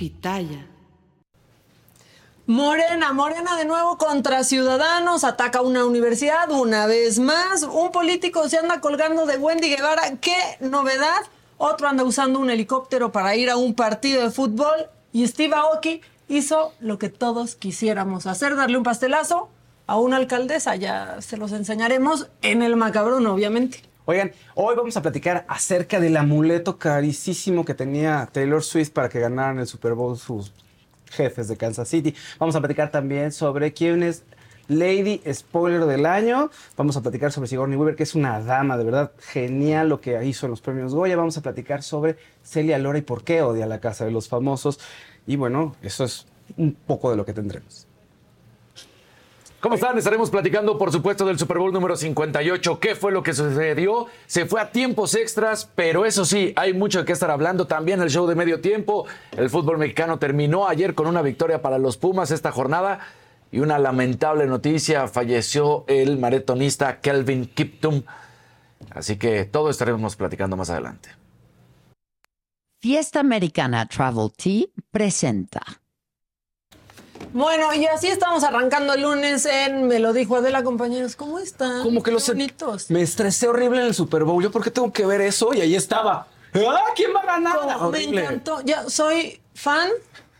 Pitaya. Morena, Morena de nuevo contra Ciudadanos, ataca una universidad una vez más. Un político se anda colgando de Wendy Guevara. ¿Qué novedad? Otro anda usando un helicóptero para ir a un partido de fútbol. Y Steve Aoki hizo lo que todos quisiéramos hacer, darle un pastelazo a una alcaldesa. Ya se los enseñaremos en el macabrón, obviamente. Oigan, hoy vamos a platicar acerca del amuleto carísimo que tenía Taylor Swift para que ganaran el Super Bowl sus jefes de Kansas City. Vamos a platicar también sobre quién es Lady Spoiler del año. Vamos a platicar sobre Sigourney Weaver, que es una dama, de verdad genial lo que hizo en los premios Goya. Vamos a platicar sobre Celia Lora y por qué odia la Casa de los Famosos. Y bueno, eso es un poco de lo que tendremos. ¿Cómo están? Estaremos platicando, por supuesto, del Super Bowl número 58. ¿Qué fue lo que sucedió? Se fue a tiempos extras, pero eso sí, hay mucho de qué estar hablando. También el show de medio tiempo. El fútbol mexicano terminó ayer con una victoria para los Pumas esta jornada. Y una lamentable noticia, falleció el maratonista Kelvin Kiptum. Así que todo estaremos platicando más adelante. Fiesta Americana Travel Tea presenta. Bueno, y así estamos arrancando el lunes en Me lo dijo Adela, compañeros. ¿Cómo están? Como que los bonitos. Me estresé horrible en el Super Bowl. ¿Yo por qué tengo que ver eso? Y ahí estaba. ¡Ah! ¿Quién va a ganar? Oh, me encantó. Ya soy fan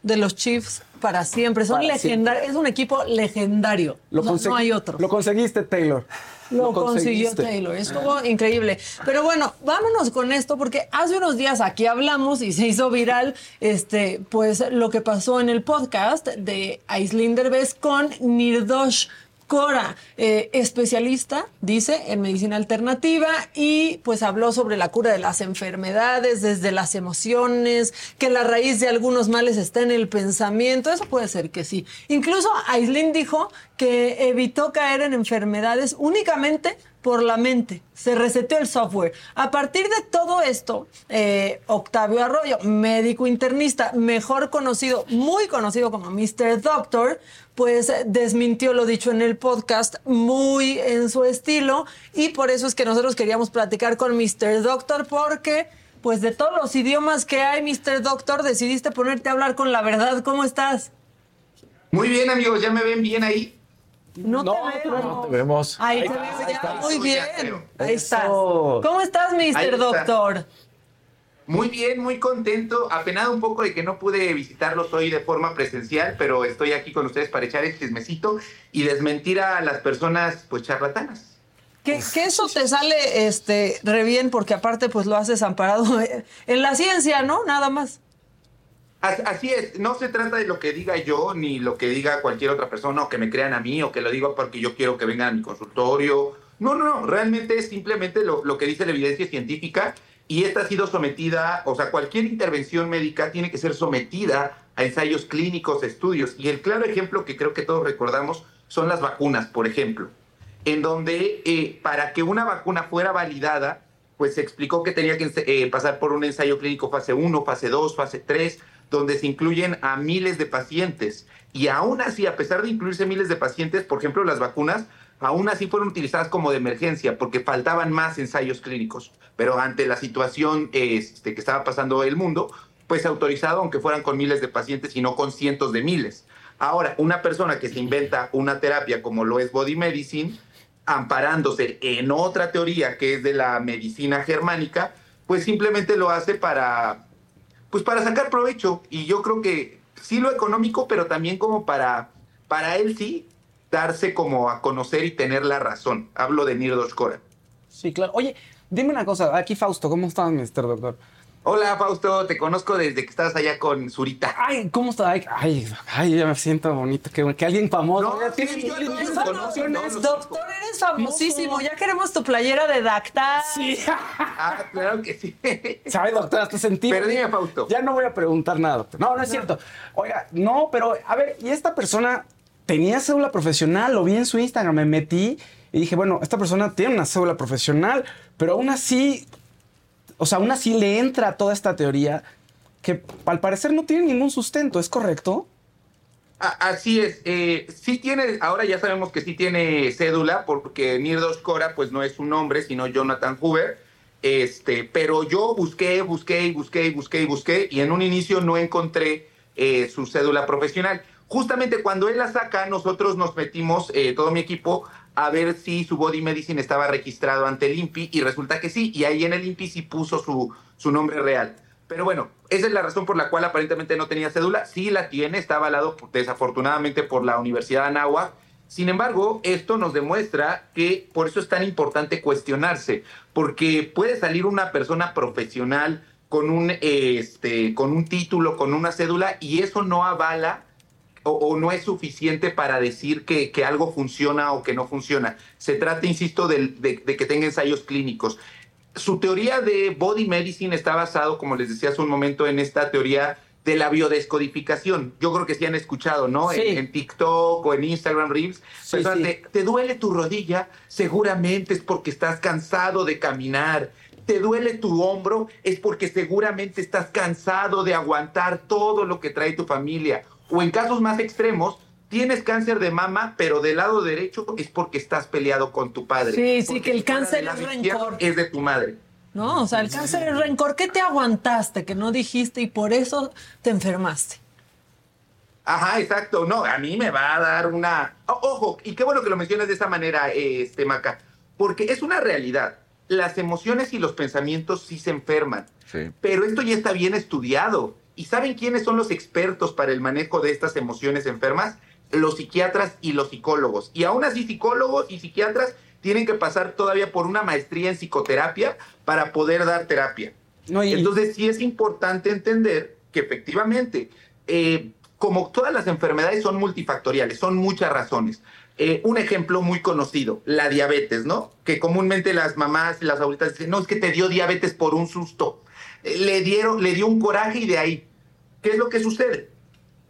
de los Chiefs para siempre. Son legendarios. Es un equipo legendario. Lo no, consegui- no hay otro. Lo conseguiste, Taylor. Lo consiguió. Taylor. Estuvo increíble. Pero bueno, vámonos con esto porque hace unos días aquí hablamos y se hizo viral este, pues lo que pasó en el podcast de Aislinn Derbez con Nirdosh Cora, eh, especialista, dice, en medicina alternativa y pues habló sobre la cura de las enfermedades, desde las emociones, que la raíz de algunos males está en el pensamiento. Eso puede ser que sí. Incluso Aislinn dijo que evitó caer en enfermedades únicamente por la mente. Se reseteó el software. A partir de todo esto, eh, Octavio Arroyo, médico internista, mejor conocido, muy conocido como Mr. Doctor, pues eh, desmintió lo dicho en el podcast muy en su estilo y por eso es que nosotros queríamos platicar con Mr. Doctor porque pues de todos los idiomas que hay, Mr. Doctor, decidiste ponerte a hablar con la verdad. ¿Cómo estás? Muy bien, amigos, ¿ya me ven bien ahí? No, No, te veo. No te vemos. Ahí, Ahí te ahí ya. Muy bien. Ahí estás. ¿Cómo estás, Mr. está. Muy bien, muy contento, apenado un poco de que no pude visitarlos hoy de forma presencial, pero estoy aquí con ustedes para echar este chismecito y desmentir a las personas pues charlatanas. Que, que eso te sale este re bien porque aparte pues lo haces amparado en la ciencia, ¿no? Nada más. As- Así es, no se trata de lo que diga yo ni lo que diga cualquier otra persona o que me crean a mí o que lo diga porque yo quiero que vengan a mi consultorio. No, no, no, realmente es simplemente lo, lo que dice la evidencia científica y esta ha sido sometida, o sea, cualquier intervención médica tiene que ser sometida a ensayos clínicos, estudios. Y el claro ejemplo que creo que todos recordamos son las vacunas, por ejemplo, en donde eh, para que una vacuna fuera validada, pues se explicó que tenía que eh, pasar por un ensayo clínico fase 1, fase 2, fase 3, donde se incluyen a miles de pacientes. Y aún así, a pesar de incluirse miles de pacientes, por ejemplo, las vacunas, aún así fueron utilizadas como de emergencia porque faltaban más ensayos clínicos. Pero ante la situación este, que estaba pasando el mundo, pues autorizado aunque fueran con miles de pacientes y no con cientos de miles. Ahora, una persona que se inventa una terapia como lo es Body Medicine, amparándose en otra teoría que es de la medicina germánica, pues simplemente lo hace para, pues para sacar provecho. Y yo creo que sí lo económico, pero también como para, para él sí darse como a conocer y tener la razón. Hablo de Nirdos Cora. Sí, claro. Oye, dime una cosa. Aquí Fausto, ¿cómo estás, Mr. Doctor? Hola Fausto, te conozco desde que estabas allá con Zurita. Ay, ¿cómo está? Ay, ay, ay, ya me siento bonito. Que, que alguien famoso. No, sí, yo no los conozco, no los Doctor, eres famosísimo. Ya queremos tu playera de Dactar. Sí. Ah, claro que sí. ¿Sabe, doctor? Hasta sentí. Pero dime, Fausto. Ya no voy a preguntar nada, doctor. No, no es cierto. Oiga, no, pero a ver, ¿y esta persona tenía cédula profesional? Lo vi en su Instagram, me metí y dije, bueno, esta persona tiene una cédula profesional, pero aún así, o sea, aún así le entra toda esta teoría que al parecer no tiene ningún sustento, ¿es correcto? Así es, eh, sí tiene, ahora ya sabemos que sí tiene cédula, porque Nirdos Cora pues no es su nombre, sino Jonathan Hoover, este, pero yo busqué, busqué busqué y busqué y busqué, y en un inicio no encontré eh, su cédula profesional. Justamente cuando él la saca, nosotros nos metimos, eh, todo mi equipo, a ver si su body medicine estaba registrado ante el INPI, y resulta que sí, y ahí en el INPI sí puso su, su nombre real. Pero bueno, esa es la razón por la cual aparentemente no tenía cédula. Sí la tiene, está avalado desafortunadamente por la Universidad de Anáhuac. Sin embargo, esto nos demuestra que por eso es tan importante cuestionarse, porque puede salir una persona profesional con un, este, con un título, con una cédula, y eso no avala o, o no es suficiente para decir que, que algo funciona o que no funciona. Se trata, insisto, de, de que tenga ensayos clínicos. Su teoría de body medicine está basado, como les decía hace un momento, en esta teoría de la biodescodificación. Yo creo que sí han escuchado, ¿no? Sí. En, en TikTok o en Instagram Reels. Sí, Personas sí. de, ¿Te duele tu rodilla? Seguramente es porque estás cansado de caminar. ¿Te duele tu hombro? Es porque seguramente estás cansado de aguantar todo lo que trae tu familia. O en casos más extremos, tienes cáncer de mama, pero del lado derecho es porque estás peleado con tu padre. Sí, sí, que el cáncer es rencor. Es de tu madre. No, o sea, el cáncer es rencor. ¿Qué te aguantaste que no dijiste y por eso te enfermaste? Ajá, exacto. No, a mí me va a dar una. Ojo, y qué bueno que lo mencionas de esa manera, este Maca, porque es una realidad. Las emociones y los pensamientos sí se enferman, Sí. pero esto ya está bien estudiado. ¿Y saben quiénes son los expertos para el manejo de estas emociones enfermas? Los psiquiatras y los psicólogos. Y aún así, psicólogos y psiquiatras tienen que pasar todavía por una maestría en psicoterapia para poder dar terapia. No, y- Entonces sí es importante entender que efectivamente, eh, como todas las enfermedades son multifactoriales, son muchas razones. Eh, un ejemplo muy conocido, la diabetes, ¿no? Que comúnmente las mamás y las abuelitas dicen, no, es que te dio diabetes por un susto. Eh, le, dieron, le dio un coraje y de ahí. ¿Qué es lo que sucede?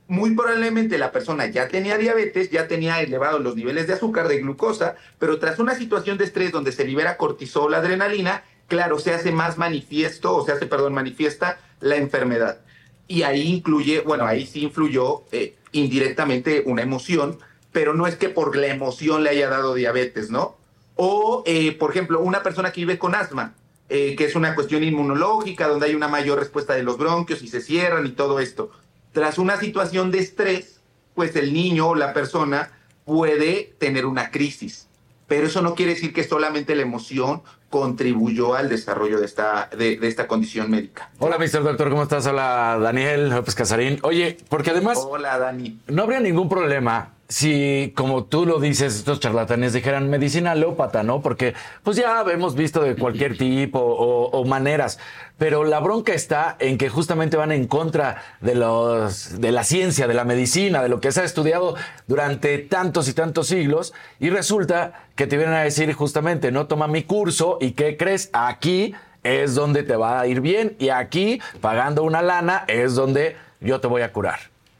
Muy probablemente la persona ya tenía diabetes, ya tenía elevados los niveles de azúcar, de glucosa, pero tras una situación de estrés donde se libera cortisol, adrenalina, claro, se hace más manifiesto, o se hace, perdón, manifiesta la enfermedad. Y ahí incluye, bueno, ahí sí influyó eh, indirectamente una emoción, pero no es que por la emoción le haya dado diabetes, ¿no? O, eh, por ejemplo, una persona que vive con asma, eh, que es una cuestión inmunológica, donde hay una mayor respuesta de los bronquios y se cierran y todo esto. Tras una situación de estrés, pues el niño o la persona puede tener una crisis. Pero eso no quiere decir que solamente la emoción contribuyó al desarrollo de esta, de, de esta condición médica. Hola, Mr. Doctor, ¿cómo estás? Hola, Daniel López Casarín. Oye, porque además Hola, Dani. no habría ningún problema si, como tú lo dices, estos charlatanes dijeran medicina alópata, ¿no? Porque pues ya hemos visto de cualquier tipo o, o maneras, pero la bronca está en que justamente van en contra de, los, de la ciencia, de la medicina, de lo que se ha estudiado durante tantos y tantos siglos, y resulta que te vienen a decir justamente, no toma mi curso y ¿qué crees? Aquí es donde te va a ir bien y aquí, pagando una lana, es donde yo te voy a curar.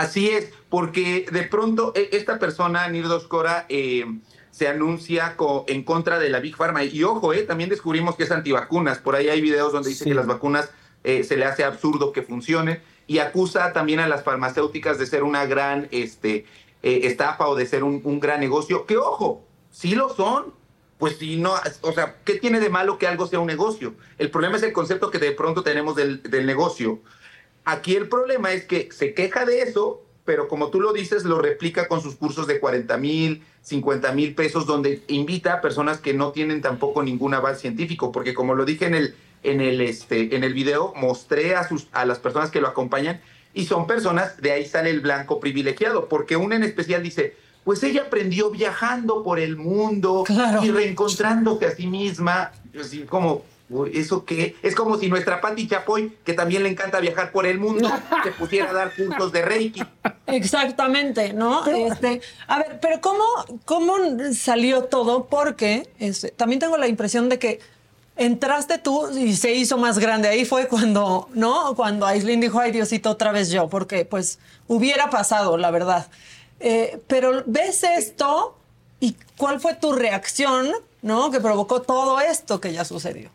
Así es, porque de pronto e- esta persona, Nirdos Cora, eh, se anuncia co- en contra de la Big Pharma. Y ojo, eh, también descubrimos que es antivacunas. Por ahí hay videos donde dice Sí. que las vacunas eh, se le hace absurdo que funcionen y acusa también a las farmacéuticas de ser una gran este, eh, estafa o de ser un, un gran negocio. Que ojo, sí lo son. Pues si no, o sea, ¿qué tiene de malo que algo sea un negocio? El problema es el concepto que de pronto tenemos del, del negocio. Aquí el problema es que se queja de eso, pero como tú lo dices, lo replica con sus cursos de 40 mil, 50 mil pesos, donde invita a personas que no tienen tampoco ningún aval científico, porque como lo dije en el, en el, este, en el video, mostré a, sus, a las personas que lo acompañan y son personas, de ahí sale el blanco privilegiado, porque una en especial dice, pues ella aprendió viajando por el mundo Claro. y reencontrándose a sí misma, así como, uy, ¿eso qué? Es como si nuestra Patti Chapoy, que también le encanta viajar por el mundo, se pusiera a dar cursos de Reiki. Exactamente, ¿no? Este, a ver, pero ¿cómo, cómo salió todo? Porque este, también tengo la impresión de que entraste tú y se hizo más grande. Ahí fue cuando, ¿no? Cuando Aislinn dijo, ay Diosito, otra vez yo, porque pues hubiera pasado, la verdad. Eh, pero ves esto y ¿cuál fue tu reacción, ¿no? Que provocó todo esto que ya sucedió.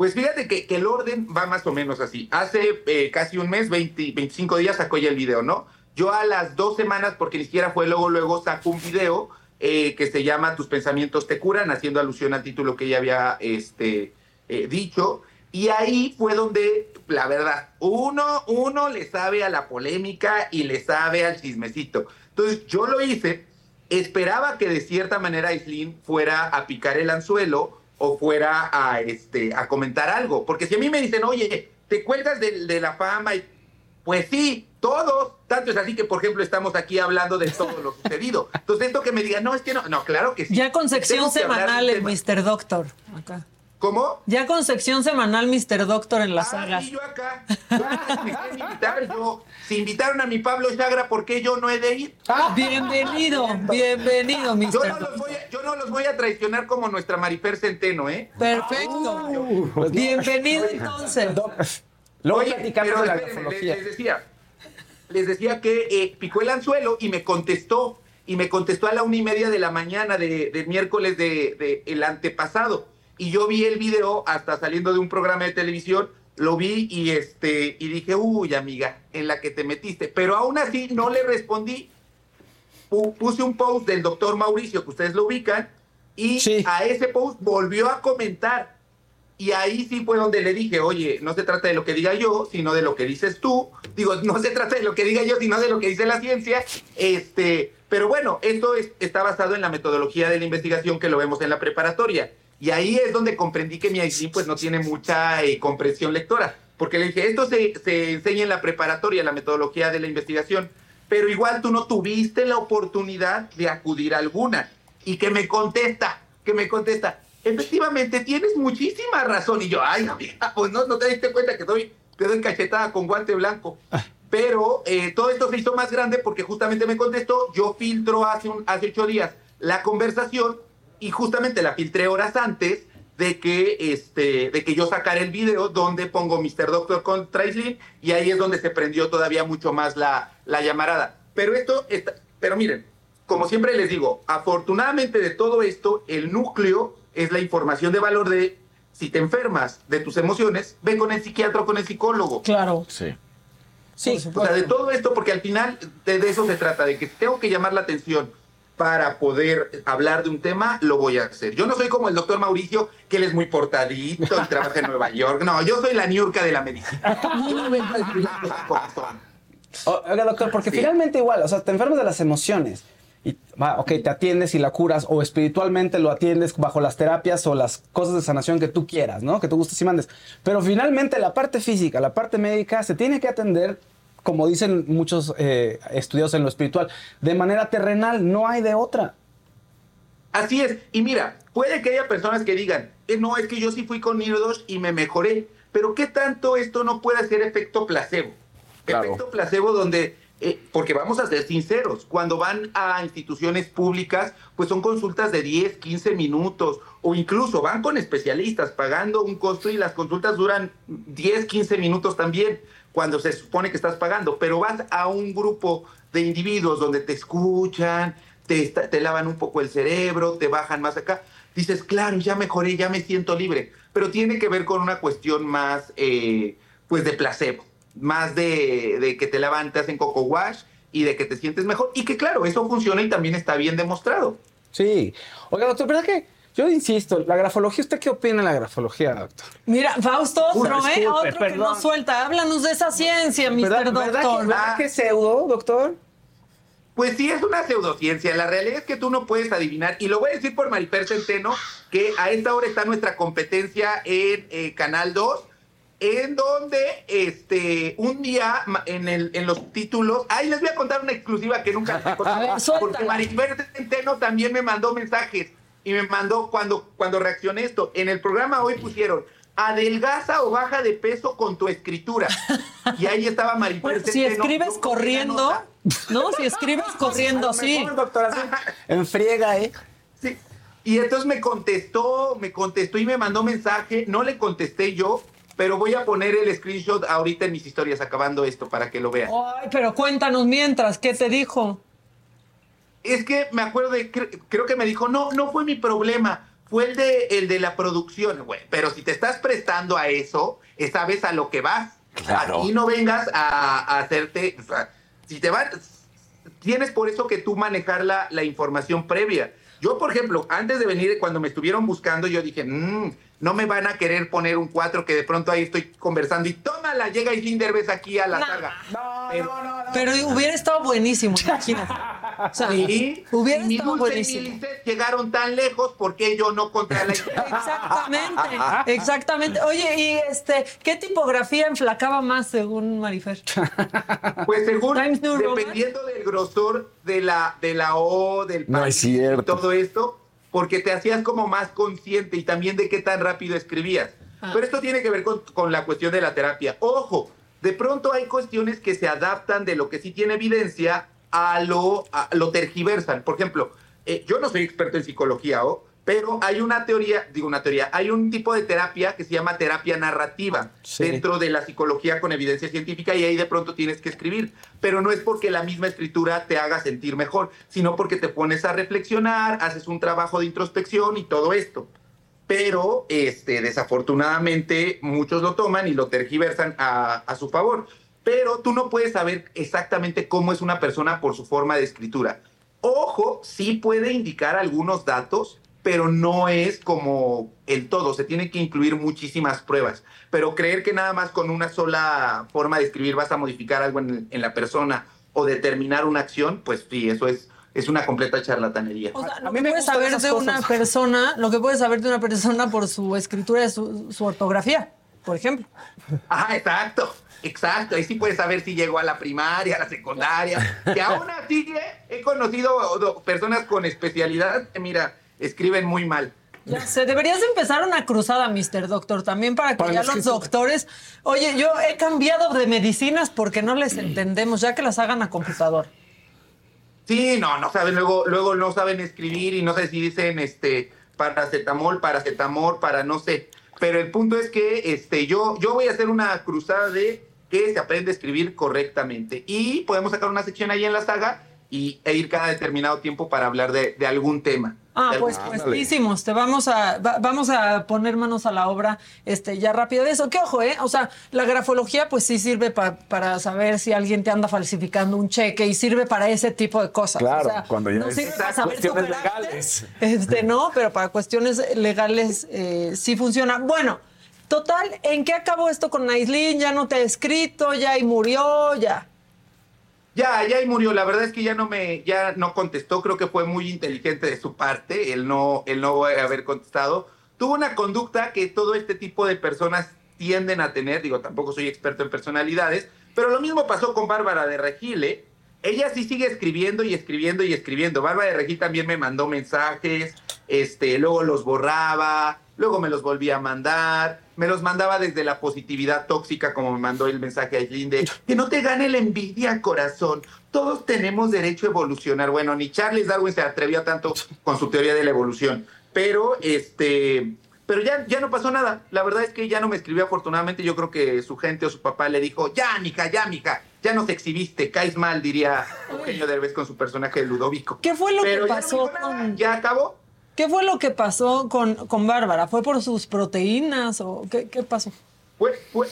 Pues fíjate que, el orden va más o menos así. Hace eh, casi un mes, 20, 25 días, sacó el video, ¿no? Yo a las dos semanas, porque ni siquiera fue luego, luego saco un video eh, que se llama Tus pensamientos te curan, haciendo alusión al título que ella había este, eh, dicho. Y ahí fue donde, la verdad, uno, uno le sabe a la polémica y le sabe al chismecito. Entonces yo lo hice, esperaba que de cierta manera Aislinn fuera a picar el anzuelo o fuera a, este, a comentar algo. Porque si a mí me dicen, oye, te cuelgas de, de la fama, y, pues sí, todos. Tanto es así que, por ejemplo, estamos aquí hablando de todo lo sucedido. Entonces, esto que me digan, no, es que no, no, claro que sí. Ya con sección semanal el. Mr. Doctor. Acá. ¿Cómo? Ya con sección semanal Mr. Doctor en la Ah, saga. sí, yo acá. Yo acá me quieren invitar, yo. Si invitaron a mi Pablo Chagra, ¿por qué yo no he de ir? Bienvenido, bienvenido, Mr. Yo no, Doctor. los voy a, yo no los voy a traicionar como nuestra Marifer Centeno, ¿eh? Perfecto. Pues Bienvenido entonces. Luego Oye, platicamos pero de la espérenme, grafología. les, les decía, les decía que eh, picó el anzuelo y me contestó, y me contestó a la una y media de la mañana de, de miércoles de, de el antepasado. Y yo vi el video hasta saliendo de un programa de televisión, lo vi y este y dije, uy, amiga, en la que te metiste. Pero aún así no le respondí. Pu- Puse un post del doctor Mauricio, que ustedes lo ubican, y Sí. a ese post volvió a comentar. Y ahí sí fue donde le dije, oye, no se trata de lo que diga yo, sino de lo que dices tú. Digo, no se trata de lo que diga yo, sino de lo que dice la ciencia. Este, pero bueno, esto es- está basado en la metodología de la investigación que lo vemos en la preparatoria. Y ahí es donde comprendí que mi IC pues no tiene mucha eh, comprensión lectora. Porque le dije, esto se, se enseña en la preparatoria, la metodología de la investigación. Pero igual tú no tuviste la oportunidad de acudir a alguna. Y que me contesta, que me contesta, efectivamente tienes muchísima razón. Y yo, ay, amiga, pues no, no te diste cuenta que doy, te doy cachetada con guante blanco. Pero eh, todo esto se hizo más grande porque justamente me contestó, yo filtro hace, un, hace ocho días la conversación y justamente la filtré horas antes de que, este, de que yo sacara el video donde pongo Mr. Doctor con Traislin y ahí es donde se prendió todavía mucho más la, la llamarada. Pero esto, está, pero miren, como siempre les digo, afortunadamente de todo esto, el núcleo es la información de valor de si te enfermas de tus emociones, ve con el psiquiatra o con el psicólogo. Claro. Sí. Sí, O sea, de todo esto, porque al final de, de eso se trata, de que tengo que llamar la atención para poder hablar de un tema, lo voy a hacer. Yo no soy como el doctor Mauricio, que él es muy portadito y trabaja en Nueva York. No, yo soy la niurca de la medicina. Yo no vengo a decir las cosas como son. O- Oiga, doctor, porque Sí. finalmente igual, o sea, te enfermas de las emociones. y va, ok, te atiendes y la curas, o espiritualmente lo atiendes bajo las terapias o las cosas de sanación que tú quieras, ¿no? Que tú gustes y mandes. Pero finalmente la parte física, la parte médica, se tiene que atender, como dicen muchos eh, estudios en lo espiritual, de manera terrenal, no hay de otra. Así es. Y mira, puede que haya personas que digan, eh, no, es que yo sí fui con Nirdos y me mejoré. Pero ¿qué tanto esto no puede hacer efecto placebo? Claro. Efecto placebo donde, eh, porque vamos a ser sinceros, cuando van a instituciones públicas, pues son consultas de 10, 15 minutos, o incluso van con especialistas pagando un costo y las consultas duran 10, 15 minutos también, cuando se supone que estás pagando, pero vas a un grupo de individuos donde te escuchan, te, te lavan un poco el cerebro, te bajan más acá, dices, claro, ya mejoré, ya me siento libre, pero tiene que ver con una cuestión más, eh, pues, de placebo, más de, de que te lavan, te hacen coco wash y de que te sientes mejor, y que claro, eso funciona y también está bien demostrado. Sí. Oiga, doctor, ¿verdad que yo insisto, la grafología, ¿usted qué opina de la grafología, doctor? Mira, Fausto, otro, ¿eh? disculpe, Otro que no suelta. Háblanos de esa ciencia, Mr. ¿Verdad, Doctor. ¿verdad que, verdad que es pseudo, doctor? Pues sí, es una pseudociencia. La realidad es que tú no puedes adivinar. Y lo voy a decir por Marifer Centeno, que a esta hora está nuestra competencia en eh, Canal 2, en donde este, un día en, el, en los títulos... Ahí les voy a contar una exclusiva que nunca. Porque Marifer Centeno también me mandó mensajes. Y me mandó cuando, cuando reaccioné esto. En el programa hoy pusieron... Adelgaza o baja de peso con tu escritura. Y ahí estaba Bueno, si escribes corriendo. ¿no? Si escribes corriendo, sí. Mejor, doctor, así, en friega, ¿eh? Sí. Y entonces me contestó, me contestó y me mandó mensaje. No le contesté yo, pero voy a poner el screenshot ahorita en mis historias acabando esto para que lo vean. Ay, pero cuéntanos mientras, ¿qué te dijo? Es que me acuerdo de, cre- creo que me dijo, no, no fue mi problema, fue el de, el de la producción, güey. Pero si te estás prestando a eso, eh, sabes a lo que vas. Claro. Aquí no vengas a, a hacerte, o sea, si te vas, tienes por eso que tú manejar la, la información previa. Yo, por ejemplo, antes de venir, cuando me estuvieron buscando, yo dije, "Mm, no me van a querer poner un 4 que de pronto ahí estoy conversando y tómala, llega Islinder, ves aquí a la Nah. saga. No, Pero- no, no, no. Pero hubiera estado buenísimo, imagínate. O sea, Sí, hubiera estado dulce buenísimo. Llegaron tan lejos porque yo no contra la Exactamente, exactamente. Oye, y este, ¿qué tipografía enflacaba más según Marifer? Pues según, Times New Roman. dependiendo del grosor de la, de la O, del No es país cierto. y todo esto, porque te hacías como más consciente y también de qué tan rápido escribías. Ah. Pero esto tiene que ver con, con la cuestión de la terapia. Ojo, de pronto hay cuestiones que se adaptan de lo que sí tiene evidencia a lo, a lo tergiversan. Por ejemplo, eh, yo no soy experto en psicología, ¿o? Pero hay una teoría, digo una teoría, hay un tipo de terapia que se llama terapia narrativa Sí. dentro de la psicología con evidencia científica y ahí de pronto tienes que escribir, pero no es porque la misma escritura te haga sentir mejor, sino porque te pones a reflexionar, haces un trabajo de introspección y todo esto. Pero este, desafortunadamente muchos lo toman y lo tergiversan a, a su favor. Pero tú no puedes saber exactamente cómo es una persona por su forma de escritura. Ojo, sí puede indicar algunos datos, pero no es como el todo. Se tiene que incluir muchísimas pruebas. Pero creer que nada más con una sola forma de escribir vas a modificar algo en, en la persona o determinar una acción, pues sí, eso es, es una completa charlatanería. O sea, A lo mí que me puedes saber de una persona, lo que puedes saber de una persona por su escritura es su, su ortografía, por ejemplo. Ajá, exacto. Exacto, ahí sí puedes saber si llegó a la primaria, a la secundaria. Que aún así eh, he conocido do- personas con especialidad mira, escriben muy mal. Ya sé, deberías empezar una cruzada, Mr. Doctor, también para que Para ya los doctores. Oye, yo he cambiado de medicinas porque no les entendemos, ya que las hagan a computador. Sí, no, no saben, luego, luego no saben escribir y no sé si dicen este paracetamol, paracetamol, para no sé. Pero el punto es que este, yo, yo voy a hacer una cruzada de que se aprende a escribir correctamente. Y podemos sacar una sección ahí en la saga y, e ir cada determinado tiempo para hablar de, de algún tema. Ah, pues puestísimos. Te vamos a va- vamos a poner manos a la obra este ya rápido de eso. Que ojo, ¿eh? O sea, la grafología pues sí sirve pa- para saber si alguien te anda falsificando un cheque y sirve para ese tipo de cosas. Claro, O sea, cuando ya no sirve para saber cuestiones legales. Este, no, pero para cuestiones legales eh, sí funciona. Bueno, total, ¿en qué acabó esto con Aislinn? Ya no te ha escrito, ya y murió, ya. Ya, ya ahí murió. La verdad es que ya no me, ya no contestó. Creo que fue muy inteligente de su parte el no, el no haber contestado. Tuvo una conducta que todo este tipo de personas tienden a tener. Digo, tampoco soy experto en personalidades, pero lo mismo pasó con Bárbara de Regil. ¿eh? Ella sí sigue escribiendo y escribiendo y escribiendo. Bárbara de Regil también me mandó mensajes, este, luego los borraba, luego me los volvía a mandar, me los mandaba desde la positividad tóxica, como me mandó el mensaje a Aislinn de que no te gane la envidia, corazón. Todos tenemos derecho a evolucionar. Bueno, ni Charles Darwin se atrevió tanto con su teoría de la evolución, pero este. Pero ya, ya no pasó nada. La verdad es que ya no me escribió afortunadamente. Yo creo que su gente o su papá le dijo, ya, mija, ya, mija, ya nos exhibiste, caes mal, diría Eugenio Derbez con su personaje de Ludovico. ¿Qué fue lo Pero que ya no pasó con, Ya acabó. ¿Qué fue lo que pasó con, con Bárbara? ¿Fue por sus proteínas o qué, pasó? Fue, fue,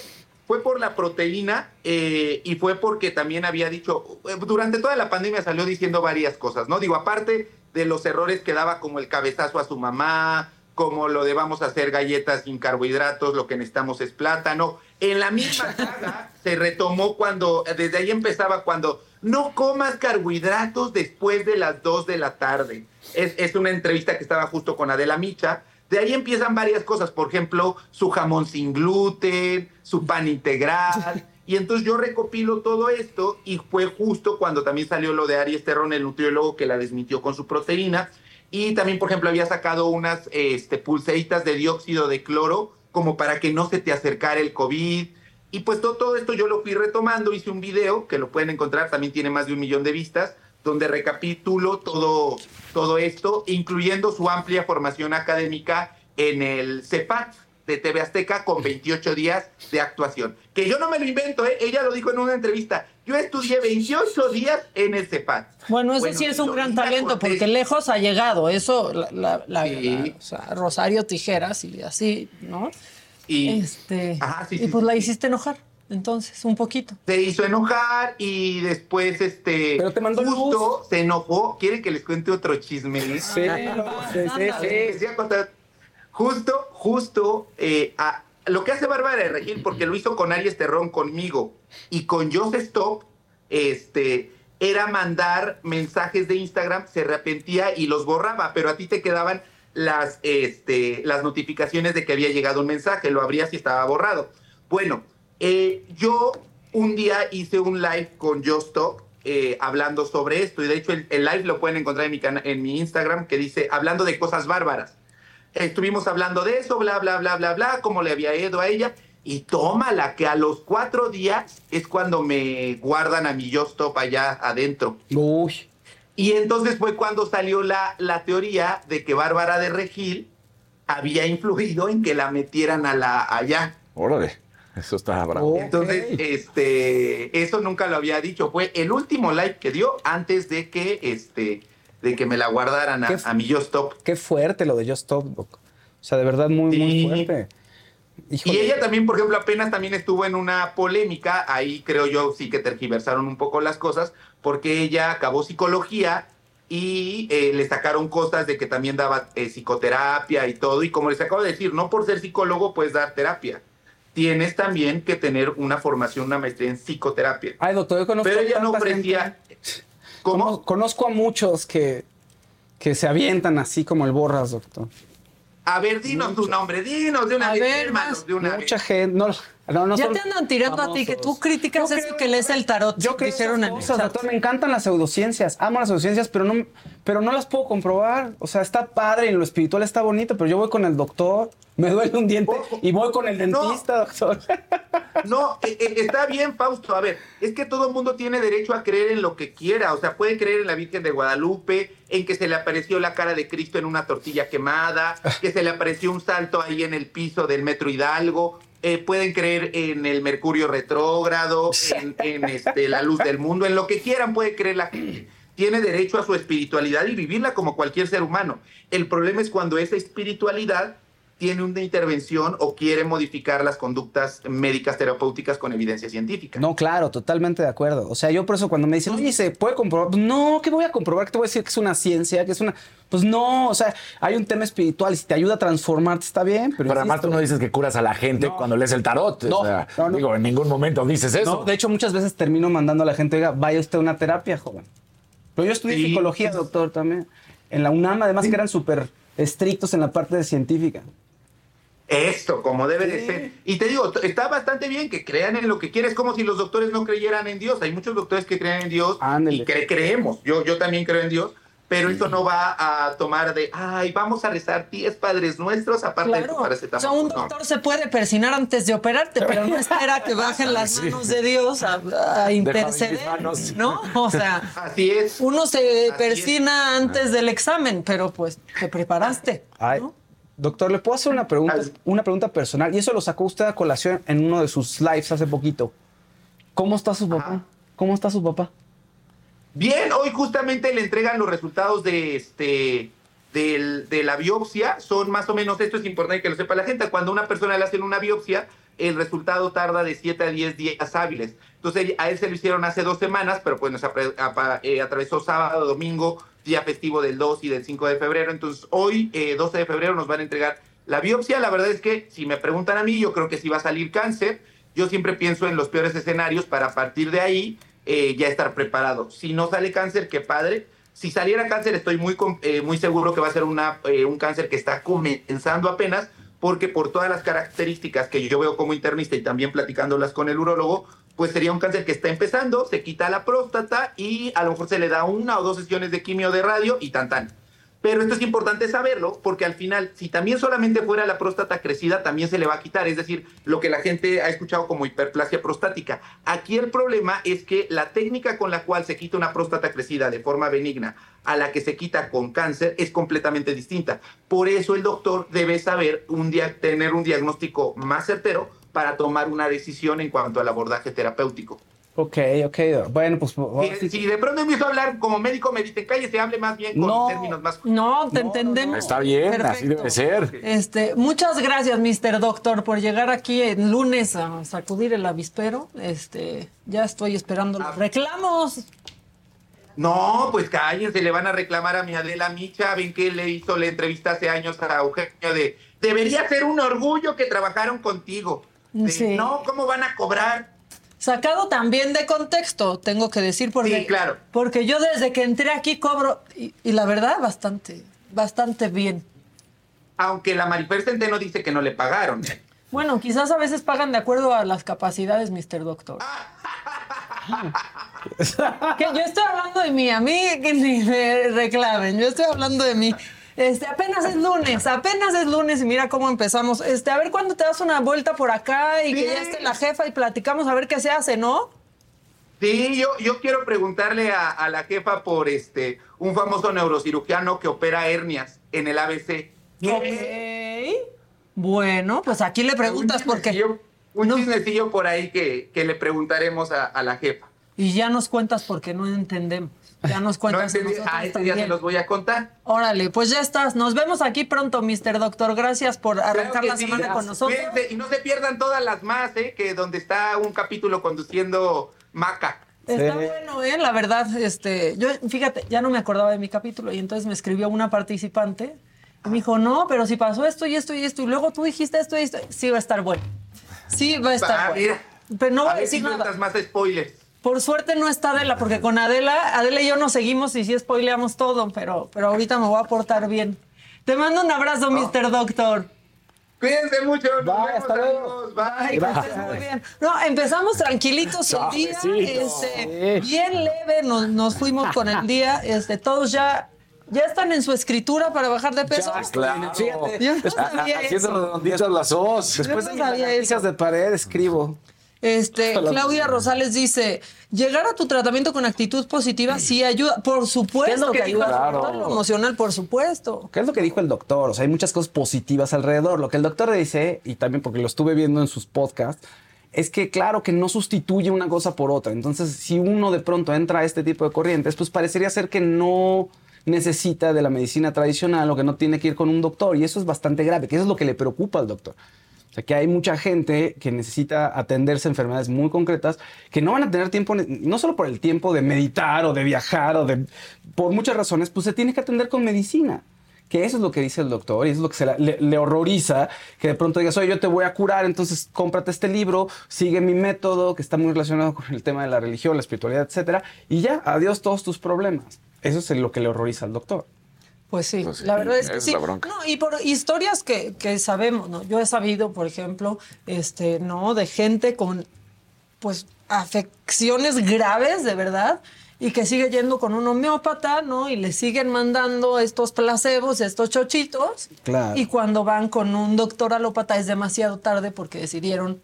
fue por la proteína eh, y fue porque también había dicho, eh, durante toda la pandemia salió diciendo varias cosas, ¿no? Digo, aparte de los errores que daba como el cabezazo a su mamá, como lo de vamos a hacer galletas sin carbohidratos, lo que necesitamos es plátano. En la misma saga se retomó cuando, desde ahí empezaba cuando no comas carbohidratos después de las 2 de la tarde. Es, es una entrevista que estaba justo con Adela Micha. De ahí empiezan varias cosas, por ejemplo, su jamón sin gluten, su pan integral. Y entonces yo recopilo todo esto y fue justo cuando también salió lo de Aries Terrón, el nutriólogo que la desmitió con su proteína. Y también, por ejemplo, había sacado unas este, pulseritas de dióxido de cloro como para que no se te acercara el COVID. Y pues todo, todo esto yo lo fui retomando, hice un video que lo pueden encontrar, también tiene más de un millón de vistas, donde recapitulo todo, todo esto, incluyendo su amplia formación académica en el CEPAT de TV Azteca con 28 días de actuación. Que yo no me lo invento, ¿eh? ella lo dijo en una entrevista. Yo estudié 28 días en el CEPAT. Bueno, eso Bueno, sí es un gran talento, porque lejos ha llegado. Eso, la, la- la- Sí. la- o sea, Rosario Tijeras y así, ¿no? Y este, Ajá, sí, y sí, pues sí, la hiciste enojar, entonces, un poquito. se hizo enojar y después, este, Pero te mandó justo se enojó. ¿Quieren que les cuente otro chisme? Sí, sí, sí. Justo, justo, eh, a- lo que hace Bárbara de Regil, porque lo hizo con Aries Terrón conmigo y con Joseph Stop, este, era mandar mensajes de Instagram, se arrepentía y los borraba, pero a ti te quedaban las, este, las notificaciones de que había llegado un mensaje, lo abrías y estaba borrado. Bueno, eh, yo un día hice un live con Just eh, hablando sobre esto, y de hecho el, live lo pueden encontrar en mi, en mi Instagram, que dice, hablando de cosas bárbaras. Estuvimos hablando de eso, bla, bla, bla, bla, bla, cómo le había ido a ella. Y tómala, que a los cuatro días es cuando me guardan a mi Just Stop allá adentro. Uy. Y entonces fue cuando salió la, la teoría de que Bárbara de Regil había influido en que la metieran a la allá. Órale, eso está bravo. Entonces, este, eso nunca lo había dicho. Fue el último live que dio antes de que, este, de que me la guardaran a, a mi Just Stop. Qué fuerte lo de Just Stop, Doc. O sea, de verdad muy, muy fuerte. Híjole. Y ella también, por ejemplo, apenas también estuvo en una polémica, ahí creo yo sí que tergiversaron un poco las cosas, porque ella acabó psicología y eh, le sacaron cosas de que también daba eh, psicoterapia y todo, y como les acabo de decir, no por ser psicólogo puedes dar terapia, tienes también que tener una formación, una maestría en psicoterapia. Ay, doctor, yo conozco Pero ella no ofrecía... Conozco a muchos que, que se avientan así como el borras, doctor. A ver, dinos tu nombre, dinos de una A vez, ver, de una Mucha vez. gente. No, no, no ya son te andan tirando a ti, que tú criticas Yo eso creo- que lees el tarot. Yo creo dijeron en el cosas, chat. doctor, me encantan las pseudociencias, amo las pseudociencias, pero no, pero no las puedo comprobar. O sea, está padre y en lo espiritual está bonito, pero yo voy con el doctor, me duele un diente y voy con el No. dentista, doctor. No, eh, eh, está bien, Fausto. A ver, es que todo el mundo tiene derecho a creer en lo que quiera. O sea, puede creer en la Virgen de Guadalupe, en que se le apareció la cara de Cristo en una tortilla quemada, que se le apareció un salto ahí en el piso del Metro Hidalgo. Eh, pueden creer en el Mercurio retrógrado, en, en, este, la luz del mundo, en lo que quieran puede creer la gente. Tiene derecho a su espiritualidad y vivirla como cualquier ser humano. El problema es cuando esa espiritualidad tiene una intervención o quiere modificar las conductas médicas terapéuticas con evidencia científica. No, claro, totalmente de acuerdo. O sea, yo por eso cuando me dicen, oye, ¿se puede comprobar? Pues no, ¿qué voy a comprobar? ¿Qué te voy a decir que es una ciencia? Que es una. Pues no, o sea, hay un tema espiritual y si te ayuda a transformarte está bien. Pero, Pero además tú no dices que curas a la gente cuando lees el tarot. No, o sea, no, no. Digo, en ningún momento dices eso. No, de hecho, muchas veces termino mandando a la gente, oiga, vaya usted a una terapia, joven. Pero yo estudié Sí. psicología, doctor, también. En la UNAM, además, que eran súper estrictos en la parte de científica. Esto, como debe de ser. Y te digo, está bastante bien que crean en lo que quieres, como si los doctores no creyeran en Dios. Hay muchos doctores que creen en Dios Ándale. y cre- creemos. Yo, yo también creo en Dios, pero esto no va a tomar de, ay, vamos a rezar 10 padres nuestros aparte de tu Claro. O paracetamol". sea, un No. doctor se puede persinar antes de operarte, pero no espera que bajen las manos de Dios a, a interceder. ¿No? O sea, Así es. uno se Así persina antes del examen, pero pues te preparaste. Ay, ¿no? Doctor, ¿le puedo hacer una pregunta, Ay. una pregunta personal? Y eso lo sacó usted a colación en uno de sus lives hace poquito. ¿Cómo está su papá? Ajá. ¿Cómo está su papá? Bien, hoy justamente le entregan los resultados de este del- de la biopsia. Son más o menos, esto es importante que lo sepa la gente, cuando a una persona le hacen una biopsia, el resultado tarda de 7 a 10 días hábiles. Entonces a él se lo hicieron hace dos semanas, pero pues nos eh, atravesó sábado, domingo, día festivo del 2 y del 5 de febrero. Entonces hoy, eh, 12 de febrero, nos van a entregar la biopsia. La verdad es que si me preguntan a mí, yo creo que sí va a salir cáncer. Yo siempre pienso en los peores escenarios para a partir de ahí eh, ya estar preparado. Si no sale cáncer, qué padre. Si saliera cáncer, estoy muy, eh, muy seguro que va a ser una, eh, un cáncer que está comenzando apenas, porque por todas las características que yo veo como internista y también platicándolas con el urólogo, pues sería un cáncer que está empezando, se quita la próstata y a lo mejor se le da una o dos sesiones de quimio de radio y tan tan. Pero esto es importante saberlo porque al final, si también solamente fuera la próstata crecida, también se le va a quitar. Es decir, lo que la gente ha escuchado como hiperplasia prostática. Aquí el problema es que la técnica con la cual se quita una próstata crecida de forma benigna a la que se quita con cáncer es completamente distinta. Por eso el doctor debe saber un tener un diagnóstico más certero para tomar una decisión en cuanto al abordaje terapéutico. Ok, ok. Bueno, pues... ahora Si, sí- si de pronto empiezo a hablar como médico, me dicen, cállese, hable más bien con No. términos más No, te entendemos. Está bien, así debe ser. Este, muchas gracias, Mr. Doctor, por llegar aquí el lunes a sacudir el avispero. Este, ya estoy esperando los reclamos. No, pues cállense, le van a reclamar a mi Adela Micha. Ven que le hizo la entrevista hace años a Eugenio de debería ser un orgullo que trabajaron contigo. De, Sí. No, ¿cómo van a cobrar? Sacado también de contexto, tengo que decir, porque, Sí, claro. porque yo desde que entré aquí cobro, y, y la verdad, bastante, bastante bien. Aunque la Marifer Centeno dice que no le pagaron. Bueno, quizás a veces pagan de acuerdo a las capacidades, Mr. Doctor. que yo estoy hablando de mí, a mí que ni me reclamen, yo estoy hablando de mí. Este, apenas es lunes, apenas es lunes y mira cómo empezamos. Este, a ver cuándo te das una vuelta por acá y que ya esté la jefa y platicamos a ver qué se hace, ¿no? Sí, yo, yo quiero preguntarle a, a la jefa por este un famoso neurocirujano que opera hernias en el ABC. Ok. Bueno, pues aquí le preguntas un porque Un No. chismecillo por ahí que, que le preguntaremos a, a la jefa. y ya nos cuentas porque no entendemos. Ya nos No cuentas. entendí. Ah, este día se los voy a contar. Órale, pues ya estás. Nos vemos aquí pronto, Mr. Doctor. Gracias por arrancar Claro la sí. semana con nosotros. Cuídense y no se pierdan todas las más, ¿eh? Que donde está un capítulo conduciendo Maca. Está Sí. bueno, ¿eh? La verdad, este, yo, fíjate, ya no me acordaba de mi capítulo y entonces me escribió una participante y me dijo, no, pero si pasó esto y esto y esto y luego tú dijiste esto y esto, sí va a estar bueno. Sí va a estar Ah, bueno. mira. Pero no voy a ver decir si nada. más spoilers. Por suerte no está Adela, porque con Adela, Adela y yo nos seguimos y sí spoileamos todo, pero, pero ahorita me voy a portar bien. Te mando un abrazo, Mr. Doctor. Cuídense mucho. Nos Bye, vemos, hasta luego. Bye. Estés muy bien. No, empezamos tranquilitos el día, este, bien leve, nos, nos fuimos con el día, este, todos ya, ya están en su escritura para bajar de peso. Claro. Fíjate. Yo no sabía Haciendo las os. Después Yo de no sabía las de pared escribo. Este, Claudia Rosales dice, llegar a tu tratamiento con actitud positiva sí ayuda, por supuesto ¿Qué es lo que que dijo? lo emocional, por supuesto. ¿Qué es lo que dijo el doctor? O sea, hay muchas cosas positivas alrededor. Lo que el doctor dice, y también porque lo estuve viendo en sus podcasts, es que claro que no sustituye una cosa por otra. Entonces, si uno de pronto entra a este tipo de corrientes, pues parecería ser que no, necesita de la medicina tradicional o que no tiene que ir con un doctor. Y eso es bastante grave, que eso es lo que le preocupa al doctor. Que hay mucha gente que necesita atenderse a enfermedades muy concretas que no van a tener tiempo, no solo por el tiempo de meditar o de viajar o de... Por muchas razones, pues se tiene que atender con medicina que eso es lo que dice el doctor y eso es lo que se le, le horroriza, que de pronto digas, oye, yo te voy a curar, entonces cómprate este libro, sigue mi método, que está muy relacionado con el tema de la religión, la espiritualidad, etcétera, y ya, adiós todos tus problemas. Eso es lo que le horroriza al doctor. Pues sí, Pues sí, la verdad es que es sí. la bronca. No, y por historias que, que sabemos, ¿no? Yo he sabido, por ejemplo, este, ¿no? De gente con, pues, afecciones graves, de verdad, y que sigue yendo con un homeópata, ¿no? Y le siguen mandando estos placebos, estos chochitos. Claro. Y cuando van con un doctor alópata es demasiado tarde porque decidieron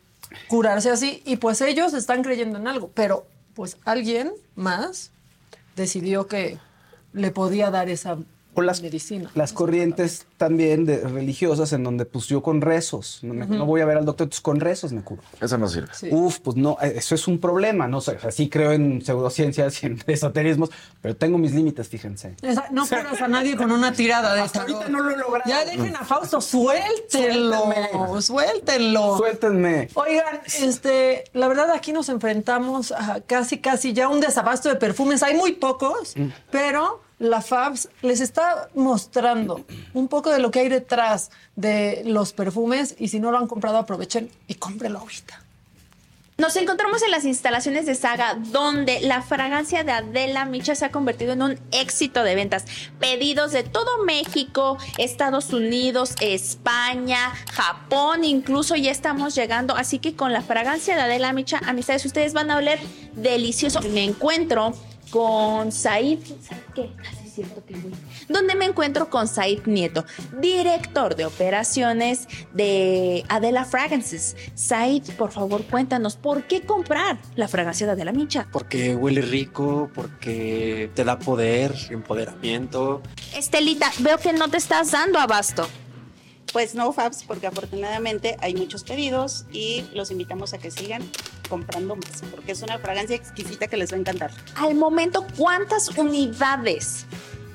curarse así. Y pues ellos están creyendo en algo, pero pues alguien más decidió que le podía dar esa O las, medicina. las corrientes también de, religiosas en donde pues yo con rezos, no, me- no voy a ver al doctor, entonces con rezos me curo. Eso no sirve. Sí. Uf, pues no, eh, eso es un problema, no sé, o sea, sí creo en pseudociencias y en esoterismos, pero tengo mis límites, fíjense. Esa- no curas a nadie con una tirada de Hasta esta. ahorita no lo he logrado. Ya dejen a Fausto, suéltenlo, Suéltenme. suéltenlo. Suéltenme. Oigan, este, la verdad aquí nos enfrentamos a casi, casi ya un desabasto de perfumes. Hay muy pocos, Mm. pero la Fabs les está mostrando un poco de lo que hay detrás de los perfumes y si no lo han comprado aprovechen y cómprenlo ahorita. Nos encontramos en las instalaciones de Saga, donde la fragancia de Adela Micha se ha convertido en un éxito de ventas. Pedidos de todo México, Estados Unidos, España, Japón, incluso ya estamos llegando. Así que con la fragancia de Adela Micha, amistades, ustedes van a oler delicioso. Me encuentro con Said. ¿Said qué? Ah, sí, es cierto que voy. Donde me encuentro con Said Nieto, director de operaciones de Adela Fragrances. Said, por favor, cuéntanos, ¿por qué comprar la fragancia de Adela Micha? Porque huele rico, porque te da poder, empoderamiento. Estelita, veo que no te estás dando abasto. Pues no, Fabs, porque afortunadamente hay muchos pedidos y los invitamos a que sigan comprando más, porque es una fragancia exquisita que les va a encantar. Al momento, ¿cuántas unidades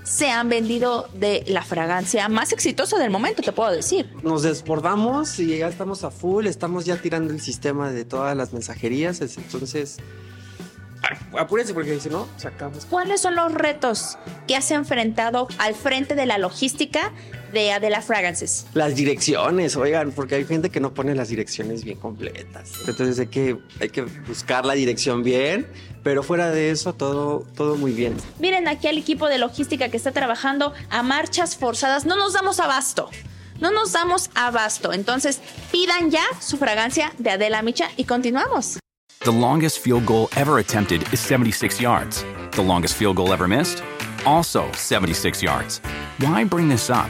se han vendido de la fragancia más exitosa del momento, te puedo decir? Nos desbordamos y ya estamos a full, estamos ya tirando el sistema de todas las mensajerías, es- entonces apúrense porque si no, sacamos. ¿Cuáles son los retos que has enfrentado al frente de la logística de Adela Fragrances? Las direcciones, oigan, porque hay gente que no pone las direcciones bien completas. Entonces hay que, hay que buscar la dirección bien, pero fuera de eso todo, todo muy bien. Miren aquí al equipo de logística que está trabajando a marchas forzadas. No nos damos abasto. No nos damos abasto. Entonces, pidan ya su fragancia de Adela Micha y continuamos. The longest field goal ever attempted is 76 yards. The longest field goal ever missed? Also 76 yards. Why bring this up?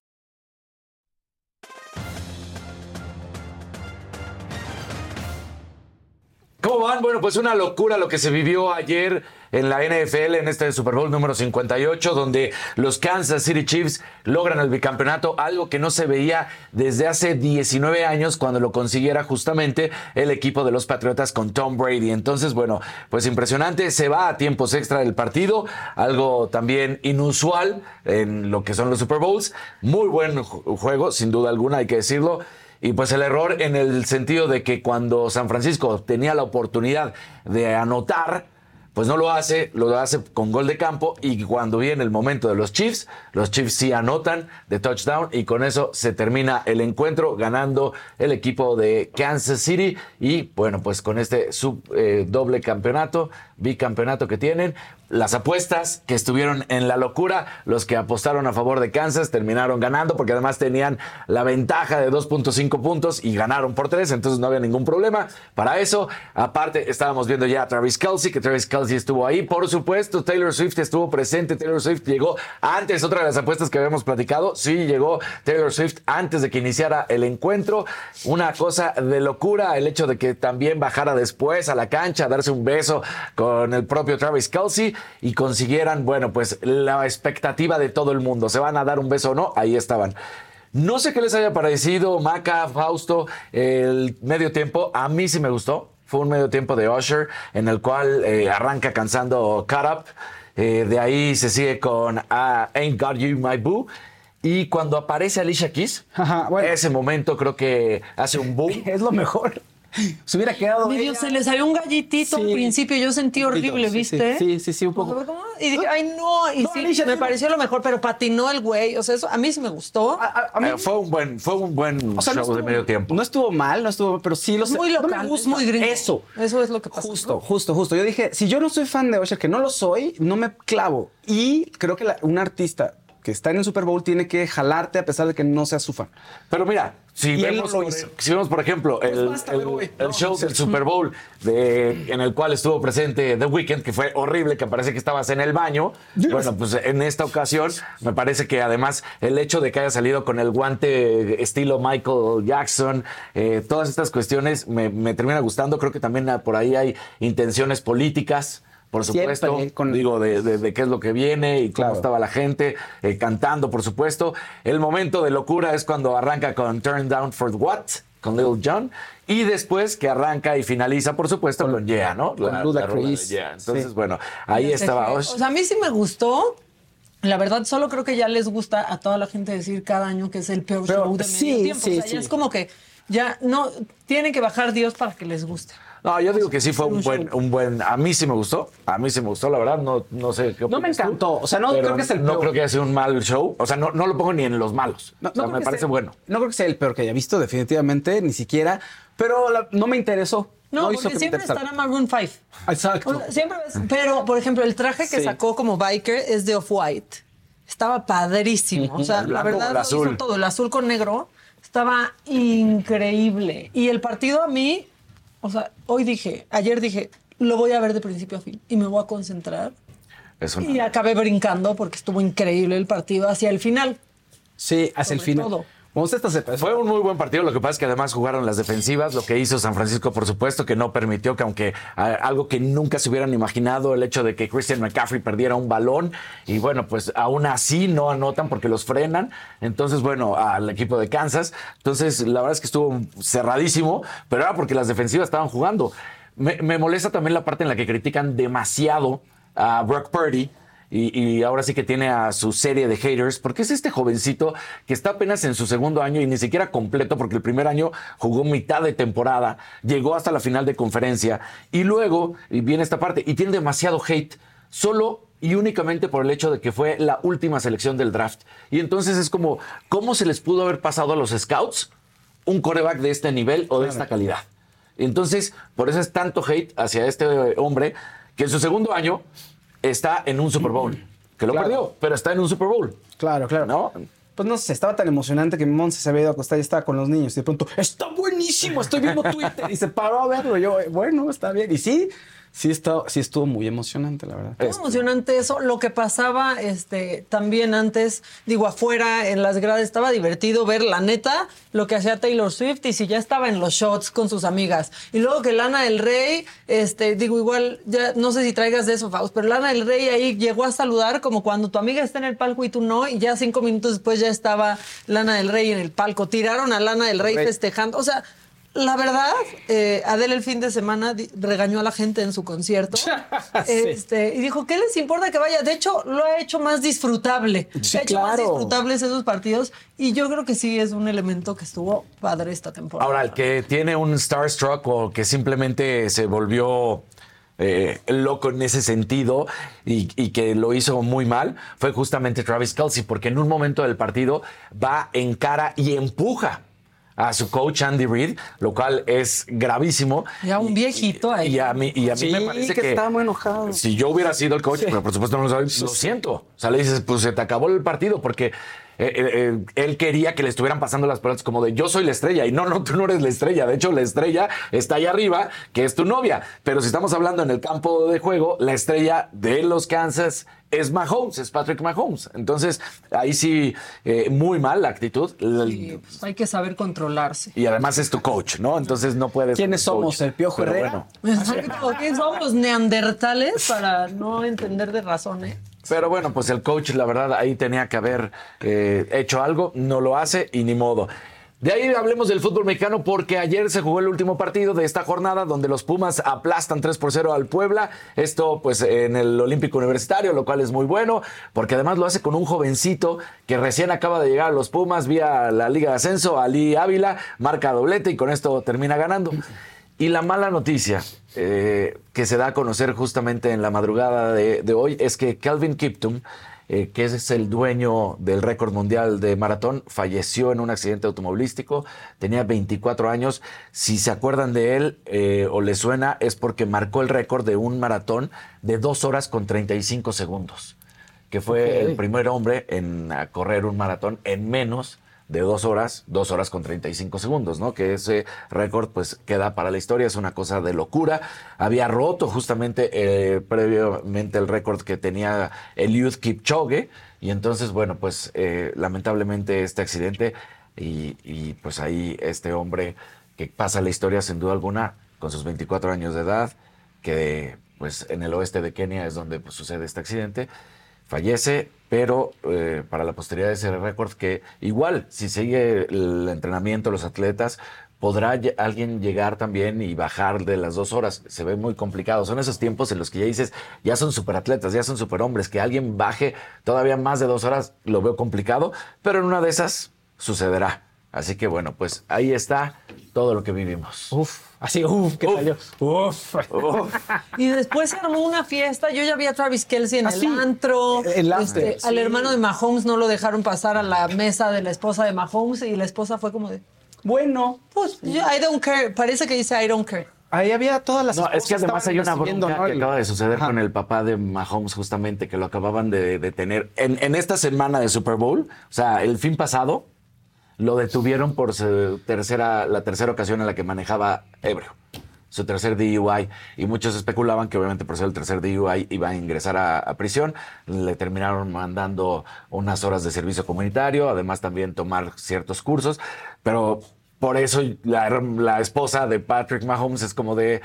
¿Cómo van? Bueno, pues una locura lo que se vivió ayer en la NFL, en este Super Bowl número 58, donde los Kansas City Chiefs logran el bicampeonato, algo que no se veía desde hace 19 años cuando lo consiguiera justamente el equipo de los Patriotas con Tom Brady. Entonces, bueno, pues impresionante, se va a tiempos extra del partido, algo también inusual en lo que son los Super Bowls. Muy buen ju- juego, sin duda alguna, hay que decirlo. Y pues el error en el sentido de que cuando San Francisco tenía la oportunidad de anotar, pues no lo hace, lo hace con gol de campo. Y cuando viene el momento de los Chiefs, los Chiefs sí anotan de touchdown y con eso se termina el encuentro ganando el equipo de Kansas City. Y bueno, pues con este sub eh, doble campeonato, bicampeonato que tienen, las apuestas que estuvieron en la locura, los que apostaron a favor de Kansas terminaron ganando porque además tenían la ventaja de 2.5 puntos y ganaron por 3, entonces no había ningún problema. Para eso. Aparte, estábamos viendo ya a Travis Kelsey, que Travis Kelsey estuvo ahí, por supuesto, Taylor Swift estuvo presente, Taylor Swift llegó antes, otra de las apuestas que habíamos platicado, sí llegó Taylor Swift antes de que iniciara el encuentro, una cosa de locura, el hecho de que también bajara después a la cancha a darse un beso con el propio Travis Kelsey y consiguieran, bueno, pues la expectativa de todo el mundo. ¿Se van a dar un beso o no? Ahí estaban. No sé qué les haya parecido, Maca, Fausto, el medio tiempo. A mí sí me gustó. Fue un medio tiempo de Usher en el cual eh, arranca cansando Cut Up. Eh, de ahí se sigue con ah, Ain't Got You My Boo. Y cuando aparece Alicia Keys, Ajá, bueno. ese momento creo que hace un boom. Es lo mejor. Se hubiera quedado. Ella. se le salió un gallitito al principio, yo sentí horrible, Sí, ¿viste? Sí, sí, sí, un poco. Y dije, ay, no. Y No, sí, Alicia, me pareció lo mejor, pero patinó el güey. O sea, eso a mí sí me gustó. A, a- a mí, Eh, fue un buen, fue un buen o sea, no show de medio tiempo. No estuvo mal, no estuvo, pero sí lo Es sé. muy no me local, es gusta. muy gringo. Eso. Eso es lo que pasa. Justo, justo, justo. Yo dije, si yo no soy fan de Usher, que no lo soy, no me clavo. Y creo que la- un artista que está en el Super Bowl tiene que jalarte a pesar de que no seas su fan. Pero mira, si vemos, por, si vemos, por ejemplo, el, basta, el- el No, show sí. del Super Bowl de, en el cual estuvo presente The Weeknd, que fue horrible, que parece que estabas en el baño. Bueno, pues en esta ocasión me parece que además el hecho de que haya salido con el guante estilo Michael Jackson, eh, todas estas cuestiones me, me termina gustando. Creo que también ah, por ahí hay intenciones políticas. Por Siempre, supuesto, con- digo, de, de- de qué es lo que viene y cómo Claro. estaba la gente eh, cantando, por supuesto. El momento de locura es cuando arranca con Turn Down for What, con Lil Jon, y después que arranca y finaliza, por supuesto, con, Yeah, ¿no? con de Yeah. Entonces, Sí. bueno, ahí estaba. O sea, a mí sí me gustó. La verdad, solo creo que ya les gusta a toda la gente decir cada año que es el peor Pero show de medio sí, tiempo. sí, o sea, sí. ya es como que ya no tienen que bajar Dios para que les guste. No, yo digo que sí fue Un buen, show. un buen. A mí sí me gustó. A mí sí me gustó, la verdad. No, no sé qué No me encantó. O sea, no creo que es el No peor. creo que haya sido un mal show. O sea, no, no lo pongo ni en los malos. No, o sea, no me parece sea- bueno. No creo que sea el peor que haya visto, definitivamente, ni siquiera. Pero la- no me interesó. No, hizo porque siempre estará Maroon 5. Exacto. Siempre ves- pero, por ejemplo, el traje que Sí. sacó como biker es de Off-White. Estaba padrísimo. O sea, El la verdad el lo azul. hizo todo. El azul con negro estaba increíble. Y el partido a mí, o sea, hoy dije, ayer dije, lo voy a ver de principio a fin y me voy a concentrar. Es una- Y acabé brincando porque estuvo increíble el partido hacia el final. Sí, hacia el final. todo. Se Fue un muy buen partido, lo que pasa es que además jugaron las defensivas, lo que hizo San Francisco, por supuesto, que no permitió que aunque algo que nunca se hubieran imaginado, el hecho de que Christian McCaffrey perdiera un balón, y bueno, pues aún así no anotan porque los frenan, entonces bueno, al equipo de Kansas, entonces la verdad es que estuvo cerradísimo, pero era porque las defensivas estaban jugando. Me, me molesta también la parte en la que critican demasiado a Brock Purdy, y, y ahora sí que tiene a su serie de haters, porque es este jovencito que está apenas en su segundo año y ni siquiera completo, porque el primer año jugó mitad de temporada, llegó hasta la final de conferencia, y luego viene esta parte, y tiene demasiado hate, solo y únicamente por el hecho de que fue la última selección del draft. Y entonces es como, ¿cómo se les pudo haber pasado a los scouts un coreback de este nivel o de esta calidad? Entonces, por eso es tanto hate hacia este hombre que en su segundo año está en un Super Bowl. Que lo Claro. perdió, pero está en un Super Bowl. Claro, claro. ¿No? Pues no sé, estaba tan emocionante que Monse se había ido a acostar y estaba con los niños. Y de pronto, está buenísimo, estoy viendo Twitter. Y se paró a verlo. Y yo, bueno, está bien. Y sí, sí, está, sí estuvo muy emocionante, la verdad. Muy emocionante eso. Lo que pasaba este, también antes, digo, afuera en las gradas, estaba divertido ver la neta lo que hacía Taylor Swift y si ya estaba en los shots con sus amigas. Y luego que Lana del Rey, este, digo, igual, ya no sé si traigas de eso, Faust, pero Lana del Rey ahí llegó a saludar como cuando tu amiga está en el palco y tú no, y ya cinco minutos después ya estaba Lana del Rey en el palco. Tiraron a Lana del Rey Rey. festejando. O sea, la verdad, eh, Adele el fin de semana regañó a la gente en su concierto. este, y dijo, ¿qué les importa que vaya? De hecho, lo ha hecho más disfrutable. Sí, ha hecho más disfrutables esos partidos. Y yo creo que sí es un elemento que estuvo padre esta temporada. Ahora, el que tiene un starstruck o que simplemente se volvió eh, loco en ese sentido y, y que lo hizo muy mal fue justamente Travis Kelsey, porque en un momento del partido va en cara y empuja a su coach Andy Reid, lo cual es gravísimo. Ya un viejito ahí. Y a mí, y a mí Sí, me parece que que, estaba muy enojado. Si yo hubiera sido el coach, pero por supuesto no lo sabes, lo siento. O sea, le dices, pues se te acabó el partido porque eh, eh, eh, él quería que le estuvieran pasando las pelotas como de yo soy la estrella. Y no, no, tú no eres la estrella. De hecho, la estrella está ahí arriba, que es tu novia. Pero si estamos hablando en el campo de juego, la estrella de los Kansas es Mahomes, es Patrick Mahomes. Entonces, ahí sí, eh, muy mal la actitud. Sí, pues hay que saber controlarse. Y además es tu coach, ¿no? Entonces no puedes. ¿Quiénes somos? coach. ¿El Piojo Pero Herrera? bueno. ¿qué somos neandertales para no entender de razones? Pero bueno, pues el coach, la verdad, ahí tenía que haber eh, hecho algo, no lo hace y ni modo. De ahí hablemos del fútbol mexicano porque ayer se jugó el último partido de esta jornada donde los Pumas aplastan 3 por 0 al Puebla. Esto pues en el Olímpico Universitario, lo cual es muy bueno porque además lo hace con un jovencito que recién acaba de llegar a los Pumas vía la Liga de Ascenso, Ali Ávila, marca doblete y con esto termina ganando. Y la mala noticia eh, que se da a conocer justamente en la madrugada de, de hoy es que Calvin Kiptum, eh, que es el dueño del récord mundial de maratón, falleció en un accidente automovilístico, tenía 24 años. Si se acuerdan de él eh, o le suena, es porque marcó el récord de un maratón de 2 horas con 35 segundos, que fue el primer hombre en correr un maratón en menos de dos horas, dos horas con 35 segundos, ¿no? Que ese récord pues queda para la historia, es una cosa de locura. Había roto justamente eh, previamente el récord que tenía Eliud Kipchoge y entonces, bueno, pues eh, lamentablemente este accidente y, y, pues ahí este hombre que pasa la historia sin duda alguna con sus 24 años de edad, que pues en el oeste de Kenia es donde pues, sucede este accidente fallece, pero eh, para la posteridad ese récord que igual, si sigue el entrenamiento, los atletas, podrá alguien llegar también y bajar de las dos horas. Se ve muy complicado. Son esos tiempos en los que ya dices, ya son superatletas, ya son superhombres, que alguien baje todavía más de dos horas, lo veo complicado, pero en una de esas sucederá. Así que bueno, pues ahí está todo lo que vivimos. Uf, así, uf, ¿qué tal yo? Uf. Y después se armó una fiesta. Yo ya vi a Travis Kelsey en Ah, el sí. antro. El after, Este, sí. Al hermano de Mahomes no lo dejaron pasar a la mesa de la esposa de Mahomes y la esposa fue como de, Bueno, pues, yo, I don't care. Parece que dice I don't care. ahí había todas las No, es que además hay una bronca ¿no? que acaba de suceder Ajá. con el papá de Mahomes justamente, que lo acababan de detener en, en esta semana de Super Bowl, o sea, el fin pasado, lo detuvieron por su tercera, la tercera ocasión en la que manejaba ebrio, su tercer DUI, y muchos especulaban que obviamente por ser el tercer DUI iba a ingresar a, a prisión, le terminaron mandando unas horas de servicio comunitario, además también tomar ciertos cursos, pero por eso la, la esposa de Patrick Mahomes es como de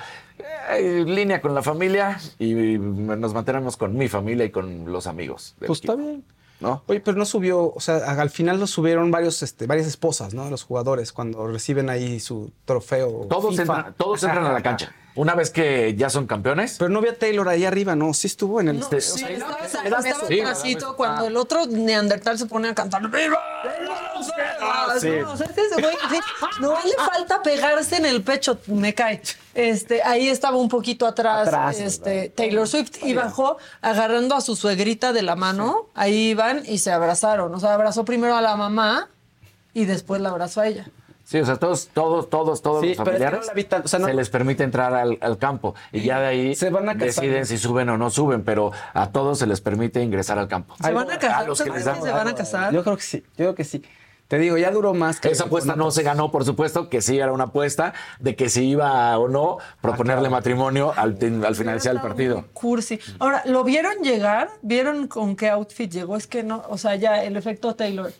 eh, línea con la familia y nos mantenemos con mi familia y con los amigos. Pues está equipo, bien. ¿No? Oye, pero no subió, o sea, al final lo subieron varios, este, varias esposas, ¿no? Los jugadores cuando reciben ahí su trofeo. Todos, FIFA. entran, todos entran a la cancha. Una vez que ya son campeones, Pero no vi a Taylor ahí arriba, ¿no? Sí estuvo en el. No, sí, o sea, estaba, estaba. Sí, da cuando el otro neandertal se pone a cantar ¡Viva! ¡Viva! sí. No, sí, le falta pegarse en el pecho, me cae. Este, ahí estaba un poquito atrás, Atrás, este, Taylor Swift y bajó agarrando a su suegrita de la mano. Ahí iban y se abrazaron. O sea, abrazó primero a la mamá y después la abrazó a ella. Sí, o sea, todos, todos, todos, todos Sí, los pero es que familiares no la vi tan- o sea, no- se les permite entrar al, al campo y ya de ahí Se van a casar. deciden si suben o no suben, pero a todos se les permite ingresar al campo. ¿Se van a casar? los que ¿Tú les dan- se van a casar? Yo creo que sí, yo creo que sí. Te digo, ya duró más que. Esa apuesta no se ganó, por supuesto, que sí era una apuesta de que si iba o no proponerle matrimonio al, al finalizar el partido. Cursi. Ahora, ¿lo vieron llegar? ¿Vieron con qué outfit llegó? Es que no, o sea, ya el efecto Taylor.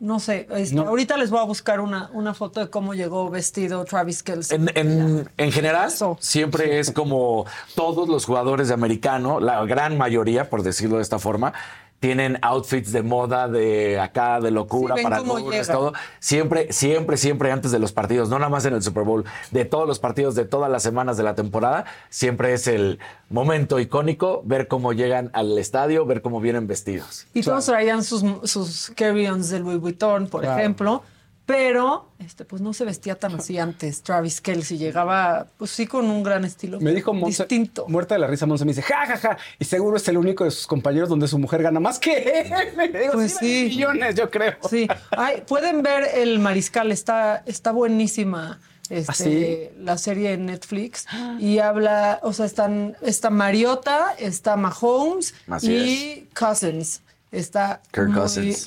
No sé, este, No. ahorita les voy a buscar una, una foto de cómo llegó vestido Travis Kelce. En, en- en general, Eso. siempre es como todos los jugadores de americano, la gran mayoría, por decirlo de esta forma, tienen outfits de moda, de acá, de locura, Sí, para llega. todo. Siempre, siempre, siempre antes de los partidos, no nada más en el Super Bowl, de todos los partidos, de todas las semanas de la temporada, siempre es el momento icónico ver cómo llegan al estadio, ver cómo vienen vestidos. Y todos traían sus, sus carry-ons de Louis Vuitton, por Claro. ejemplo. Pero, este, pues no se vestía tan así antes. Travis Kelsey llegaba, pues sí, con un gran estilo. Me dijo Monse, distinto. muerta de la risa, Monse me dice, ja, ja, ja, y seguro es el único de sus compañeros donde su mujer gana más que él. Digo, Pues sí, millones, yo creo. Sí. Ay, pueden ver el Mariscal, está, está buenísima. Este, ¿Ah, sí? la serie en Netflix y habla, o sea, están, está Mariota, está Mahomes Así y Cousins. Está Kirk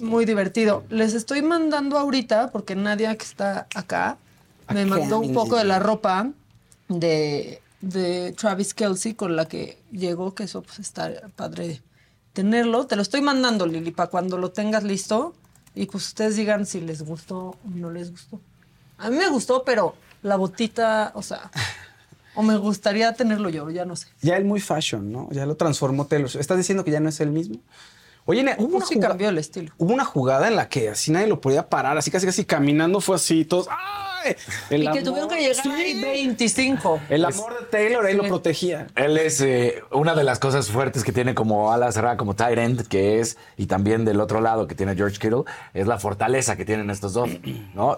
muy, divertido. Les estoy mandando ahorita, porque Nadia que está acá, me mandó un poco de la ropa de, de Travis Kelsey con la que llegó, que eso pues está padre tenerlo. Te lo estoy mandando, Lili, para cuando lo tengas listo y pues ustedes digan si les gustó o no les gustó. A mí me gustó, pero la botita, o sea, o me gustaría tenerlo yo, ya no sé. Ya él muy fashion, ¿no? Ya lo transformó Taylor. ¿Estás diciendo que ya no es el mismo? Oye, hubo una, sí juga- cambió el estilo. hubo una jugada en la que así nadie lo podía parar, así casi casi caminando fue así, todos. ¡Ay! El y que tuvieron que llegar Sí. ahí 25. El amor de Taylor ahí lo protegía. Él es eh, una de las cosas fuertes que tiene como ala cerrada, como tight end, que es, y también del otro lado que tiene George Kittle, es la fortaleza que tienen estos dos, ¿no?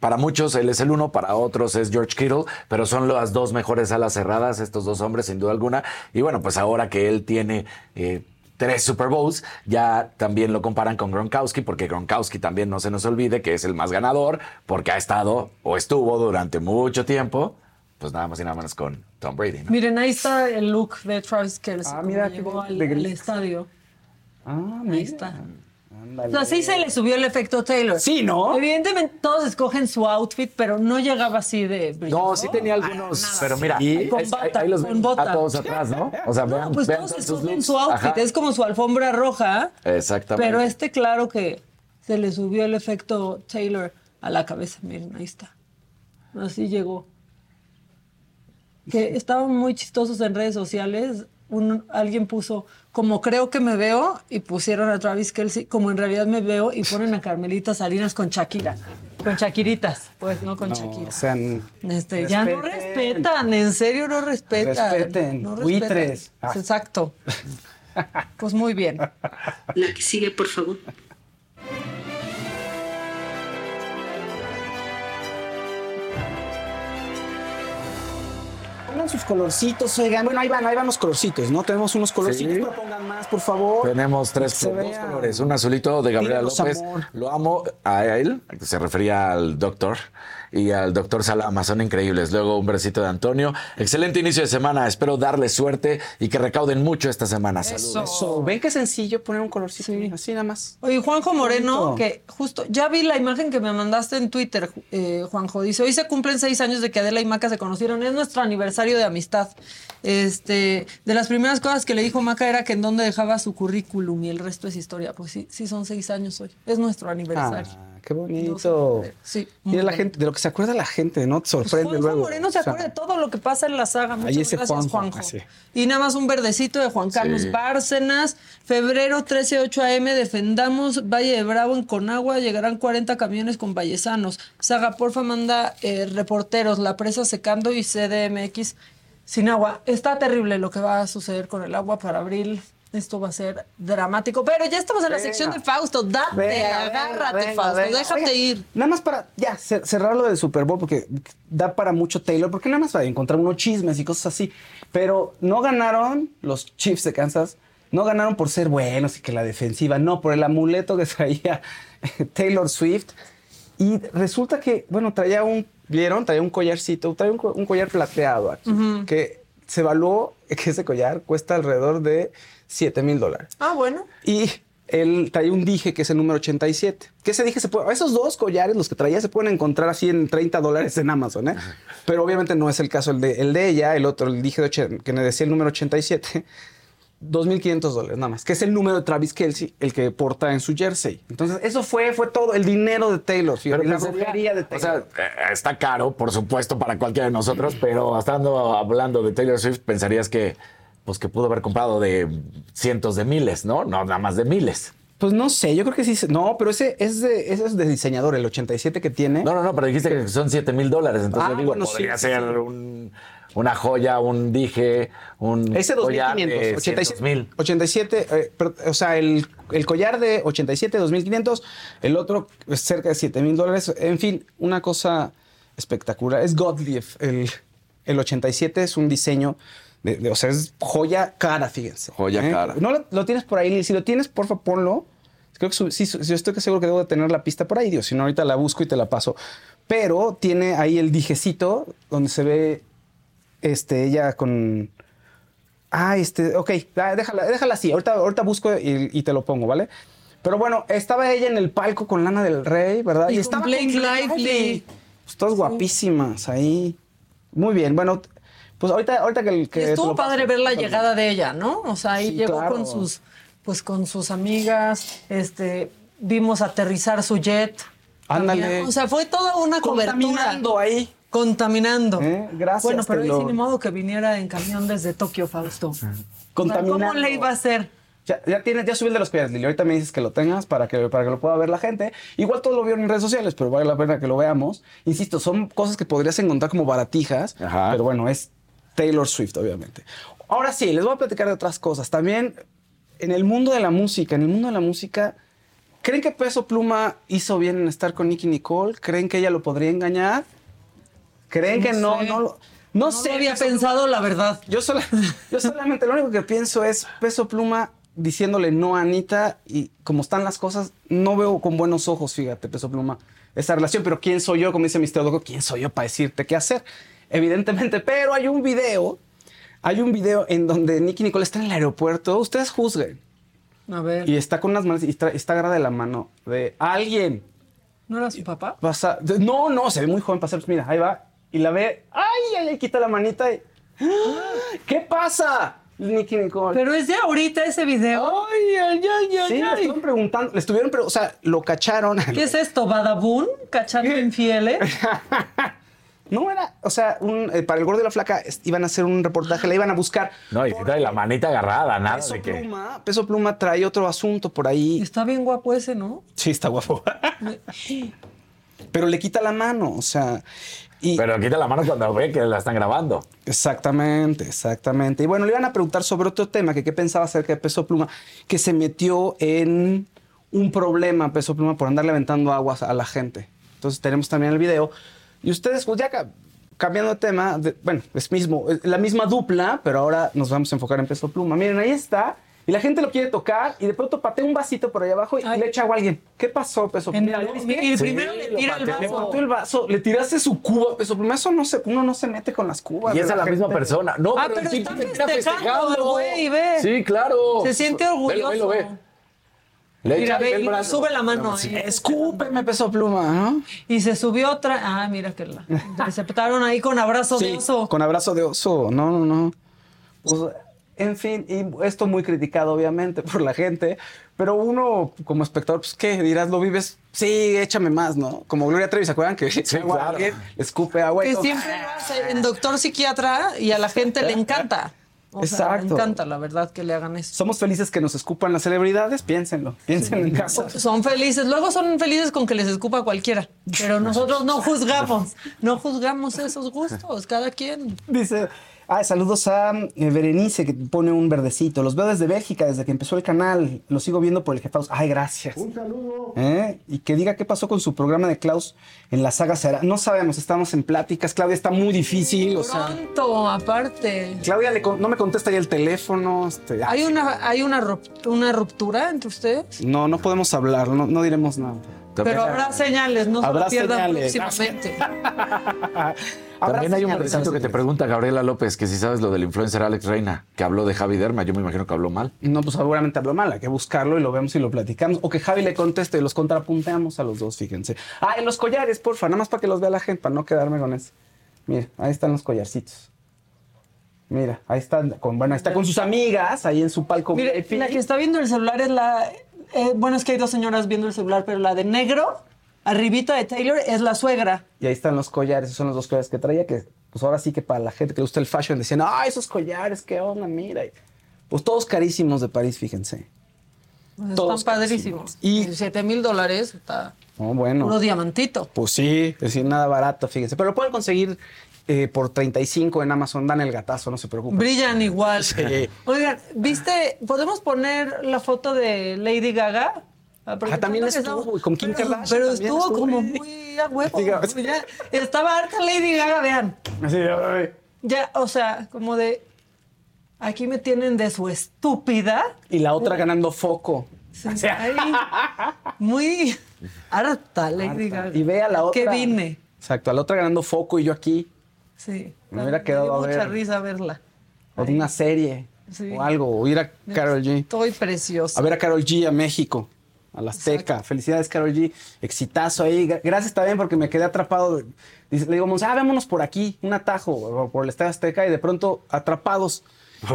Para muchos él es el uno, para otros es George Kittle, pero son las dos mejores alas cerradas, estos dos hombres, sin duda alguna. Y bueno, pues ahora que él tiene eh, tres Super Bowls, ya también lo comparan con Gronkowski, porque Gronkowski también no se nos olvide que es el más ganador, porque ha estado o estuvo durante mucho tiempo, pues nada más y nada menos con Tom Brady, ¿no? Miren, ahí está el look de Travis Kelsey. Ah, mira, llegó al, al estadio. Ah, Ahí está. Ándale. O sea, sí se le subió el efecto Taylor. Sí, ¿no? Evidentemente todos escogen su outfit, pero no llegaba así de No, sí tenía algunos, pero mira, Sí. ahí, Con ahí- ahí los con bota. a todos atrás, ¿no? O sea, vean, No, pues vean todos escogen su outfit, Ajá. es como su alfombra roja. Exactamente. Pero este, claro que se le subió el efecto Taylor a la cabeza. Miren, ahí está. Así llegó. Que estaban muy chistosos en redes sociales. Un, alguien puso, como creo que me veo, y pusieron a Travis Kelsey, como en realidad me veo, y ponen a Carmelita Salinas con Shakira. Con Shakiritas, pues, no con No, Shakira. o sea, Este, ya no respetan, en serio no respetan. Respeten, no buitres. Ah. Exacto. Pues muy bien. La que sigue, por favor. Pongan sus colorcitos, oigan. Bueno, ahí van, ahí van los colorcitos, ¿no? Tenemos unos colorcitos, Sí. pero pongan más, por favor. Tenemos tres dos colores. Un azulito de Gabriela López. amor. Lo amo a él, que se refería al doctor, y al doctor Salama. Son increíbles. Luego un versito de Antonio. Excelente inicio de semana. Espero darles suerte y que recauden mucho esta semana. Saludos. Eso, ven qué sencillo poner un colorcito, así nada más. Oye, Juanjo Moreno, que justo, ya vi la imagen que me mandaste en Twitter, eh, Juanjo. Dice, hoy se cumplen seis años de que Adela y Maca se conocieron. Es nuestro aniversario de amistad. Este, de las primeras cosas que le dijo Maca era que en dónde dejaba su currículum y el resto es historia. Pues sí, sí son seis años hoy. Es nuestro aniversario. Ah, qué bonito. Sí, Mira la gente, de lo que se acuerda la gente, ¿no? Te Pues sorprende Juanjo luego. Moreno se O sea, acuerda de todo lo que pasa en la saga. Muchas ese gracias, Juanjo, Juanjo. así. Y nada más un verdecito de Juan Carlos Sí. Bárcenas. Febrero 13, 8 AM, defendamos Valle de Bravo en Conagua. Llegarán 40 camiones con vallesanos. Saga, porfa, manda eh, reporteros. La presa secando y CDMX sin agua. Está terrible lo que va a suceder con el agua para abril. Esto va a ser dramático. Pero ya estamos en la sección de Fausto. Date, Venga, agárrate, venga, Fausto. Déjate ir. Nada más para ya cer- cerrar lo del Super Bowl, porque da para mucho Taylor, porque nada más para encontrar unos chismes y cosas así. Pero no ganaron los Chiefs de Kansas, no ganaron por ser buenos y que la defensiva, no, por el amuleto que traía Taylor Swift. Y resulta que, bueno, traía un, ¿vieron? Traía un collarcito, traía un collar plateado aquí, que se evaluó que ese collar cuesta alrededor de 7 mil dólares. Ah, bueno. Y él traía un dije que es el número 87. Que ese dije se puede. Esos dos collares, los que traía, se pueden encontrar así en 30 dólares en Amazon, ¿eh? Pero obviamente no es el caso el de, el de ella, el otro, el dije de que me decía el número 87. 2.500 dólares nada más, que es el número de Travis Kelsey, el que porta en su jersey. Entonces, eso fue, fue todo, el dinero de Taylor, fíjate, la pensaría- brujería de O Taylor. sea, eh, está caro, por supuesto, para cualquiera de nosotros, pero estando hablando de Taylor Swift, pensarías que, pues, que pudo haber comprado de cientos de miles, ¿no? No, nada más de miles. pues no sé, yo creo que sí. No, pero ese es de, ese es de diseñador, el 87 que tiene. No, no, no, pero dijiste que son 7 mil dólares, entonces Ah, yo digo, bueno, podría sí, ser sí. un, una joya, un dije, un Ese collar 2500, de 87, 100,000. 87 eh, pero, o sea, el, el collar de 87, 2500, el otro es cerca de 7000 dólares. En fin, una cosa espectacular. Es Gottlieb. El, el 87 es un diseño, de, de- o sea, es joya cara, fíjense. Joya ¿eh? cara. No lo, lo tienes por ahí, Lili. Si lo tienes, porfa, ponlo. Creo que su- sí, su- yo estoy que seguro que debo de tener la pista por ahí, Dios. Si no, ahorita la busco y te la paso. Pero tiene ahí el dijecito donde se ve este, ella con. Ah, este, ok, ah, déjala, déjala así. Ahorita, ahorita busco y, y te lo pongo, ¿vale? Pero bueno, estaba ella en el palco con Lana del Rey, ¿verdad? Y con estaba Blake Lively. Pues todas guapísimas ahí. Muy bien, bueno, pues ahorita, ahorita que, que Y estuvo lo padre ver la llegada de ella, ¿no? O sea, ahí Sí, llegó claro. con sus, pues con sus amigas, este, vimos aterrizar su jet. Ándale. O sea, fue toda una cobertura. Contaminando ahí. Contaminando. Eh, gracias, Bueno, pero sí ni modo que viniera en camión desde Tokio, Fausto. Contaminando. ¿Cómo le iba a hacer? Ya, ya, tienes, ya subí el de los collares, Lili. Ahorita me dices que lo tengas para que, para que lo pueda ver la gente. Igual todo lo vieron en redes sociales, pero vale la pena que lo veamos. Insisto, son cosas que podrías encontrar como baratijas, Ajá. pero bueno, es Taylor Swift, obviamente. Ahora sí, les voy a platicar de otras cosas. También en el mundo de la música, en el mundo de la música, ¿creen que Peso Pluma hizo bien en estar con Nicky Nicole? ¿Creen que ella lo podría engañar? ¿Creen que no? sé. No, lo- no, No sé. lo había Peso pensado, la verdad. yo, sola- yo solamente lo único que pienso es Peso Pluma diciéndole no a Anita y como están las cosas, no veo con buenos ojos, fíjate, Peso Pluma, esa relación. Pero ¿quién soy yo? Como dice Mr. Dogo, ¿quién soy yo para decirte qué hacer? Evidentemente, pero hay un video, hay un video en donde Nicky Nicole está en el aeropuerto, ustedes juzguen, A ver, y está con unas manos y está, está agarrada de la mano de alguien. ¿no era su papá? Pasa, no, no, se ve muy joven ser, pues mira, ahí va, y la ve, ay, ay, ay, quita la manita y, ¡Ah! ¿qué pasa? Nicky Nicole. Pero es de ahorita ese video. Ay, ay, ay, ay. Sí, le estuvieron preguntando, le estuvieron, pre- o sea, lo cacharon. ¿Qué es esto? ¿Badabun? ¿Cachando infieles? No era, o sea, un, eh, para el gordo y la flaca es- iban a hacer un reportaje, la iban a buscar. No, y trae la manita agarrada, nada Peso de que. Pluma, Peso Pluma trae otro asunto por ahí. Está bien guapo ese, ¿no? Sí, está guapo. Pero le quita la mano, o sea. Y, Pero quita la mano cuando ve que la están grabando. Exactamente, exactamente. Y bueno, le iban a preguntar sobre otro tema, que qué pensaba acerca de Peso Pluma, que se metió en un problema Peso Pluma por andarle aventando aguas a la gente. Entonces tenemos también el video. Y ustedes, pues ya ca- cambiando de tema, de- bueno, es mismo, es la misma dupla, pero ahora nos vamos a enfocar en Peso Pluma. Miren, ahí está. Y la gente lo quiere tocar y de pronto patea un vasito por ahí abajo y Ay. le echa agua a alguien. ¿Qué pasó, Peso Pluma? y Sí, primero le tira el. Le vaso. pateó el vaso, le tiraste su cuba, Peso Pluma. Eso no se, uno no se mete con las cubas. Y es la misma persona. No, Ah, pero, pero el tipo está festejando güey, ve. Sí, claro. Se siente orgulloso. Velo, velo, ve. Le Mira, ve, y sube la mano ahí. Escúpeme, Peso Pluma, ¿no? Y se subió otra. Ah, mira que la interceptaron ahí con abrazo de oso. Con abrazo de oso. No, no, no. Pues, en fin, y esto muy criticado, obviamente, por la gente. Pero uno, como espectador, pues, ¿qué? Dirás, ¿lo vives? Sí, échame más, ¿no? Como Gloria Trevi, ¿se acuerdan? Que sí, claro. escupe agua y Que siempre lo hace en doctor psiquiatra y a la gente le encanta. O sea, Exacto. le encanta, la verdad, que le hagan eso. Somos felices que nos escupan las celebridades, piénsenlo. Piensen en casa. Son felices. Luego son felices con que les escupa cualquiera. Pero nosotros no juzgamos. No juzgamos esos gustos. Cada quien. Dice, ah, saludos a eh, Berenice que pone un verdecito. Los veo desde Bélgica, desde que empezó el canal. Lo sigo viendo por el Jefaus. Ay, gracias. Un saludo. Y que diga qué pasó con su programa de Klaus en la saga Será. No sabemos, estamos en pláticas. Claudia está muy difícil. O sea, Pronto, aparte. Claudia le con- no me contesta ya el teléfono. este, ¿Hay una, hay una, rup- una ruptura entre ustedes? no, no podemos hablar, no, no diremos nada. Pero habrá señales, no se Habrá lo pierdan señales. próximamente. También hay un mensaje que te pregunta Gabriela López que si sabes lo del influencer Alex Reina, que habló de Javi Derma. Yo me imagino que habló mal. No, pues seguramente habló mal, hay que buscarlo y lo vemos y lo platicamos. O que Javi le conteste y los contrapunteamos a los dos, fíjense. Ah, en los collares, porfa, nada más para que los vea la gente, para no quedarme con eso. Mira, ahí están los collarcitos. Mira, ahí está con, bueno, ahí está con sus amigas, ahí en su palco. VIP. la que está viendo el celular es la. eh, bueno, es que hay dos señoras viendo el celular, pero la de negro, arribita de Taylor, es la suegra. Y ahí están los collares, esos son los dos collares que traía, que pues ahora sí que para la gente que le gusta el fashion decían, ah, esos collares, qué onda, mira. Pues todos carísimos de París, fíjense. Pues Todos están padrísimos. Y- Y 7 mil dólares, está Oh, bueno. puro diamantito. Pues sí, es decir, nada barato, fíjense. Pero lo pueden conseguir eh, por 35 en Amazon. Dan el gatazo, no se preocupen. Brillan igual. Sí. Oigan, ¿viste? ¿Podemos poner la foto de Lady Gaga? Ah, porque Ah, también estuvo, con Kim pero, Kardashian Pero estuvo estuvo como muy a huevo. Diga, Ya estaba harta Lady Gaga, vean. Así. Ya, o sea, como de. Aquí me tienen de su estúpida. Y la otra ganando foco. Sí, ahí, muy harta Lady Gaga. Y ve a la otra. Que vine. Exacto, a la otra ganando foco y yo aquí. Sí. Me hubiera quedado dio a mucha ver. risa verla. O de una serie. Sí. O algo. O ir a Carol G. Estoy preciosa. A ver a Carol G a México. A la Azteca. Felicidades, Carol G. Exitazo ahí. Gra- Gracias también porque me quedé atrapado. Le digo, "Monse, ah, vámonos por aquí, un atajo por el Estadio Azteca y de pronto atrapados.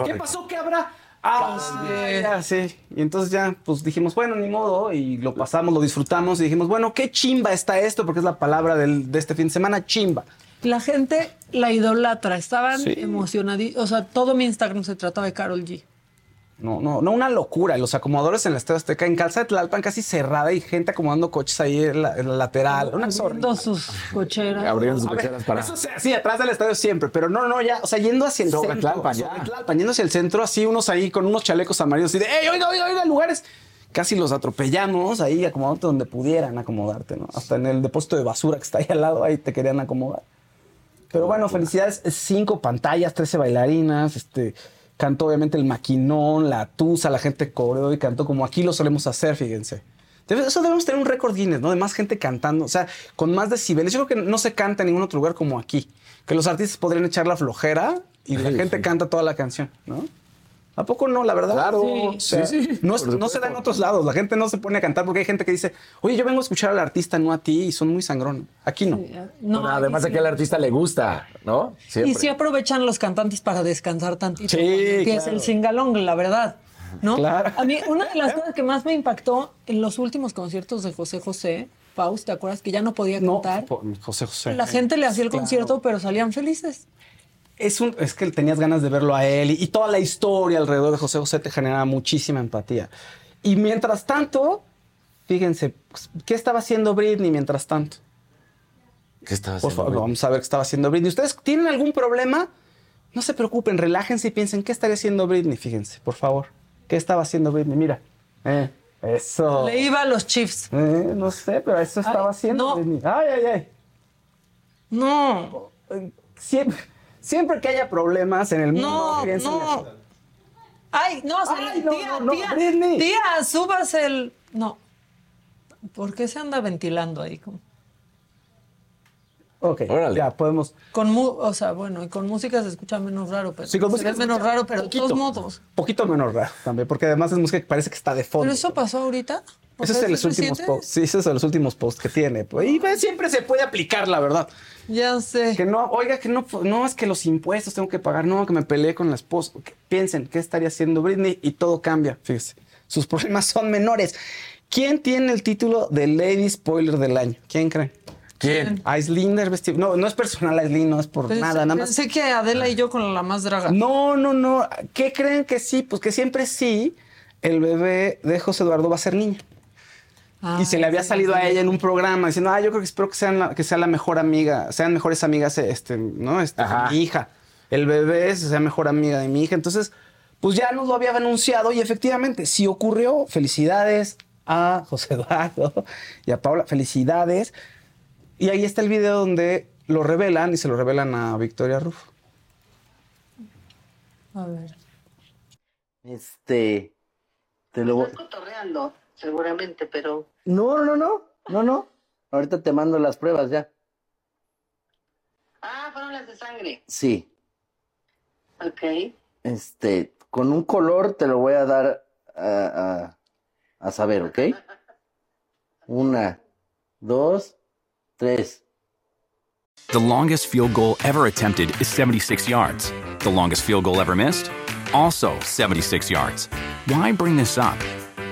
¿Qué pasó? ¿Qué habrá? Ah, sí, ya, sí. Y entonces ya, pues dijimos, bueno, ni modo, y lo pasamos, lo disfrutamos y dijimos, bueno, qué chimba está esto, porque es la palabra del- de este fin de semana, chimba. La gente la idolatra, estaban Sí. emocionados. O sea, todo mi Instagram se trataba de Carol G. No, no, no una locura. Los acomodadores en la Estadio Azteca, en Calza de Tlalpan, casi cerrada y gente acomodando coches ahí en la, en la lateral. Una Abriendo sus cocheras. Abrieron sus cocheras para. Eso se hacía atrás del estadio siempre, pero no, no, ya, o sea, yendo hacia el Sobre centro. Tlalpan, ya. sobre Tlalpan, yendo hacia el centro, así unos ahí con unos chalecos amarillos, y de, ¡ey, oiga, oiga, oiga, lugares! Casi los atropellamos ahí, acomodándote donde pudieran acomodarte, ¿no? Hasta en el depósito de basura que está ahí al lado, ahí te querían acomodar. Pero bueno, felicidades. Cinco pantallas, 13 bailarinas, este. Cantó obviamente el maquinón, la tusa, la gente coreó y cantó como aquí lo solemos hacer, fíjense. Eso debemos tener un récord Guinness, ¿no? De más gente cantando, o sea, con más decibeles. Yo creo que no se canta en ningún otro lugar como aquí. Que los artistas podrían echar la flojera y la gente canta toda la canción, ¿no? ¿A poco no? La verdad. Claro, O sea, sí, sí, No, es- no se da en otros lados. La gente no se pone a cantar porque hay gente que dice, oye, yo vengo a escuchar al artista, no a ti, y son muy sangrones. Aquí no. No, Bueno, además de aquí que al artista le gusta, ¿no? Siempre. Y sí aprovechan los cantantes para descansar tantito. Sí, cuando empieza claro. el singalong, la verdad. ¿No? Claro. A mí, una de las cosas que más me impactó en los últimos conciertos de José José, Faust, ¿te acuerdas que ya no podía No, cantar? po- José José. La gente le hacía el Claro. concierto, pero salían felices. Es, un, es que tenías ganas de verlo a él y, y toda la historia alrededor de José José te generaba muchísima empatía. Y mientras tanto, fíjense, pues, ¿qué estaba haciendo Britney mientras tanto? ¿Qué estaba Por haciendo? favor, vamos a ver qué estaba haciendo Britney. ¿Ustedes tienen algún problema? No se preocupen, relájense y piensen, ¿qué estaría haciendo Britney? Fíjense, por favor. ¿Qué estaba haciendo Britney? Mira. Eh, eso. Le iba a los Chiefs. Eh, no sé, pero eso estaba Ay, haciendo no. Britney. Ay, ay, ay. No, Siempre, siempre que haya problemas en el mundo, no, no. Ay, no, Ay, no, tía, no, no, tía, Britney. tía, subas el... No. ¿Por qué se anda ventilando ahí? Como- Ok, Órale. ya podemos. Con mu o sea, bueno, y con música se escucha menos raro, pero Sí, con se música ve se menos raro, pero de poquito, todos modos. Poquito menos raro también, porque además es música que parece que está de fondo. Pero eso pasó ahorita. O Ese sea, es de ¿es los últimos posts. Sí, ese es de los últimos posts que tiene. pues, Y pues, siempre se puede aplicar, la verdad. Ya sé. Que no, oiga, que no, no es que los impuestos tengo que pagar, no, que me peleé con la esposa. Que piensen, ¿qué estaría haciendo Britney? Y todo cambia, fíjese. Sus problemas son menores. ¿Quién tiene el título de Lady Spoiler del año? ¿Quién creen? ¿Quién? Aislinder vestido. No, no es personal Aislinn, no es por Pensé- nada, nada más. Pensé que Adela y yo con la más draga. No, no, no. ¿Qué creen que sí? Pues que siempre sí, el bebé de José Eduardo va a ser niña. Ah, y se le había sí, salido sí. a ella en un programa diciendo, ah, yo creo que espero que, sean la, que sea la mejor amiga, sean mejores amigas, este, ¿no? Este, mi hija. El bebé sea mejor amiga de mi hija. Entonces, pues ya nos lo había anunciado y efectivamente, sí ocurrió. Felicidades a José Eduardo y a Paula. Felicidades. Y ahí está el video donde lo revelan y se lo revelan a Victoria Rufo. A ver. Este, te lo voy... cotorreando, seguramente, pero No, no, no, no, no. Ahorita te mando las pruebas ya. Ah, fueron las de sangre. Sí, Ok. este, con un color te lo voy a dar a, a, a saber, ¿ok? Una, dos, tres. The longest field goal ever attempted is 76 yards. The longest field goal ever missed? Also 76 yards. Why bring this up?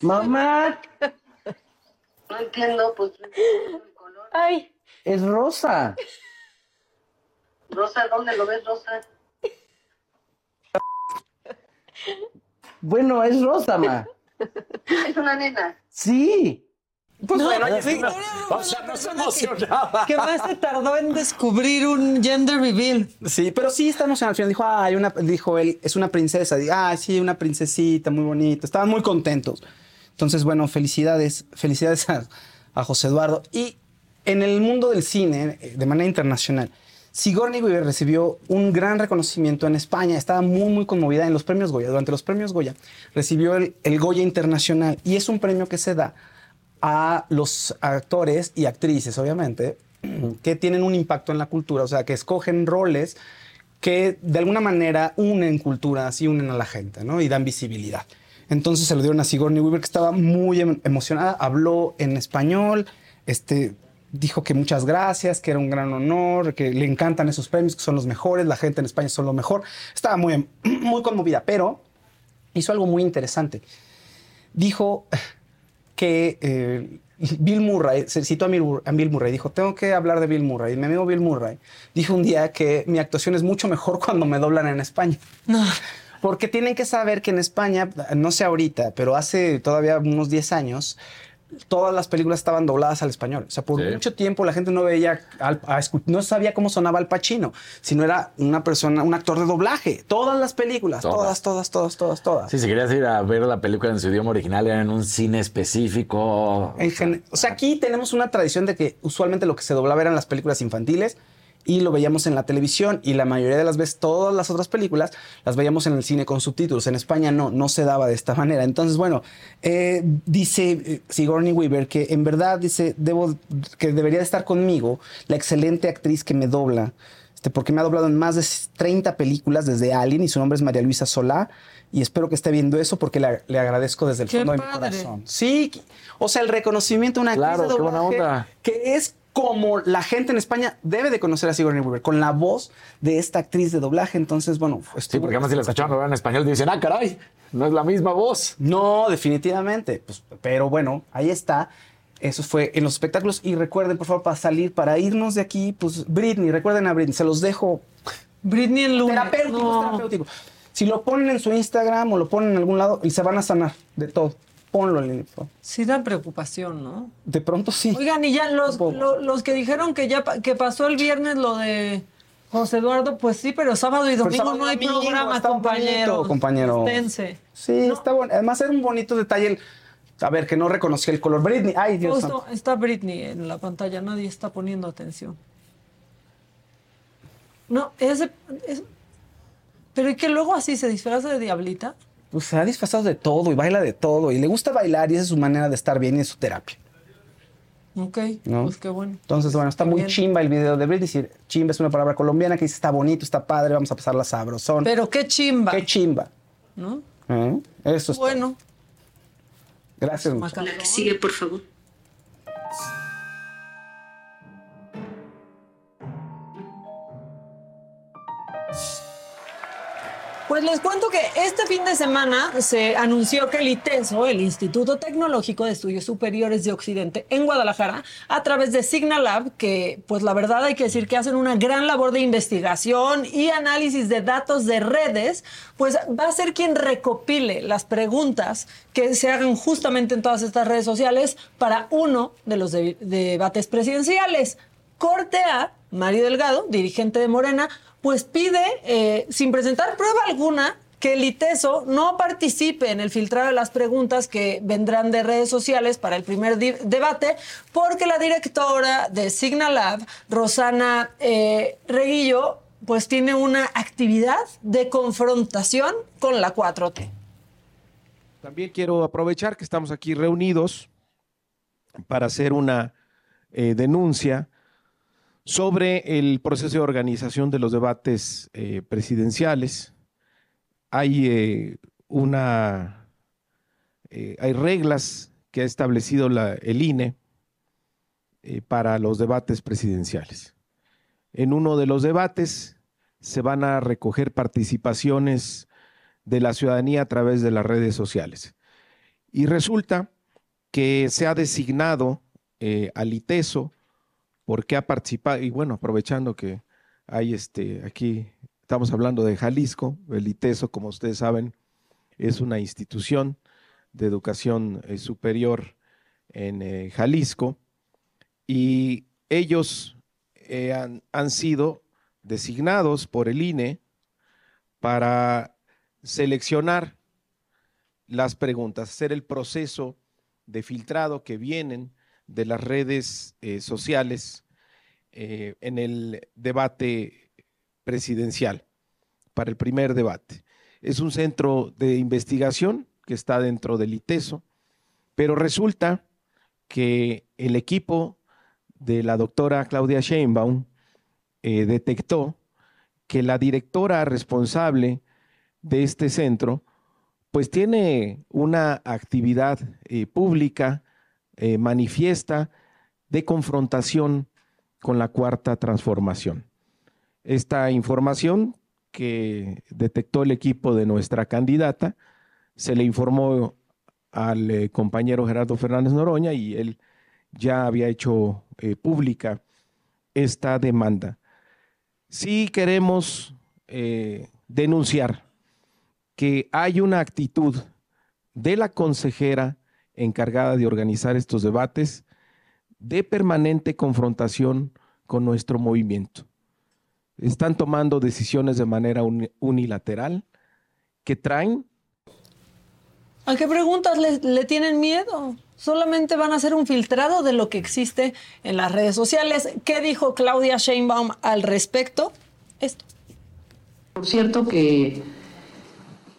Mamá, No entiendo, pues. el color. Ay, es rosa. Rosa, ¿dónde lo ves, Rosa? Bueno, es rosa, ma. Es una nena. Sí. Pues No, bueno, Victoria O sea, no se emocionaba. ¿Qué más se tardó en descubrir un gender reveal? Sí, pero sí está emocionado. Al final dijo, ay, una, dijo él, es una princesa. Dijo, ah, sí, una princesita muy bonita. Estaban muy contentos. Entonces, bueno, felicidades, felicidades a, José Eduardo. Y en el mundo del cine, eh, de manera internacional, Sigourney Weaver recibió un gran reconocimiento en España. Estaba muy, muy conmovida en los premios Goya. Durante los premios Goya recibió el, el Goya Internacional y es un premio que se da a los actores y actrices, obviamente, que tienen un impacto en la cultura, o sea, que escogen roles que de alguna manera unen culturas y unen a la gente, ¿no? Y dan visibilidad. Entonces se lo dieron a Sigourney Weaver, que estaba muy em- emocionada, habló en español, este, dijo que muchas gracias, que era un gran honor, que le encantan esos premios, que son los mejores, la gente en España son lo mejor. Estaba muy, em- muy conmovida, pero hizo algo muy interesante. Dijo que eh, Bill Murray, se citó a Bill, a Bill Murray, dijo, tengo que hablar de Bill Murray. Y mi amigo Bill Murray dijo un día que mi actuación es mucho mejor cuando me doblan en España. Porque tienen que saber que en España, no sé ahorita, pero hace todavía unos 10 años, todas las películas estaban dobladas al español. O sea, por Sí. mucho tiempo la gente no veía, al- a no sabía cómo sonaba Al Pacino, sino era una persona, un actor de doblaje. Todas las películas, Todas. todas, todas, todas, todas, todas. Sí, si querías ir a ver la película en su idioma original, era en un cine específico. En o sea, aquí tenemos una tradición de que usualmente lo que se doblaba eran las películas infantiles y lo veíamos en la televisión y la mayoría de las veces todas las otras películas las veíamos en el cine con subtítulos. En España no, no se daba de esta manera. Entonces, bueno, eh, dice eh, Sigourney Weaver que en verdad dice, debo, que debería de estar conmigo la excelente actriz que me dobla. Este, porque me ha doblado en más de 30 películas desde Alien y su nombre es María Luisa Solá. Y espero que esté viendo eso porque le, le agradezco desde el Qué fondo de mi corazón. Sí, o sea, el reconocimiento de una actriz Claro, de qué buena doblaje onda. que es como la gente en España debe de conocer a Sigourney Weaver, con la voz de esta actriz de doblaje. Entonces, bueno, Sí, estuvo- porque además si la escuchaban hablar en español dicen, ah, caray, no es la misma voz. No, definitivamente. Pues, pero bueno, ahí está. Eso fue en los espectáculos. Y recuerden, por favor, para salir, para irnos de aquí, pues Britney, recuerden a Britney, se los dejo Britney en lunes. terapéutico, No. terapéutico. Si lo ponen en su Instagram o lo ponen en algún lado, y se van a sanar de todo. Ponlo en el Sí da preocupación, ¿no? De pronto sí. Oigan, y ya los, lo- los que dijeron que ya que pasó el viernes lo de José Eduardo, pues sí, pero sábado y domingo sábado no hay domingo, programa, compañero. compañero. Sí, está bueno. Además era un bonito detalle. el- a ver, que no reconocía el color. Britney, ay Dios Justo santo. está Britney en la pantalla, nadie está poniendo atención. No, ese, es- pero y que luego así se disfraza de diablita. Pues se ha disfrazado de todo y baila de todo. Y le gusta bailar y esa es su manera de estar bien y es su terapia. Ok, ¿no? pues qué bueno. Entonces, bueno, está muy Bien. chimba el video de Britney. Sí, Chimba es una palabra colombiana que dice está bonito, está padre, vamos a pasarla sabrosón. Pero qué chimba. Qué chimba. ¿no? ¿Eh? Eso es. Bueno, Gracias. mucho. La que sigue, por favor. Les cuento que este fin de semana se anunció que el ITESO, el Instituto Tecnológico de Estudios Superiores de Occidente en Guadalajara, a través de Signal Lab, que pues la verdad hay que decir que hacen una gran labor de investigación y análisis de datos de redes, pues va a ser quien recopile las preguntas que se hagan justamente en todas estas redes sociales para uno de los de- debates presidenciales. Corte A, Mario Delgado, dirigente de Morena, pues pide, eh, sin presentar prueba alguna, que el ITESO no participe en el filtrado de las preguntas que vendrán de redes sociales para el primer debate, porque la directora de Signal Lab, Rosana eh, Reguillo, pues tiene una actividad de confrontación con la 4T. También quiero aprovechar que estamos aquí reunidos para hacer una eh, denuncia sobre el proceso de organización de los debates eh, presidenciales. Hay eh, una hay reglas que ha establecido la, el INE para los debates presidenciales. En uno de los debates se van a recoger participaciones de la ciudadanía a través de las redes sociales. Y resulta que se ha designado eh, al ITESO porque ha participado, y bueno, aprovechando que hay este, aquí estamos hablando de Jalisco, el ITESO, como ustedes saben, es una institución de educación eh, superior en eh, Jalisco, y ellos han, han sido designados por el INE para seleccionar las preguntas, hacer el proceso de filtrado que vienen de las redes eh, sociales eh, en el debate presidencial, para el primer debate. Es un centro de investigación que está dentro del ITESO, pero resulta que el equipo de la doctora Claudia Sheinbaum eh, detectó que la directora responsable de este centro, pues tiene una actividad pública, eh, manifiesta, de confrontación con la cuarta transformación. Esta información que detectó el equipo de nuestra candidata, se le informó al eh, compañero Gerardo Fernández Noroña y él ya había hecho pública esta demanda. Sí queremos denunciar que hay una actitud de la consejera encargada de organizar estos debates de permanente confrontación con nuestro movimiento. Están tomando decisiones de manera unilateral que traen... ¿A qué preguntas le, le, tienen miedo? Solamente van a hacer un filtrado de lo que existe en las redes sociales. ¿Qué dijo Claudia Sheinbaum al respecto? Esto. Por cierto que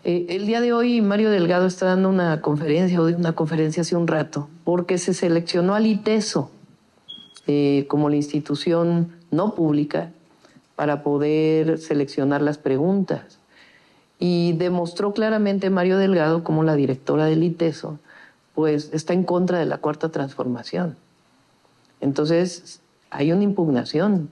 eh, el día de hoy Mario Delgado está dando una conferencia, o una conferencia hace un rato, porque se seleccionó al ITESO eh, como la institución no pública para poder seleccionar las preguntas. Y demostró claramente Mario Delgado como la directora del ITESO, pues está en contra de la cuarta transformación. Entonces, hay una impugnación,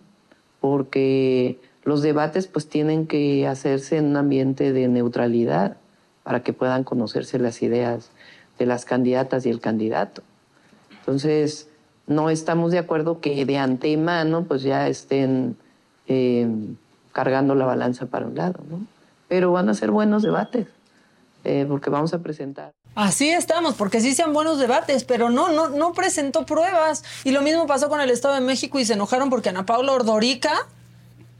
porque los debates pues tienen que hacerse en un ambiente de neutralidad para que puedan conocerse las ideas de las candidatas y el candidato. Entonces, no estamos de acuerdo que de antemano pues ya estén eh, cargando la balanza para un lado, ¿no? Pero van a ser buenos debates, eh, porque vamos a presentar. Así estamos, porque sí sean buenos debates, pero no, no, no presentó pruebas. Y lo mismo pasó con el Estado de México y se enojaron porque Ana Paula Ordorica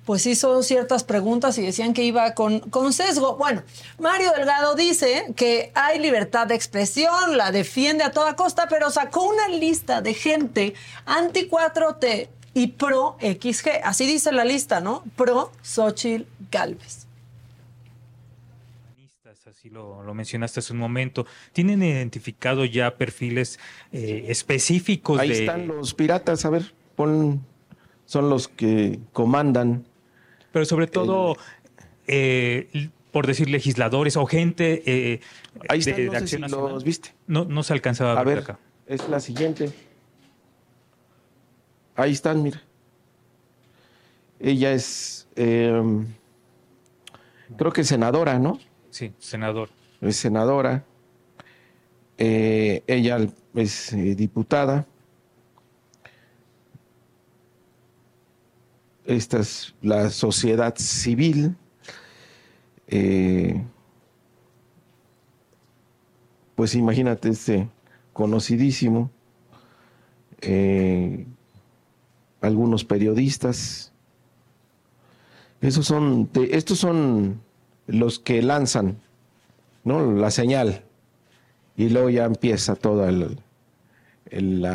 pues hizo ciertas preguntas y decían que iba con, con sesgo. Bueno, Mario Delgado dice que hay libertad de expresión, la defiende a toda costa, pero sacó una lista de gente anti 4T y pro XG. Así dice la lista, ¿no? Pro Xochitl Galvez así lo, mencionaste hace un momento, ¿tienen identificado ya perfiles eh, específicos? Ahí están los piratas, a ver, son los que comandan pero sobre todo, eh, por decir legisladores o gente eh, Ahí de, no Acción Los viste. No, no se alcanzaba a, ver, acá. Es la siguiente. Ahí están, mira. Ella es, em, creo que senadora, ¿no? Sí, senador. Es senadora. Eh, ella es diputada. Esta es la sociedad civil, eh, pues imagínate este conocidísimo, eh, algunos periodistas, esos son, estos son los que lanzan, ¿no? La señal y luego ya empieza todo el, el,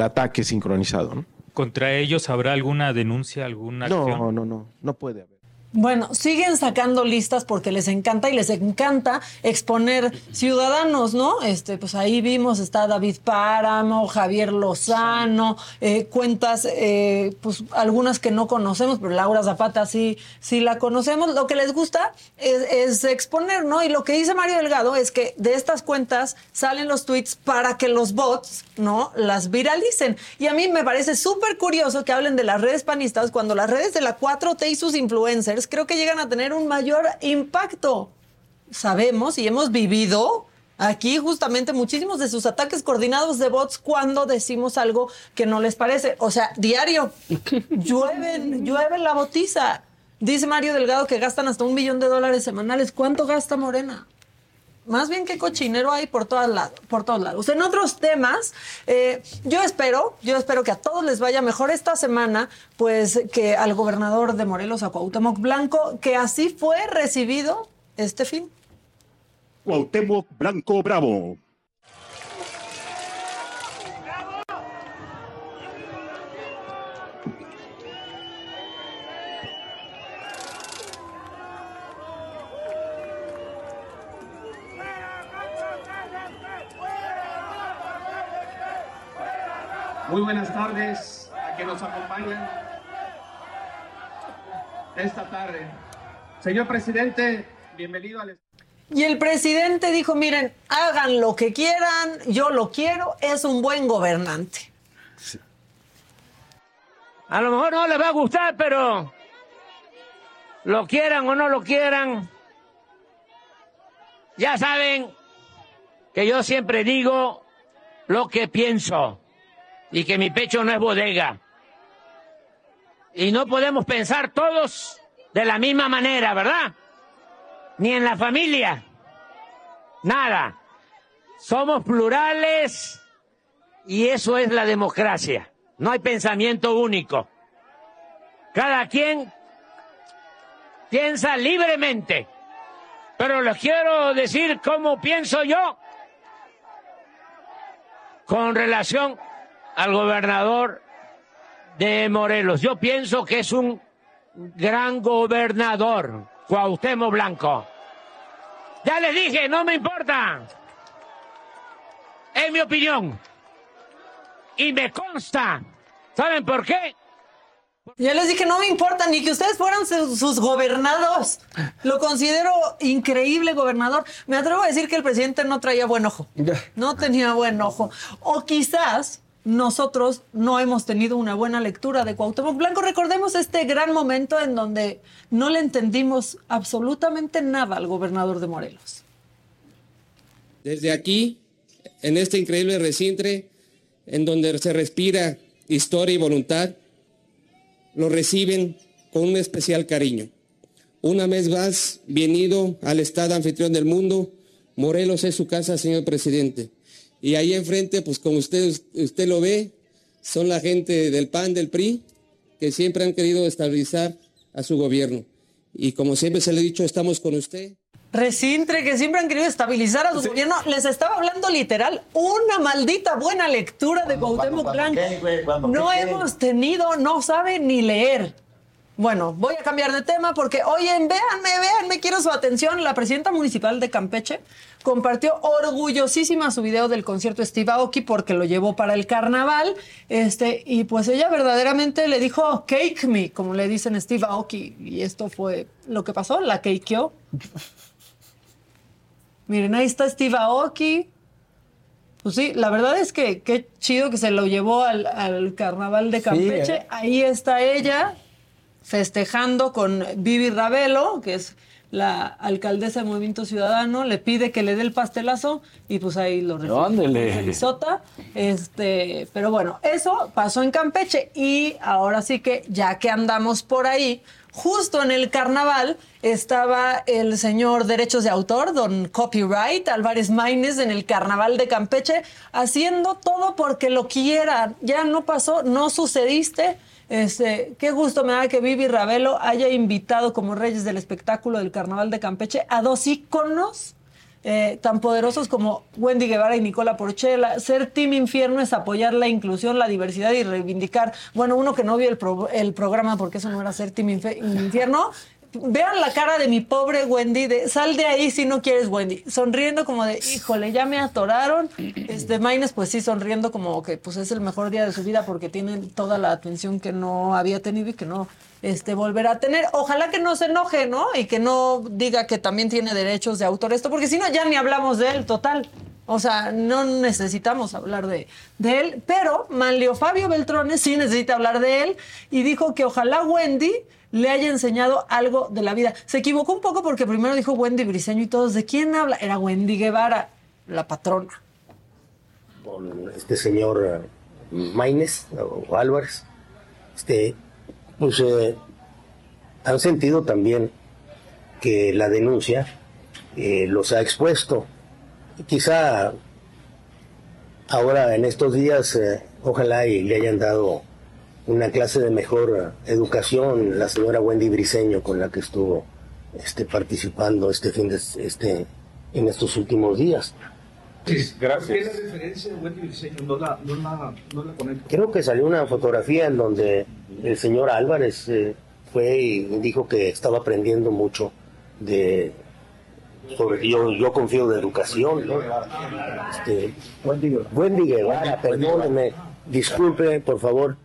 ataque sincronizado. Contra ellos habrá alguna denuncia, alguna acción. No, no, no, no puede haber. Bueno, siguen sacando listas porque les encanta y les encanta exponer ciudadanos, ¿no? Este, pues ahí vimos, está David Páramo, Javier Lozano, eh, cuentas, eh, pues algunas que no conocemos, pero Laura Zapata sí, sí la conocemos. Lo que les gusta es, es exponer, ¿no? Y lo que dice Mario Delgado es que de estas cuentas salen los tweets para que los bots, ¿no? Las viralicen. Y a mí me parece súper curioso que hablen de las redes panistas cuando las redes de la 4T y sus influencers creo que llegan a tener un mayor impacto. Sabemos y hemos vivido aquí justamente muchísimos de sus ataques coordinados de bots cuando decimos algo que no les parece. O sea, diario, llueven, llueve la botiza. Dice Mario Delgado que gastan hasta un millón de dólares semanales. ¿Cuánto gasta Morena? Más bien que cochinero hay por, todas por todos lados. En otros temas, eh, yo espero, yo espero que a todos les vaya mejor esta semana, pues que al gobernador de Morelos, a Cuauhtémoc Blanco, que así fue recibido este fin. Cuauhtémoc Blanco Bravo. Muy buenas tardes a quienes nos acompañan esta tarde. Señor presidente, bienvenido al... Y el presidente dijo, miren, hagan lo que quieran, yo lo quiero, es un buen gobernante. A lo mejor no les va a gustar, pero lo quieran o no lo quieran, ya saben que yo siempre digo lo que pienso y que mi pecho no es bodega. Y no podemos pensar todos de la misma manera, ¿verdad? Ni en la familia. Nada. Somos plurales y eso es la democracia. No hay pensamiento único. Cada quien piensa libremente. Pero les quiero decir cómo pienso yo con relación al gobernador de Morelos. Yo pienso que es un gran gobernador, Cuauhtémoc Blanco. Ya les dije, no me importa. Es mi opinión. Y me consta. ¿Saben por qué? Ya les dije, no me importa ni que ustedes fueran sus, sus gobernados. Lo considero increíble gobernador. Me atrevo a decir que el presidente no traía buen ojo. No tenía buen ojo. O quizás nosotros no hemos tenido una buena lectura de Cuauhtémoc Blanco. Recordemos este gran momento en donde no le entendimos absolutamente nada al gobernador de Morelos. Desde aquí, en este increíble recinto, en donde se respira historia y voluntad, lo reciben con un especial cariño. Una vez más, bienvenido al Estado anfitrión del mundo. Morelos es su casa, señor presidente. Y ahí enfrente, pues como usted, usted lo ve, son la gente del PAN, del PRI, que siempre han querido estabilizar a su gobierno. Y como siempre se le ha dicho, estamos con usted. Recintre, que siempre han querido estabilizar a su gobierno, les estaba hablando literal una maldita buena lectura de Cuauhtémoc Blanco. No hemos tenido, no sabe ni leer. Bueno, voy a cambiar de tema porque, oye, véanme, véanme, quiero su atención. La presidenta municipal de Campeche compartió orgullosísima su video del concierto Steve Aoki porque lo llevó para el carnaval. Este, y pues ella verdaderamente le dijo, cake me, como le dicen Steve Aoki. Y esto fue lo que pasó, la cakeó. Miren, ahí está Steve Aoki. Pues sí, la verdad es que qué chido que se lo llevó al, al carnaval de Campeche. ¿eh? Ahí está ella festejando con Vivi Ravelo, que es la alcaldesa de Movimiento Ciudadano, le pide que le dé el pastelazo y pues ahí lo recibe. Felicota. Este, pero bueno, eso pasó en Campeche y ahora sí que ya que andamos por ahí, justo en el carnaval estaba el señor derechos de autor, don Copyright Álvarez Maínez en el carnaval de Campeche haciendo todo porque lo quieran. Ya no pasó, no sucediste. Este, qué gusto me da que Vivi Ravelo haya invitado como reyes del espectáculo del Carnaval de Campeche a dos íconos eh, tan poderosos como Wendy Guevara y Nicola Porchela. Ser Team Infierno es apoyar la inclusión, la diversidad y reivindicar. Bueno, uno que no vio el, el programa porque eso no era ser Team Infierno. Vean la cara de mi pobre Wendy, de sal de ahí si no quieres Wendy, sonriendo como de, híjole, ya me atoraron. Este Maines, pues sí, sonriendo como que pues es el mejor día de su vida porque tiene toda la atención que no había tenido y que no este, volverá a tener. Ojalá que no se enoje, ¿no? Y que no diga que también tiene derechos de autor esto, porque si no, ya ni hablamos de él, total. O sea, no necesitamos hablar de, de él, pero Manlio Fabio Beltrones sí necesita hablar de él y dijo que ojalá Wendy le haya enseñado algo de la vida. Se equivocó un poco porque primero dijo Wendy Briseño y todos, ¿de quién habla? Era Wendy Guevara, la patrona. con este señor eh, Maínez o Álvarez, este, pues eh, han sentido también que la denuncia eh, los ha expuesto. Quizá ahora en estos días, ojalá y le hayan dado una clase de mejor educación la señora Wendy Briseño con la que estuvo este, participando este fin de este en estos últimos días. gracias. ¿Qué es la referencia de Wendy Briseño? No la, no la, no la conecto. Creo que salió una fotografía en donde el señor Álvarez eh, fue y dijo que estaba aprendiendo mucho de sobre yo, yo confío de educación. ¿no? Este, Wendy Guevara, perdóneme, disculpe, por favor.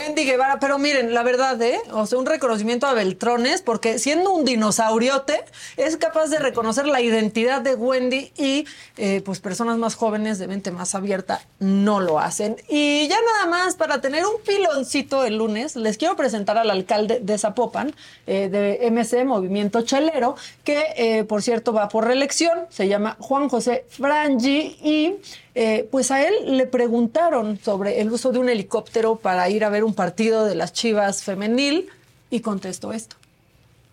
Wendy Guevara, pero miren, la verdad, ¿eh? O sea, un reconocimiento a Beltrones, porque siendo un dinosauriote, es capaz de reconocer la identidad de Wendy y, eh, pues, personas más jóvenes de mente más abierta no lo hacen. Y ya nada más, para tener un piloncito el lunes, les quiero presentar al alcalde de Zapopan, eh, de MC, Movimiento Chelero, que, eh, por cierto, va por reelección, se llama Juan José Frangi y eh, pues a él le preguntaron sobre el uso de un helicóptero para ir a ver un partido de las Chivas femenil y contestó esto.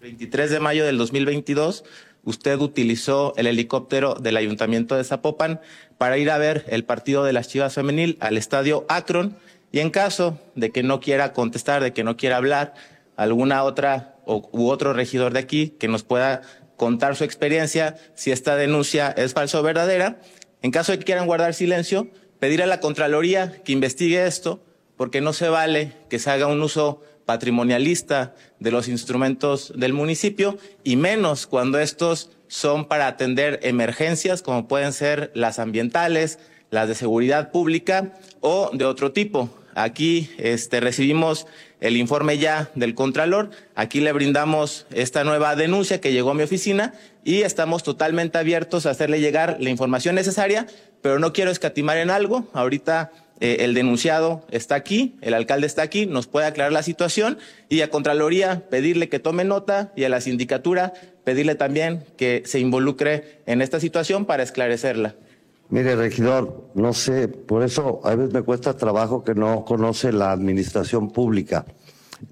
23 de mayo del 2022, usted utilizó el helicóptero del Ayuntamiento de Zapopan para ir a ver el partido de las Chivas Femenil al estadio Akron y en caso de que no quiera contestar, de que no quiera hablar, alguna otra o, u otro regidor de aquí que nos pueda contar su experiencia, si esta denuncia es falsa o verdadera. En caso de que quieran guardar silencio, pedir a la Contraloría que investigue esto, porque no se vale que se haga un uso patrimonialista de los instrumentos del municipio y menos cuando estos son para atender emergencias como pueden ser las ambientales, las de seguridad pública o de otro tipo. Aquí este, recibimos el informe ya del Contralor, aquí le brindamos esta nueva denuncia que llegó a mi oficina y estamos totalmente abiertos a hacerle llegar la información necesaria, pero no quiero escatimar en algo. Ahorita eh, el denunciado está aquí, el alcalde está aquí, nos puede aclarar la situación y a Contraloría pedirle que tome nota y a la sindicatura pedirle también que se involucre en esta situación para esclarecerla. Mire, regidor, no sé, por eso a veces me cuesta trabajo que no conoce la administración pública.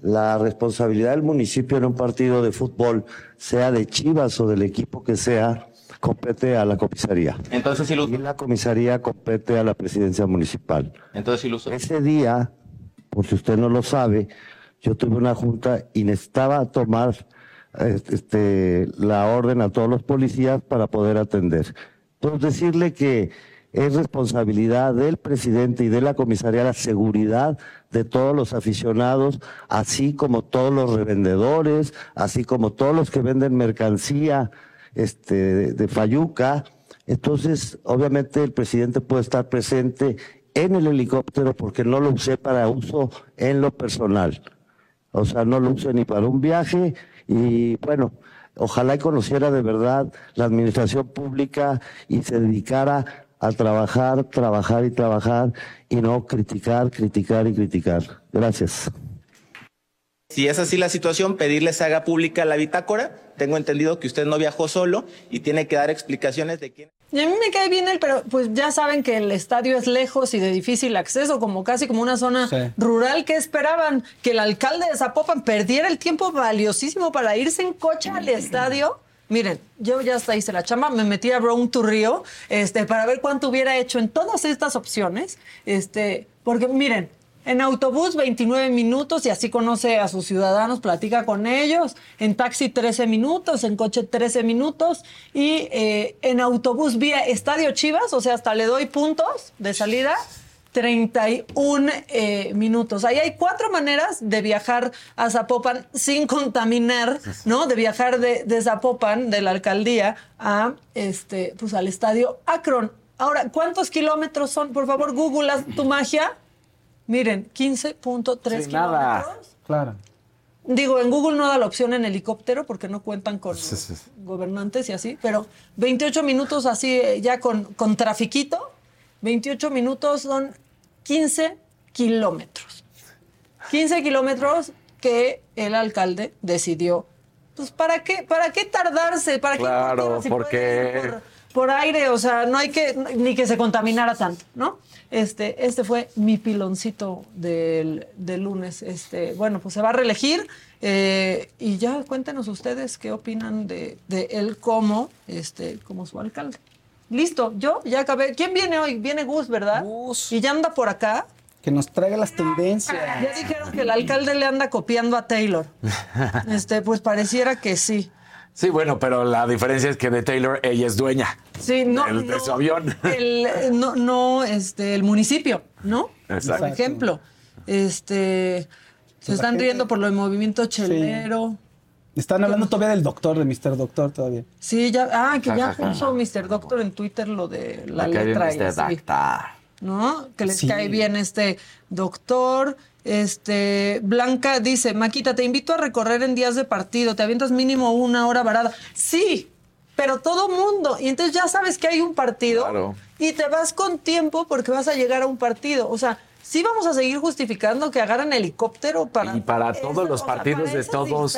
La responsabilidad del municipio en un partido de fútbol, sea de Chivas o del equipo que sea, compete a la comisaría. Entonces, si Y la comisaría compete a la presidencia municipal. Entonces, si lo uso. Ese día, por si usted no lo sabe, yo tuve una junta y necesitaba tomar este, la orden a todos los policías para poder atender. Entonces, decirle que es responsabilidad del presidente y de la comisaría la seguridad de todos los aficionados, así como todos los revendedores, así como todos los que venden mercancía este, de Fayuca. Entonces, obviamente el presidente puede estar presente en el helicóptero porque no lo usé para uso en lo personal. O sea, no lo usé ni para un viaje y bueno, ojalá y conociera de verdad la administración pública y se dedicara a trabajar, trabajar y trabajar y no criticar, criticar y criticar. Gracias. Si es así la situación, pedirle se haga pública la bitácora. Tengo entendido que usted no viajó solo y tiene que dar explicaciones de quién. Y a mí me cae bien él, pero pues ya saben que el estadio es lejos y de difícil acceso, como casi como una zona Sí. rural. que esperaban? Que el alcalde de Zapopan perdiera el tiempo valiosísimo para irse en coche al estadio. Miren, yo ya hasta hice la chamba, me metí a Brown to Rio este, para ver cuánto hubiera hecho en todas estas opciones. Este, porque miren, En autobús 29 minutos y así conoce a sus ciudadanos, platica con ellos. En taxi 13 minutos, en coche 13 minutos y eh, en autobús vía Estadio Chivas, o sea, hasta le doy puntos de salida. 31 eh, minutos. Ahí hay cuatro maneras de viajar a Zapopan sin contaminar, ¿no? De viajar de, Zapopan, de la alcaldía, a este, pues al estadio Akron. Ahora, ¿cuántos kilómetros son? Por favor, Google, tu magia. Miren, 15.3 kilómetros. nada. Claro. Digo, en Google no da la opción en helicóptero porque no cuentan con gobernantes y así, pero 28 minutos así eh, ya con, con trafiquito, 28 minutos son 15 kilómetros. 15 kilómetros que el alcalde decidió. Pues, ¿para qué, para qué tardarse? ¿Para Claro, qué si porque- por, por aire? O sea, no hay que, ni que se contaminara tanto, ¿no? Este, este fue mi piloncito del, del lunes. Este, bueno, pues se va a reelegir. eh, y ya cuéntenos ustedes qué opinan de, de él como, este, como su alcalde. Listo, yo ya acabé. ¿Quién viene hoy? Viene Gus, ¿verdad? Gus. Y ya anda por acá. Que nos traiga las tendencias. Ya dijeron que el alcalde le anda copiando a Taylor. Este, pues pareciera que sí. Sí, bueno, pero la diferencia es que de Taylor ella es dueña Sí, no, del- de no, su avión. el, no, no, este, el municipio, ¿no? Exacto. Por ejemplo, este, se están gente- riendo por lo del movimiento chelero. Están hablando todavía del doctor, de Mr. Doctor todavía. Sí, ya, ah, que ya puso Mr. Doctor en Twitter lo de la letra y este así, doctor. ¿no? Que les Sí. cae bien este doctor. Este, Blanca dice, Maquita, te invito a recorrer en días de partido, te avientas mínimo una hora varada. Sí, pero todo mundo. Y entonces ya sabes que hay un partido Claro. y te vas con tiempo porque vas a llegar a un partido. O sea, sí vamos a seguir justificando que agarran helicóptero para... Y para todos los partidos de todos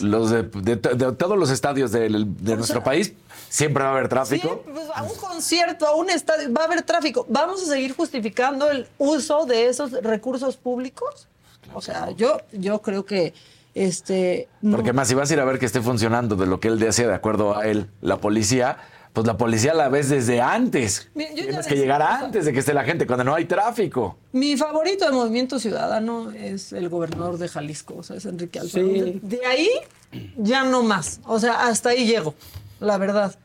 los de, de- de todos los estadios de, nuestro país, siempre va a haber tráfico. Pues, a un concierto, a un estadio, va a haber tráfico. ¿Vamos a seguir justificando el uso de esos recursos públicos? O sea, yo, yo creo que este no. Porque más si vas a ir a ver que esté funcionando de lo que él desea, de acuerdo a él, la policía, pues la policía la ves desde antes. Mira, Tienes que decía, llegar antes de que esté la gente, cuando no hay tráfico. Mi favorito de Movimiento Ciudadano es el gobernador de Jalisco, o sea, es Enrique Alfaro. Sí. De ahí ya no más. O sea, hasta ahí llego, la verdad.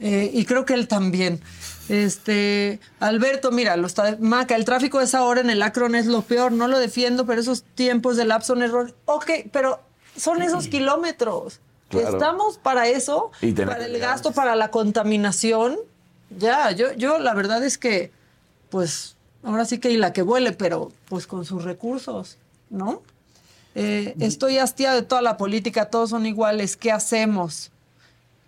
Eh, y creo que él también. Este, Alberto, mira, lo está, Maca, el tráfico de esa hora en el Acron es lo peor, no lo defiendo, pero esos tiempos de lapso son error. Ok, pero son esos kilómetros. Claro. Estamos para eso, Y para el gasto, para la contaminación. Ya, yo, yo la verdad es que, pues, ahora sí que y la que vuele, pero pues con sus recursos, ¿no? Eh, estoy hastiada de toda la política, todos son iguales, ¿qué hacemos?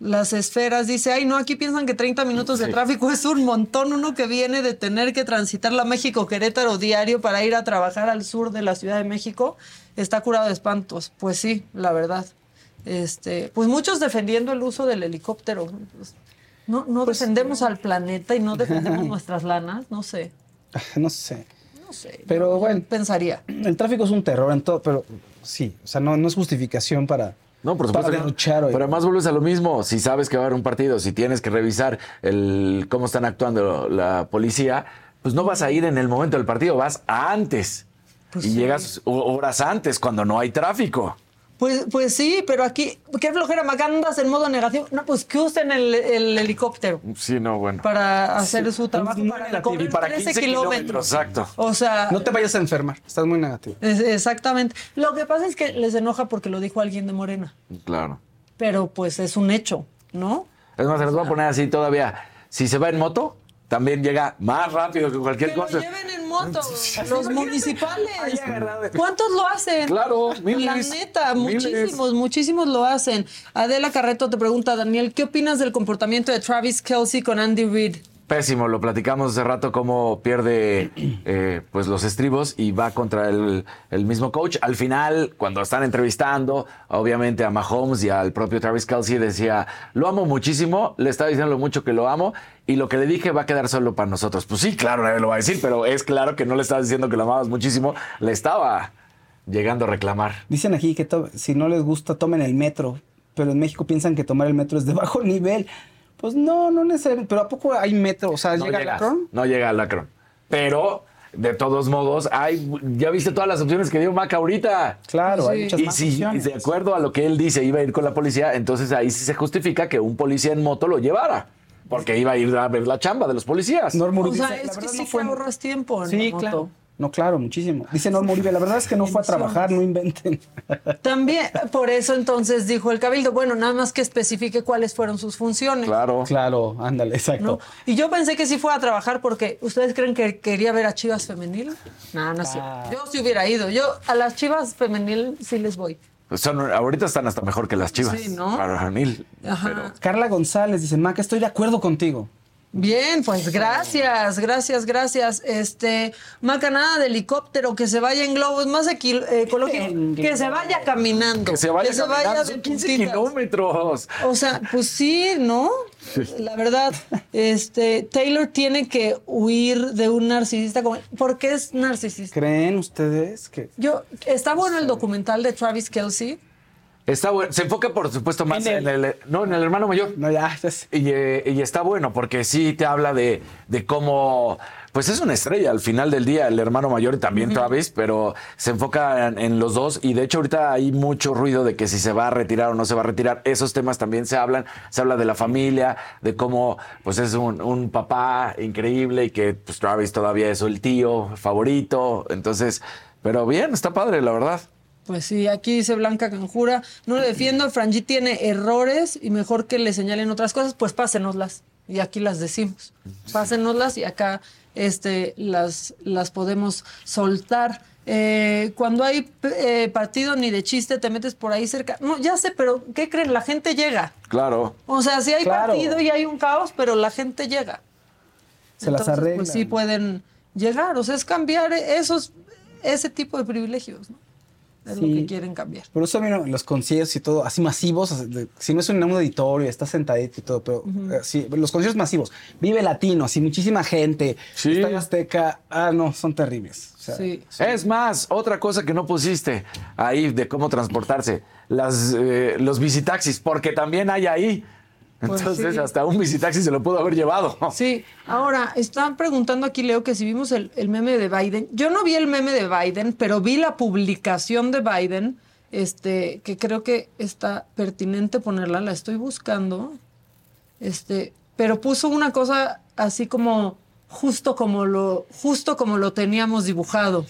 Las esferas, dice, ay, no, aquí piensan que 30 minutos de Sí. tráfico es un montón, uno que viene de tener que transitar la México-Querétaro diario para ir a trabajar al sur de la Ciudad de México, está curado de espantos. Pues sí, la verdad. Este, pues muchos defendiendo el uso del helicóptero. Pues, no, no defendemos al planeta y no defendemos nuestras lanas, no sé. No sé. No sé. Pero bueno. Pensaría. El tráfico es un terror en todo, pero sí, o sea, no, no es justificación para, No, por para supuesto. derrochar. oye. Pero además vuelves a lo mismo. Si sabes que va a haber un partido, si tienes que revisar el cómo están actuando la policía, pues no vas a ir en el momento del partido, vas antes. Pues y sí. llegas ho- horas antes cuando no hay tráfico. Pues, pues sí, pero aquí, qué flojera, Maca, andas en modo negativo. No, pues que usen el, el helicóptero Sí, no, bueno. para hacer su trabajo, muy para negativo. Y para 13 15 kilómetros, exacto. O sea, No te vayas a enfermar, estás muy negativo. es- exactamente. Lo que pasa es que les enoja porque lo dijo alguien de Morena, Claro. pero pues es un hecho, ¿no? Es más, se los voy a poner así todavía. Si se va en moto, también llega más rápido que cualquier Que lo cosa. lleven en moto, los municipales. ¿Cuántos lo hacen? Claro, miles, La neta, miles. muchísimos, muchísimos lo hacen. Adela Carreto te pregunta, Daniel, ¿qué opinas del comportamiento de Travis Kelsey con Andy Reid? Pésimo, lo platicamos hace rato cómo pierde eh, pues los estribos y va contra el, mismo coach. Al final, cuando están entrevistando, obviamente a Mahomes y al propio Travis Kelsey decía, lo amo muchísimo, le estaba diciendo lo mucho que lo amo y lo que le dije va a quedar solo para nosotros. Pues sí, claro, nadie lo va a decir, pero es claro que no le estaba diciendo que lo amabas muchísimo, le estaba llegando a reclamar. Dicen aquí que si no les gusta, tomen el metro. Pero en México piensan que tomar el metro es de bajo nivel. Pues no, no necesariamente. Pero ¿a poco hay metro? O sea, No llega llega, al Akron? no llega al Akron. Pero de todos modos, hay, ya viste todas las opciones que dio Mac ahorita. Claro, hay Sí. muchas Y más si opciones. de acuerdo a lo que él dice, iba a ir con la policía, entonces ahí sí se justifica que un policía en moto lo llevara. Porque iba a ir a ver la chamba de los policías. Norma O sea, la es que sí no que fue- ahorras tiempo en Sí, la moto. claro. No, claro, muchísimo. Dice Norma Uribe, la verdad es que no fue a trabajar, no inventen. También, por eso entonces dijo el cabildo, bueno, nada más que especifique cuáles fueron sus funciones. Claro. Claro, ándale, exacto. ¿no? Y yo pensé que sí fue a trabajar porque ¿ustedes creen que quería ver a Chivas femenil? No, no sé. Ah. Yo sí hubiera ido. Yo a las Chivas femenil sí les voy. Son, ahorita están hasta mejor que las chivas. Sí, ¿no? Varonil. Ajá. Carla González dice, Maca, estoy de acuerdo contigo. Bien, pues gracias, gracias, gracias. Este, Maca, nada de helicóptero, que se vaya en globos, más eh, ecológico, que se vaya caminando. Que se vaya, caminando, de son 15 puntitas. kilómetros. O sea, pues sí, ¿no? La verdad, este, Taylor tiene que huir de un narcisista como, ¿por qué es narcisista? ¿Creen ustedes que Yo, está bueno el documental de Travis Kelsey. Está bueno. Se enfoca, por supuesto, más en En el, no, en el hermano mayor. No, ya, ya sé. Y, eh, y está bueno porque sí te habla de, de cómo, pues es una estrella al final del día, el hermano mayor y también Travis, pero se enfoca en, en los dos y de hecho ahorita hay mucho ruido de que si se va a retirar o no se va a retirar. Esos temas también se hablan, se habla de la familia, de cómo pues es un, un papá increíble y que pues Travis todavía es el tío favorito. Entonces, pero bien, está padre, la verdad. Pues sí, aquí dice Blanca Canjura, no le defiendo, Frangi tiene errores y mejor que le señalen otras cosas, pues pásenoslas. Y aquí las decimos. Pásenoslas y acá este, las, las podemos soltar. Eh, cuando hay eh, partido ni de chiste, te metes por ahí cerca. No, ya sé, pero ¿qué creen? La gente llega. Claro. O sea, sí hay Claro. partido y hay un caos, pero la gente llega. se las Entonces, arreglan? Pues sí pueden llegar. O sea, es cambiar esos, ese tipo de privilegios, ¿no? Es lo que quieren cambiar. Por eso, mira, los conciertos y todo, así masivos, si no es en un auditorio, estás sentadito y todo, pero eh, sí, los conciertos masivos, Vive Latino, así muchísima gente, Sí. Estadio Azteca, ah, no, son terribles. O sea, Sí. Es más, otra cosa que no pusiste ahí de cómo transportarse, las, eh, los visitaxis, porque también hay ahí. Pues Entonces, sí. hasta un visitaxi se lo pudo haber llevado. Sí, ahora están preguntando aquí, Leo, que si vimos el, el meme de Biden. Yo no vi el meme de Biden, pero vi la publicación de Biden, este, que creo que está pertinente ponerla, la estoy buscando. Este, pero puso una cosa así como justo como lo, justo como lo teníamos dibujado.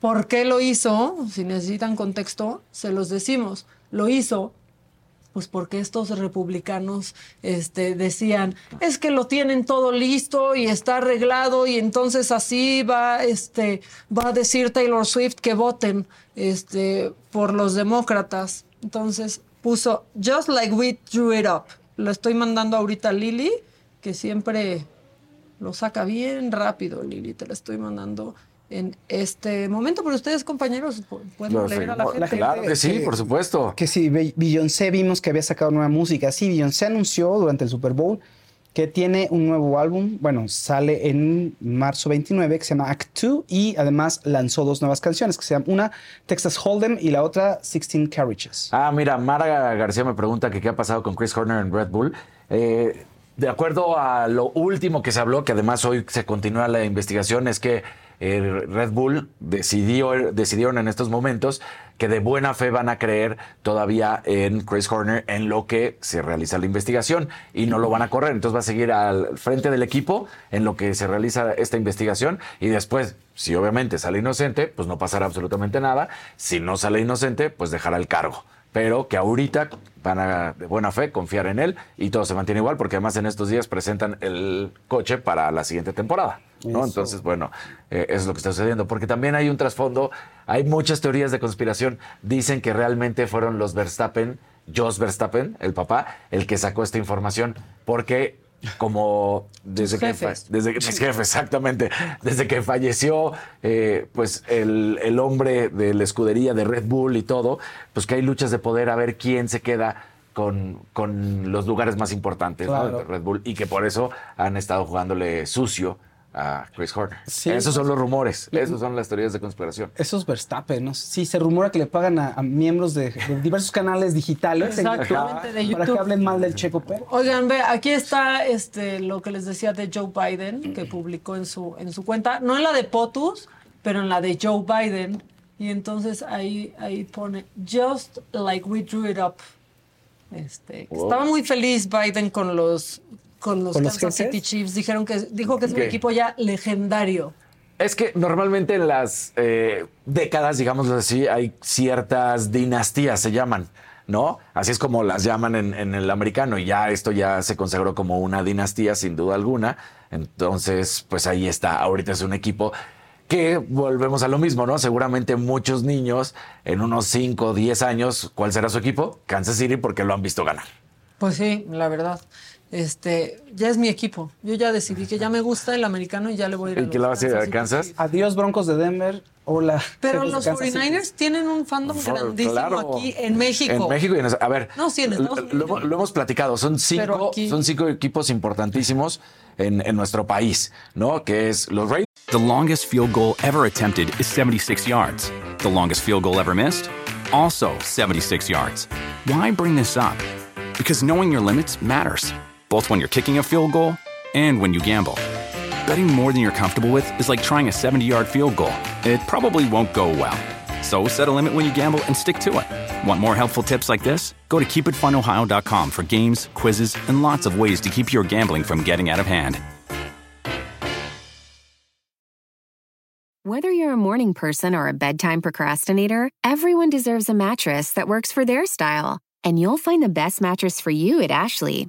¿Por qué lo hizo? Si necesitan contexto, se los decimos. Lo hizo pues porque estos republicanos este, decían, es que lo tienen todo listo y está arreglado y entonces así va, este, va a decir Taylor Swift que voten este, por los demócratas. Entonces puso, just like we drew it up. Lo estoy mandando ahorita a Lili, que siempre lo saca bien rápido, Lili, te lo estoy mandando en este momento, pero ustedes, compañeros, pu- pueden Lo leer a la gente. Claro que sí, por supuesto. Que sí, Be- Beyoncé vimos que había sacado nueva música. Sí, Beyoncé anunció durante el Super Bowl que tiene un nuevo álbum. Bueno, sale en marzo 29, que se llama Act 2, y además lanzó dos nuevas canciones, que se llaman una Texas Hold'em y la otra 16 Carriages. Ah, mira, Mara García me pregunta que qué ha pasado con Chris Horner en Red Bull. Eh, de acuerdo a lo último que se habló, que además hoy se continúa la investigación, es que eh, Red Bull decidió, decidieron en estos momentos que de buena fe van a creer todavía en Chris Horner en lo que se realiza la investigación y no lo van a correr. Entonces va a seguir al frente del equipo en lo que se realiza esta investigación y después, si obviamente sale inocente, pues no pasará absolutamente nada. Si no sale inocente, pues dejará el cargo pero que ahorita van a de buena fe confiar en él y todo se mantiene igual porque además en estos días presentan el coche para la siguiente temporada. ¿No? Eso. Entonces, bueno, eh, eso es lo que está sucediendo. Porque también hay un trasfondo, hay muchas teorías de conspiración. Dicen que realmente fueron los Verstappen, Jos Verstappen, el papá, el que sacó esta información. Porque como desde que, desde que mis jefes, exactamente, desde que falleció eh, pues el, el hombre de la escudería de Red Bull y todo, pues que hay luchas de poder a ver quién se queda con, con los lugares más importantes de Red Bull y que por eso han estado jugándole sucio a Chris Horner. Esos son los rumores, esos son las teorías de conspiración. Eso es Verstappen, ¿no? Sí, se rumora que le pagan a, a miembros de, de diversos canales digitales en Exactamente, para que hablen mal del Checo Pérez. Oigan, ve, aquí está este lo que les decía de Joe Biden, que publicó en su, en su cuenta, no en la de POTUS, pero en la de Joe Biden. Y entonces ahí, ahí pone, just like we drew it up. Este, Wow. Estaba muy feliz Biden con los, con los ¿Con los Kansas? City Chiefs. Dijeron que, dijo que es un equipo ya legendario. Es que normalmente en las eh, décadas, digámoslo así, hay ciertas dinastías, se llaman, ¿no? Así es como las llaman en, en el americano y ya esto ya se consagró como una dinastía, sin duda alguna. Entonces, pues ahí está. Ahorita es un equipo que volvemos a lo mismo, ¿no? Seguramente muchos niños en unos 5 o 10 años, ¿cuál será su equipo? Kansas City porque lo han visto ganar. Pues sí, la verdad. Este, ya es mi equipo. Yo ya decidí que ya me gusta el americano y ya le voy a ir a ¿Y los qué le va a hacer a Kansas? Adiós, Broncos de Denver. Hola. Pero los Kansas City. 49ers tienen un fandom grandísimo claro. aquí en México. En México y en a ver, No, sí, en Estados lo, lo- lo hemos platicado, son Pero cinco, aquí- son cinco equipos importantísimos en, en nuestro país, ¿no? Que es los Raiders. The longest field goal ever attempted is 76 yards. The longest field goal ever missed? Also 76 yards. Why bring this up? Because knowing your limits matters, both when you're kicking a field goal and when you gamble. Betting more than you're comfortable with is like trying a 70 yard field goal. It probably won't go well. So set a limit when you gamble and stick to it. Want more helpful tips like this? Go to keepitfunohio.com for games, quizzes, and lots of ways to keep your gambling from getting out of hand. Whether you're a morning person or a bedtime procrastinator, everyone deserves a mattress that works for their style. And you'll find the best mattress for you at Ashley.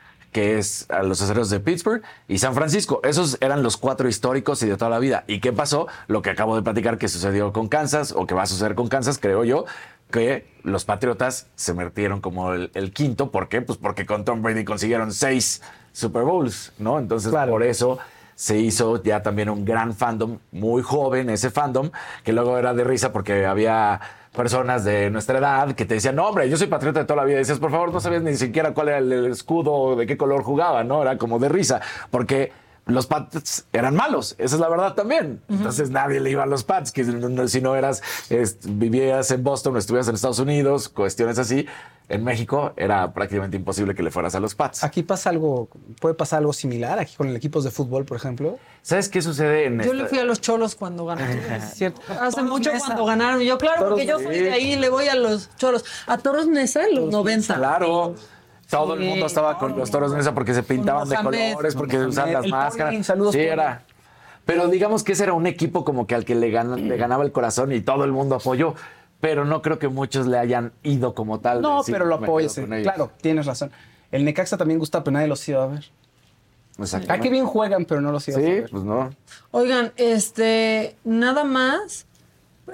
que es a los aceros de Pittsburgh y San Francisco. Esos eran los cuatro históricos y de toda la vida. ¿Y qué pasó? Lo que acabo de platicar que sucedió con Kansas o que va a suceder con Kansas, creo yo, que los Patriotas se metieron como el, el quinto. ¿Por qué? Pues porque con Tom Brady consiguieron seis Super Bowls, ¿no? Entonces, por eso se hizo ya también un gran fandom, muy joven ese fandom, que luego era de risa porque había personas de nuestra edad que te decían, no, hombre, yo soy patriota de toda la vida. Y decías, por favor, no sabías ni siquiera cuál era el, escudo de qué color jugaba, ¿no? Era como de risa, porque los Pats eran malos, esa es la verdad también. Entonces nadie le iba a los Pats, que si no eras, es- vivías en Boston o estuvieras en Estados Unidos, cuestiones así. En México era prácticamente imposible que le fueras a los Pats. Aquí pasa algo, puede pasar algo similar aquí con el equipos de fútbol, por ejemplo. ¿Sabes qué sucede en Yo le fui a los cholos cuando ganaron. Cierto. Hace mucho cuando ganaron. Yo, claro, porque yo soy de ahí, le voy a los cholos. A Toros Nesa en los 90. Claro. Todo el Sí. mundo estaba con los toros Nesa porque se pintaban de colores, porque Con usaban las máscaras. Saludos, sí, era. Pero digamos que ese era un equipo como que al que le, gana- le ganaba el corazón y todo el mundo apoyó. Pero no creo que muchos le hayan ido como tal. No, sí, pero lo con ellos. Claro, tienes razón. El Necaxa también gusta, pero nadie los iba a ver. Exacto. Ah, qué bien juegan, pero no los iba a Sí, ver. pues no. Oigan, este, nada más,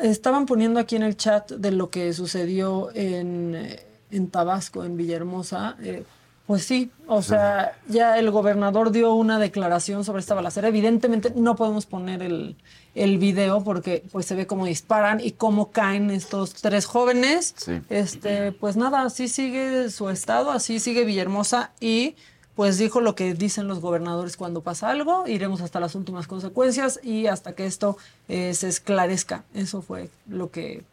estaban poniendo aquí en el chat de lo que sucedió en, eh, en Tabasco, en Villahermosa. eh, pues sí, o sea, ya el gobernador dio una declaración sobre esta balacera. Evidentemente no podemos poner el, el video porque pues se ve cómo disparan y cómo caen estos tres jóvenes. Sí. Este, pues nada, así sigue su estado, así sigue Villahermosa y pues dijo lo que dicen los gobernadores cuando pasa algo, iremos hasta las últimas consecuencias y hasta que esto eh, se esclarezca. Eso fue lo que,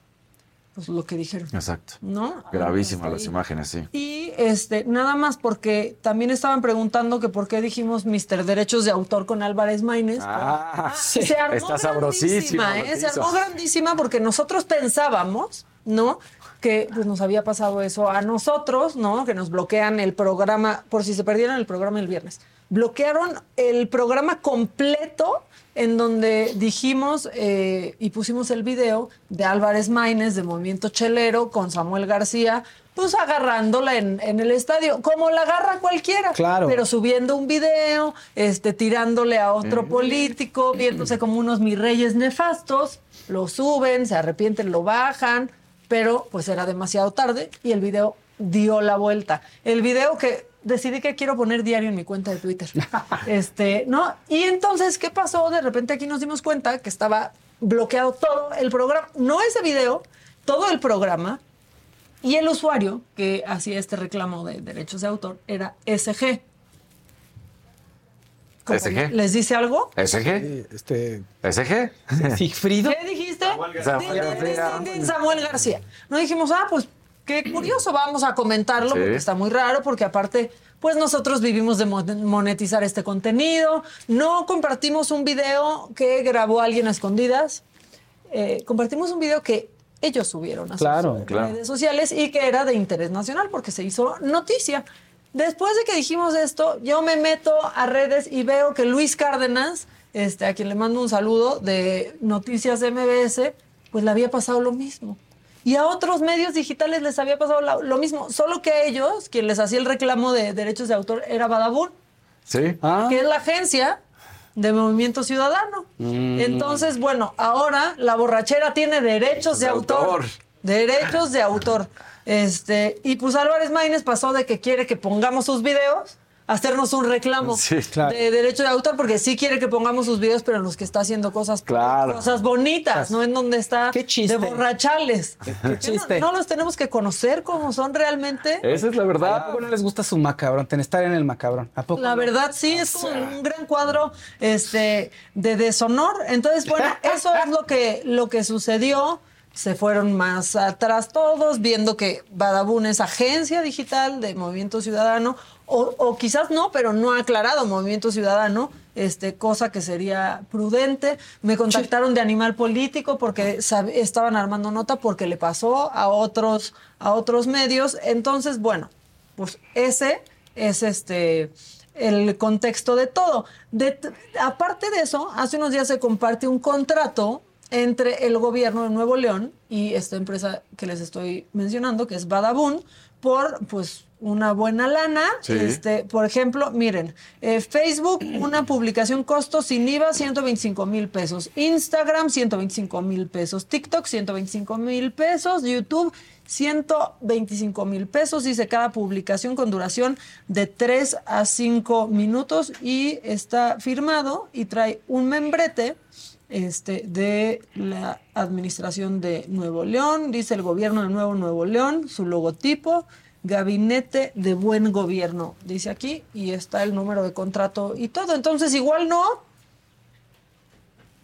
pues lo que dijeron. Exacto. ¿No? Gravísimas las ahí. imágenes, sí. Y este, nada más porque también estaban preguntando que por qué dijimos Mr. Derechos de Autor con Álvarez Maínez. Ah, sí. se armó Está lo ¿eh? Se armó grandísima porque nosotros pensábamos, ¿no? Que pues, nos había pasado eso a nosotros, ¿no? Que nos bloquean el programa, por si se perdieron el programa el viernes. Bloquearon el programa completo en donde dijimos eh, y pusimos el video de Álvarez Maínez de Movimiento Chelero con Samuel García, pues agarrándola en, en el estadio, como la agarra cualquiera. Claro. Pero subiendo un video, este, tirándole a otro político, viéndose como unos mis reyes nefastos, lo suben, se arrepienten, lo bajan. pero pues era demasiado tarde y el video dio la vuelta. El video que decidí que quiero poner diario en mi cuenta de Twitter. este, ¿no? Y entonces, ¿qué pasó? De repente aquí nos dimos cuenta que estaba bloqueado todo el programa, no ese video, todo el programa. Y el usuario que hacía este reclamo de derechos de autor era SG. ¿Cómo? ¿SG? ¿Les dice algo? ¿SG? Este. ¿SG? Sigfrido. ¿Qué dijiste? Samuel García. Samuel García. No dijimos, ah, pues qué curioso, vamos a comentarlo Sí. porque está muy raro, porque aparte, pues nosotros vivimos de mon- monetizar este contenido. No compartimos un video que grabó alguien a escondidas. Eh, compartimos un video que ellos subieron a Claro, sus claro. redes sociales y que era de interés nacional porque se hizo noticia. Después de que dijimos esto, yo me meto a redes y veo que Luis Cárdenas, este, a quien le mando un saludo de Noticias MBS, pues le había pasado lo mismo. Y a otros medios digitales les había pasado la- lo mismo, solo que a ellos, quien les hacía el reclamo de derechos de autor era Badabun, Sí. que es la agencia de Movimiento Ciudadano. Mm. Entonces, bueno, ahora la borrachera tiene derechos de, De autor. autor. Derechos de autor. Este, y pues Álvarez Maínez pasó de que quiere que pongamos sus videos hacernos un reclamo Sí, claro. de derecho de autor, porque sí quiere que pongamos sus videos, pero en los que está haciendo cosas, Claro. cosas bonitas, no en donde está de borrachales. Qué chiste. No, no los tenemos que conocer como son realmente. Esa es la ¿A verdad. poco no les gusta su macabrón? Estar en el macabrón. ¿A poco? La no? verdad, sí, es como un gran cuadro este, de deshonor. Entonces, bueno, eso es lo que, lo que sucedió. Se fueron más atrás todos, viendo que Badabun es agencia digital de Movimiento Ciudadano, o, o quizás no, pero no ha aclarado Movimiento Ciudadano, este, cosa que sería prudente. Me contactaron de Animal Político porque estaban armando nota porque le pasó a otros, a otros medios. Entonces, bueno, pues ese es este el contexto de todo. De aparte de eso, hace unos días se comparte un contrato entre el gobierno de Nuevo León y esta empresa que les estoy mencionando, que es Badabun, por pues una buena lana. Sí. Este, por ejemplo, miren, eh, Facebook, una publicación costo sin IVA, 125 mil pesos. Instagram, 125 mil pesos. TikTok, 125 mil pesos. YouTube, 125 mil pesos. Dice cada publicación con duración de 3 a 5 minutos y está firmado y trae un membrete este, de la administración de Nuevo León, dice el gobierno de Nuevo Nuevo León, su logotipo, gabinete de buen gobierno, dice aquí, y está el número de contrato y todo. Entonces, igual no,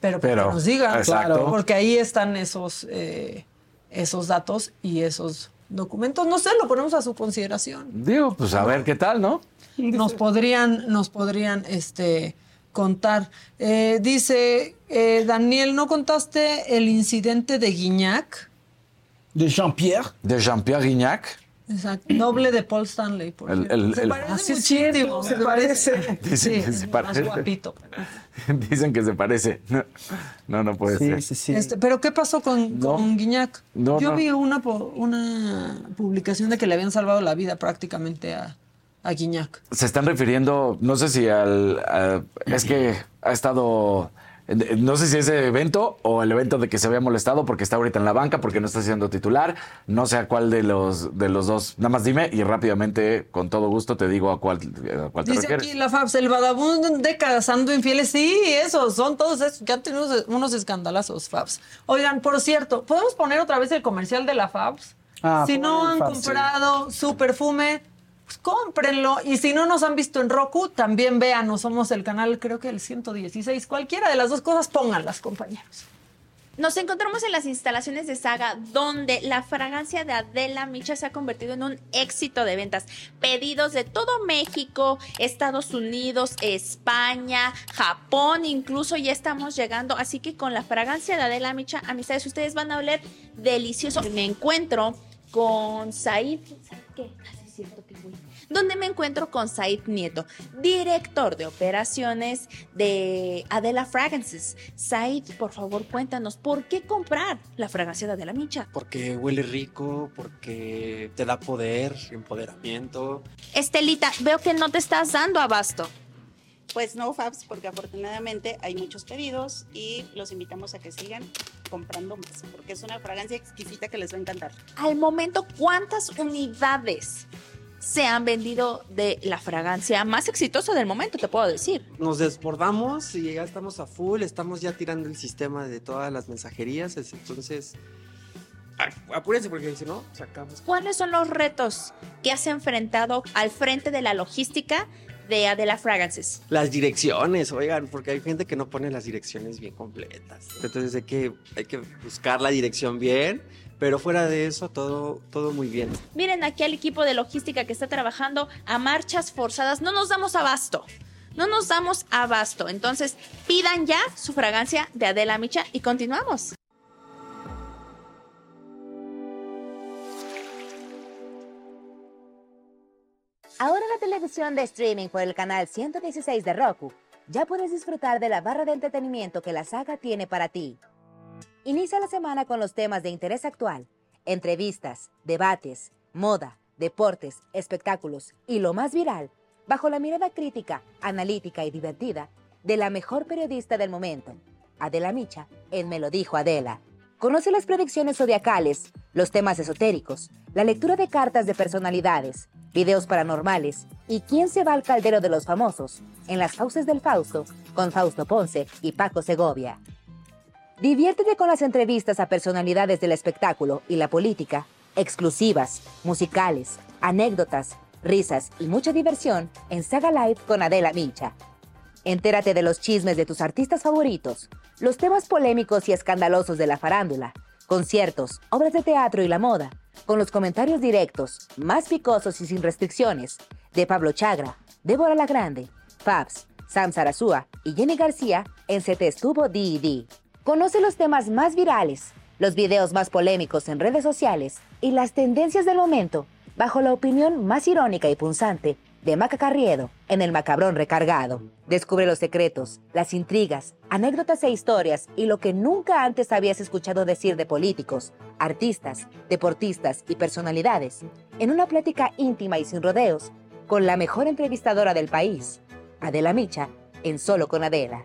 pero, Pero, que nos digan, claro, porque ahí están esos, eh, esos datos y esos documentos. No sé, lo ponemos a su consideración Digo, pues a ver qué tal, ¿no? nos podrían, nos podrían este, contar. Eh, dice eh, Daniel, ¿no contaste el incidente de Guignac? De Jean-Pierre. De Jean-Pierre Guignac. Exacto. Doble de Paul Stanley, por El- el- se el- parece muchísimo, se parece. Dicen Sí, que se parece. más guapito. Dicen que se parece. No, no, no puede ser. Sí, sí, sí. Este, pero ¿qué pasó con, No. con? No, Yo no. vi una, po- una publicación de que le habían salvado la vida prácticamente a, a Guignac. Se están refiriendo, no sé si al. a- es que ha estado. No sé si ese evento o el evento de que se había molestado porque está ahorita en la banca, porque no está siendo titular. No sé a cuál de los, de los dos. Nada más dime y rápidamente, con todo gusto, te digo a cuál, a cuál te Dice refieres. aquí la Fabs, el Badabun de casando infieles. Sí, esos, son todos esos han tenido unos- escandalazos, Fabs. Oigan, por cierto, ¿podemos poner otra vez el comercial de la Fabs? Ah, si no han sí. comprado su perfume, pues cómprenlo. Y si no nos han visto en Roku, también véanos. Somos el canal, creo que el 116. Cualquiera de las dos cosas, pónganlas, compañeros. Nos encontramos en las instalaciones de Saga, donde la fragancia de Adela Micha se ha convertido en un éxito de ventas. Pedidos de todo México, Estados Unidos, España, Japón, incluso ya estamos llegando. Así que con la fragancia de Adela Micha, amistades, ustedes van a oler delicioso. Me encuentro con Said. ¿Said qué? Donde me encuentro con Said Nieto, director de operaciones de Adela Fragrances. Said, por favor, cuéntanos, ¿por qué comprar la fragancia de Adela Micha? Porque huele rico, porque te da poder, empoderamiento. Estelita, veo que no te estás dando abasto. Pues no, Fabs, porque afortunadamente hay muchos pedidos y los invitamos a que sigan comprando más, porque es una fragancia exquisita que les va a encantar. Al momento, ¿cuántas unidades se han vendido de la fragancia más exitosa del momento, te puedo decir? Nos desbordamos y ya estamos a full, estamos ya tirando el sistema de todas las mensajerías, es- entonces apúrense porque si no, sacamos. ¿Cuáles son los retos que has enfrentado al frente de la logística de Adela Fragrances? Las direcciones, oigan, porque hay gente que no pone las direcciones bien completas. Entonces hay que, hay que buscar la dirección bien, pero fuera de eso, todo, todo muy bien. Miren aquí al equipo de logística que está trabajando a marchas forzadas. No nos damos abasto. No nos damos abasto. Entonces, pidan ya su fragancia de Adela Micha y continuamos. Ahora en la televisión de streaming por el canal 116 de Roku, ya puedes disfrutar de la barra de entretenimiento que la saga tiene para ti. Inicia la semana con los temas de interés actual, entrevistas, debates, moda, deportes, espectáculos y lo más viral, bajo la mirada crítica, analítica y divertida de la mejor periodista del momento, Adela Micha, en Me lo dijo Adela. Conoce las predicciones zodiacales, los temas esotéricos, la lectura de cartas de personalidades, videos paranormales y quién se va al caldero de los famosos en las fauces del Fausto con Fausto Ponce y Paco Segovia. Diviértete con las entrevistas a personalidades del espectáculo y la política, exclusivas, musicales, anécdotas, risas y mucha diversión en Saga Live con Adela Micha. Entérate de los chismes de tus artistas favoritos, los temas polémicos y escandalosos de la farándula, conciertos, obras de teatro y la moda, con los comentarios directos, más picosos y sin restricciones, de Pablo Chagra, Débora La Grande, Fabs, Sam Sarasúa y Jenny García en Se Estuvo D&D. Conoce los temas más virales, los videos más polémicos en redes sociales y las tendencias del momento bajo la opinión más irónica y punzante de Maca Carriedo en El Macabrón Recargado. Descubre los secretos, las intrigas, anécdotas e historias y lo que nunca antes habías escuchado decir de políticos, artistas, deportistas y personalidades en una plática íntima y sin rodeos con la mejor entrevistadora del país, Adela Micha, en Solo con Adela.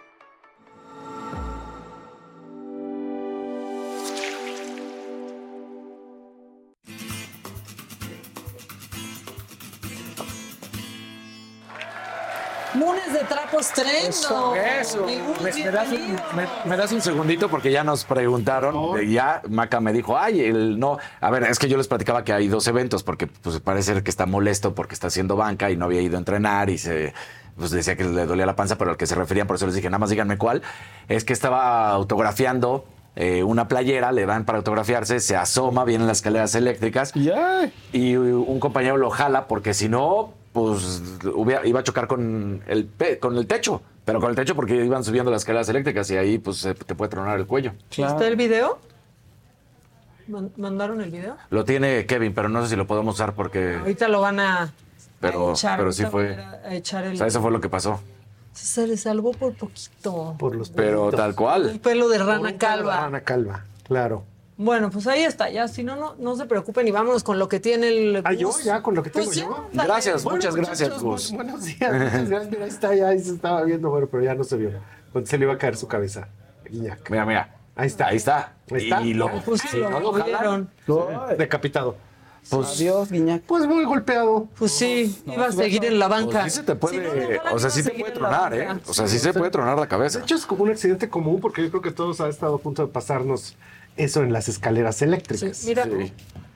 Lunes de trapos trendo. Eso, eso. Me, me das un, me- me das un segundito porque ya nos preguntaron. eh, Ya Maca me dijo, ay, el no. A ver, es que yo les platicaba que hay dos eventos porque pues parece ser que está molesto porque está haciendo banca y no había ido a entrenar y se pues decía que le dolía la panza, pero al que se referían, por eso les dije, nada más díganme cuál. Es que estaba autografiando eh, una playera, le dan para autografiarse, se asoma, vienen las escaleras eléctricas y un compañero lo jala porque si no, pues hubiera- iba a chocar con el, pe- con el techo. Pero con el techo porque iban subiendo las escaleras eléctricas y ahí pues se- te puede tronar el cuello. ¿Está el video? Man- ¿Mandaron el video? Lo tiene Kevin, pero no sé si lo podemos usar porque... Ahorita lo van a Pero, echar. pero sí fue... a echar el... O sea, eso fue lo que pasó. Se le salvó por poquito. Por los Pero tal Un cual. pelo de rana Un pelo de calva. Rana calva, claro. Bueno, pues ahí está, ya. Si no, no, no se preocupen y vámonos con lo que tiene el. Ah, yo ya con lo que tengo Pues ya, yo. Gracias, Bueno, muchas gracias, Gus. bu- Buenos días, muchas gracias. Mira, ahí está, ya ahí se estaba viendo, bueno, pero ya no se vio. Cuando se le iba a caer su cabeza. Guiñac. Mira, mira. Ahí está. Ahí está. Ahí está. Y lo, Pues sí, si no lo jalan, No, decapitado. pues, Adiós, Guiñac. Pues muy golpeado. Pues sí, iba a seguir en la banca. pues sí se te puede... Si no o sea, sí te seguir puede tronar, ¿eh? O sea, sí se puede tronar la cabeza. De hecho, es como un accidente común porque yo creo que todos ha estado a punto de pasarnos eso en las escaleras eléctricas. Sí, mira.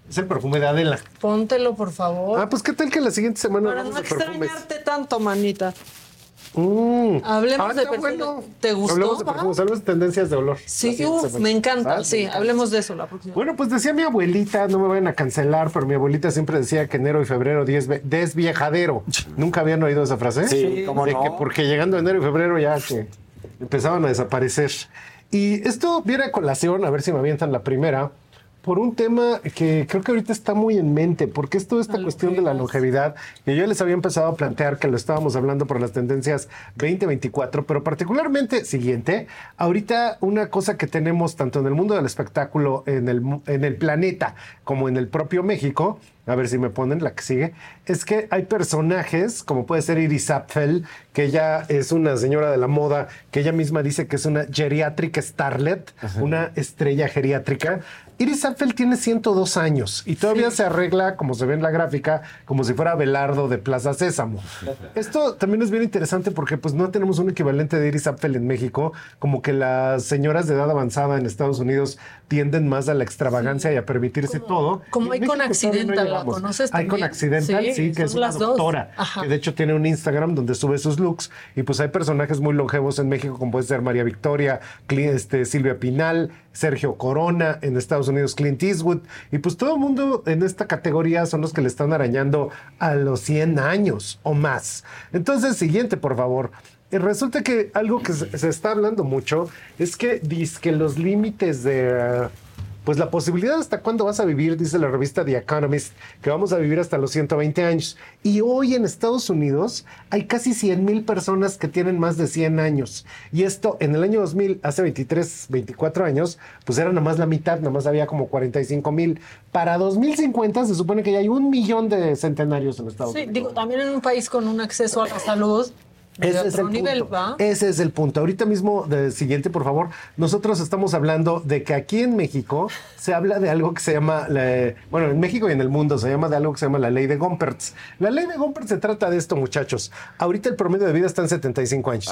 Es el perfume de Adela. Póntelo, por favor. Ah, pues qué tal que la siguiente semana Para no perfumes. extrañarte tanto, manita. Mm. Hablemos Ah, de perfume. bueno. ¿Te gustó? Hablemos de perfumes, hablemos de tendencias de olor. Sí, uf, me encanta. Ah, Sí, me encanta. hablemos de eso la próxima. Bueno, pues decía mi abuelita, no me vayan a cancelar, pero mi abuelita siempre decía que enero y febrero desviejadero. ¿Nunca habían oído esa frase? Sí, ¿cómo De no? que porque llegando enero y febrero ya que empezaban a desaparecer. Y esto viene a colación, a ver si me avientan la primera, por un tema que creo que ahorita está muy en mente, porque es toda esta cuestión de la longevidad, que yo les había empezado a plantear que lo estábamos hablando por las tendencias 2024, pero particularmente siguiente, ahorita una cosa que tenemos tanto en el mundo del espectáculo, en el, en el planeta, como en el propio México, a ver si me ponen la que sigue, es que hay personajes, como puede ser Iris Apfel, que ella es una señora de la moda, que ella misma dice que es una geriatric starlet, una estrella geriátrica. Iris Apfel tiene 102 años y todavía se arregla, como se ve en la gráfica, como si fuera Belardo de Plaza Sésamo. Esto también es bien interesante porque pues no tenemos un equivalente de Iris Apfel en México, como que las señoras de edad avanzada en Estados Unidos tienden más a la extravagancia y a permitirse todo. Como hay con todavía no Accidental, ¿la conoces Hay con también? Accidental, Sí, sí, que es una doctora, Ajá. que de hecho tiene un Instagram donde sube sus looks y pues hay personajes muy longevos en México como puede ser María Victoria, este, Silvia Pinal, Sergio Corona, en Estados Unidos Clint Eastwood y pues todo el mundo en esta categoría son los que le están arañando a los 100 años o más. Entonces, siguiente, por favor. Y resulta que algo que se, está hablando mucho es que dice que los límites de eh, pues la posibilidad hasta cuándo vas a vivir, dice la revista The Economist, que vamos a vivir hasta los 120 años. Y hoy en Estados Unidos hay casi 100 mil personas que tienen más de 100 años. Y esto en el año 2000, hace 23, 24 años, pues era nada más la mitad, nada más había como 45 mil. Para 2050 se supone que ya hay un millón de centenarios en Estados Sí, Unidos. digo, también en un país con un acceso a la salud Ese es el nivel, punto. ¿va? Ese es el punto. Ahorita mismo, de siguiente, por favor, nosotros estamos hablando de que aquí en México se habla de algo que se llama, la- bueno, en México y en el mundo se llama de algo que se llama la ley de Gompertz. La ley de Gompertz se trata de esto, muchachos. Ahorita el promedio de vida está en 75 años.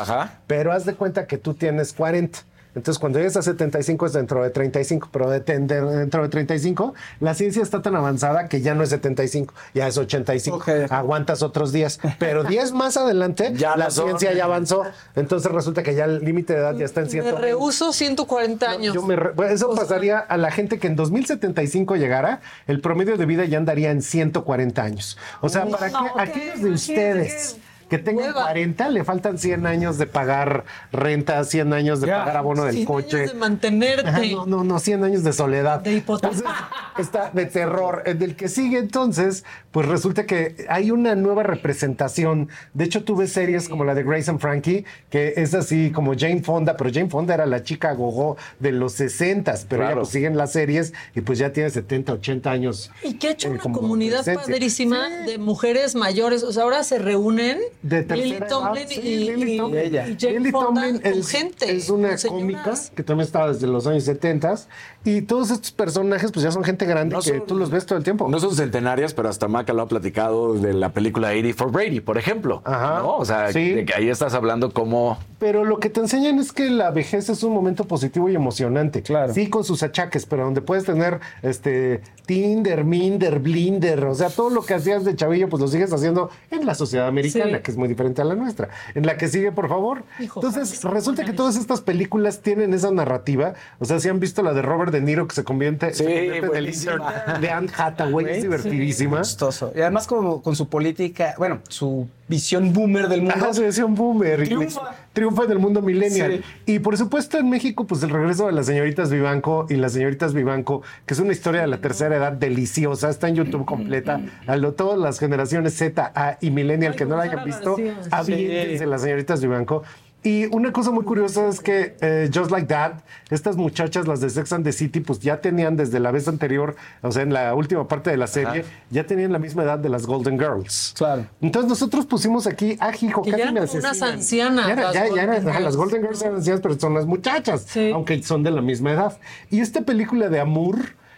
Pero haz de cuenta que tú tienes 40. Entonces, cuando llegues a 75 es dentro de 35, pero de- de- dentro de 35, la ciencia está tan avanzada que ya no es 75, ya es 85. Aguantas otros 10, pero 10 más adelante, Ya la son. ciencia ya avanzó. Entonces, resulta que ya el límite de edad ya está en Me 100. rehuso 140 años. Yo me re- bueno, eso pasaría a la gente que en 2075 llegara, el promedio de vida ya andaría en 140 años. O sea, para No, que aquellos de ustedes que tengan 40, le faltan 100 años de pagar renta, 100 años de pagar abono del 100 coche. años de mantenerte. Ajá, no, no, no, 100 años de soledad. De hipoteca. Entonces, está de terror. En el que sigue entonces, pues resulta que hay una nueva representación. De hecho, tú ves series como la de Grace and Frankie, que es así como Jane Fonda, pero Jane Fonda era la chica gogo de los 60 pero Claro. ya pues siguen las series y pues ya tiene 70, 80 años. Y que ha hecho eh, una comunidad presencia. padrísima de mujeres mayores. O sea, ahora se reúnen De Lily Tomlin edad, sí, y, Lily y- Tomlin. y Jane Lily Tomlin es, gente. es una cómica que también estaba desde los años 70 y todos estos personajes pues ya son gente grande No que son- tú los ves todo el tiempo. No son centenarias, pero hasta Maca lo ha platicado de la película 80 for Brady, por ejemplo. ¿no? O sea, sí. de que ahí estás hablando como Pero lo que te enseñan es que la vejez es un momento positivo y emocionante. Claro. Sí, con sus achaques, pero donde puedes tener este Tinder, Minder, Blinder, o sea, todo lo que hacías de chavillo, pues lo sigues haciendo en la sociedad americana, Sí. que es muy diferente a la nuestra. En la que sigue, por favor. Entonces, resulta que todas estas películas tienen esa narrativa. O sea, si han visto la de Robert De Niro que se convierte, se convierte en de Anne Hathaway, es divertidísima. Chistoso. Y además como con su política, bueno, su visión boomer del mundo. Ajá, su visión boomer. Triunfa. Triunfa en el mundo millennial. Sí. Y por supuesto en México, pues el regreso de las señoritas Vivanco y las señoritas Vivanco, que es una historia de la tercera edad deliciosa, está en YouTube completa. A lo, todas las generaciones Z, A y millennial que no la hayan visto, aviéntense las señoritas Vivanco. Y una cosa muy curiosa es que eh, Just Like That, estas muchachas, las de Sex and the City, pues ya tenían desde la vez anterior, o sea, en la última parte de la serie, ya tenían la misma edad de las Golden Girls. Claro. Entonces nosotros pusimos aquí, ah, hijo, Que casi ya me eran unas ancianas, Ya, era- las ya- ya Golden Girls. las Golden Girls eran ancianas, pero son las muchachas, aunque son de la misma edad. Y esta película de Amour,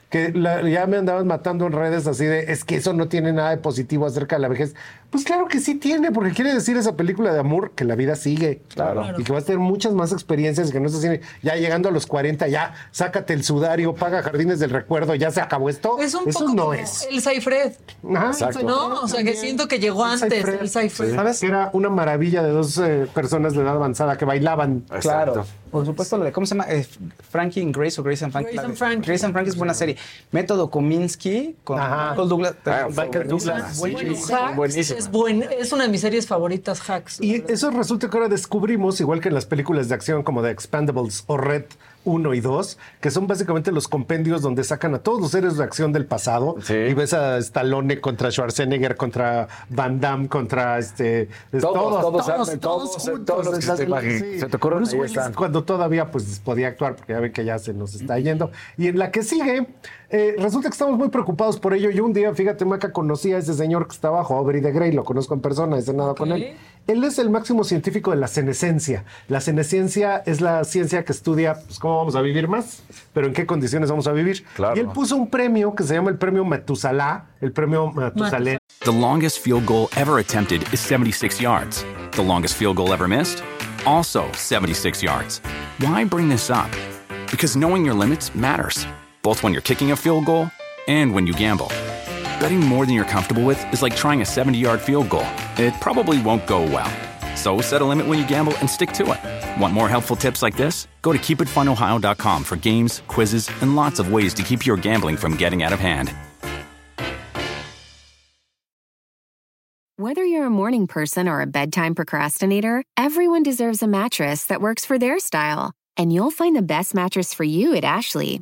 que la- ya me andaban matando en redes así de, es que eso no tiene nada de positivo acerca de la vejez. Pues claro que sí tiene, porque quiere decir esa película de Amour que la vida sigue. Claro. Y que vas a tener muchas más experiencias, que no es así, ya llegando a los 40, ya sácate el sudario, paga jardines del recuerdo, ya se acabó esto. Es un eso poco no como es. el Saifred. Ajá, Exacto. No, o sea, que siento que llegó antes el Saifred. ¿Sabes? Que era una maravilla de dos eh, personas de edad avanzada que bailaban. Claro. Por supuesto, la de, ¿cómo se llama? Eh, Frankie and Grace o Grace and Frankie. Grace and Frankie. Grace and Frankie es buena serie. Método Kominsky con Michael Douglas. Ah, Michael Douglas. Bueno, Buenísimo. Hacks es, buen, es una de mis series favoritas, Hacks. Y eso resulta que ahora descubrimos, igual que en las películas de acción como de Expandables o Red, 1 y 2, que son básicamente los compendios donde sacan a todos los héroes de acción del pasado. Y ves a Stallone contra Schwarzenegger, contra Van Damme, contra este. Todos, todos, todos, todos, todos todos, todos los que juntos. se te imaginen, se te ocurren, cuando todavía pues podía actuar, porque ya ven que ya se nos está yendo. Y en la que sigue, eh, resulta que estamos muy preocupados por ello. Yo un día, fíjate, Maca, conocí a ese señor que está abajo, Aubrey de Grey, lo conozco en persona, he cenado con él. Él es el máximo científico de la senescencia. La senescencia es la ciencia que estudia pues, cómo vamos a vivir más, pero en qué condiciones vamos a vivir. Y él puso un premio que se llama el premio Matusalá, el premio Matusalén. The longest field goal ever attempted is 76 yards. The longest field goal ever missed? Also 76 yards. Why bring this up? Because knowing your limits matters, both when you're kicking a field goal and when you gamble. Betting more than you're comfortable with is like trying a 70 yard field goal. It probably won't go well. So set a limit when you gamble and stick to it. Want more helpful tips like this? Go to keepitfunohio.com for games, quizzes, and lots of ways to keep your gambling from getting out of hand. Whether you're a morning person or a bedtime procrastinator, everyone deserves a mattress that works for their style. And you'll find the best mattress for you at Ashley.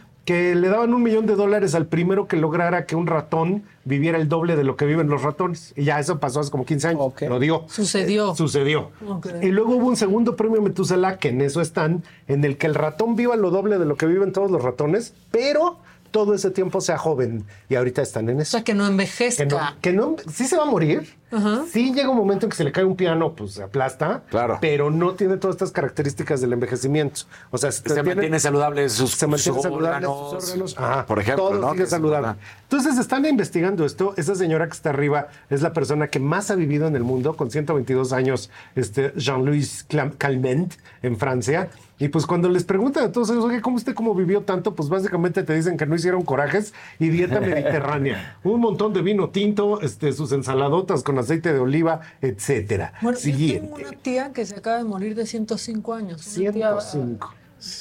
Que le daban un millón de dólares al primero que lograra que un ratón viviera el doble de lo que viven los ratones. Y ya eso pasó hace como 15 años. Lo digo. Sucedió. Sucedió. Ok. Y luego hubo un segundo premio Metusela, que en eso están, en el que el ratón viva lo doble de lo que viven todos los ratones, pero todo ese tiempo sea joven. Y ahorita están en eso. O sea, que no envejezca. Que no, que no, sí se va a morir. Ajá. Sí llega un momento en que se le cae un piano, pues se aplasta. Claro. Pero no tiene todas estas características del envejecimiento. O sea, Se mantiene saludables sus, se mantiene sus saludable órganos, sus órganos. Ajá, por ejemplo, todo ¿no? sigue Que es saludable. Entonces están investigando esto. Esa señora que está arriba es la persona que más ha vivido en el mundo, con 122 años, este Jean-Louis Calment, en Francia. Y pues cuando les preguntan a todos ellos, oye, ¿cómo usted cómo vivió tanto? Pues básicamente te dicen que no hicieron corajes y dieta mediterránea. Un montón de vino tinto, este, sus ensaladotas con aceite de oliva, etcétera. Bueno, yo Siguiente. tengo una tía que se acaba de morir de 105 años. Una tía- 105.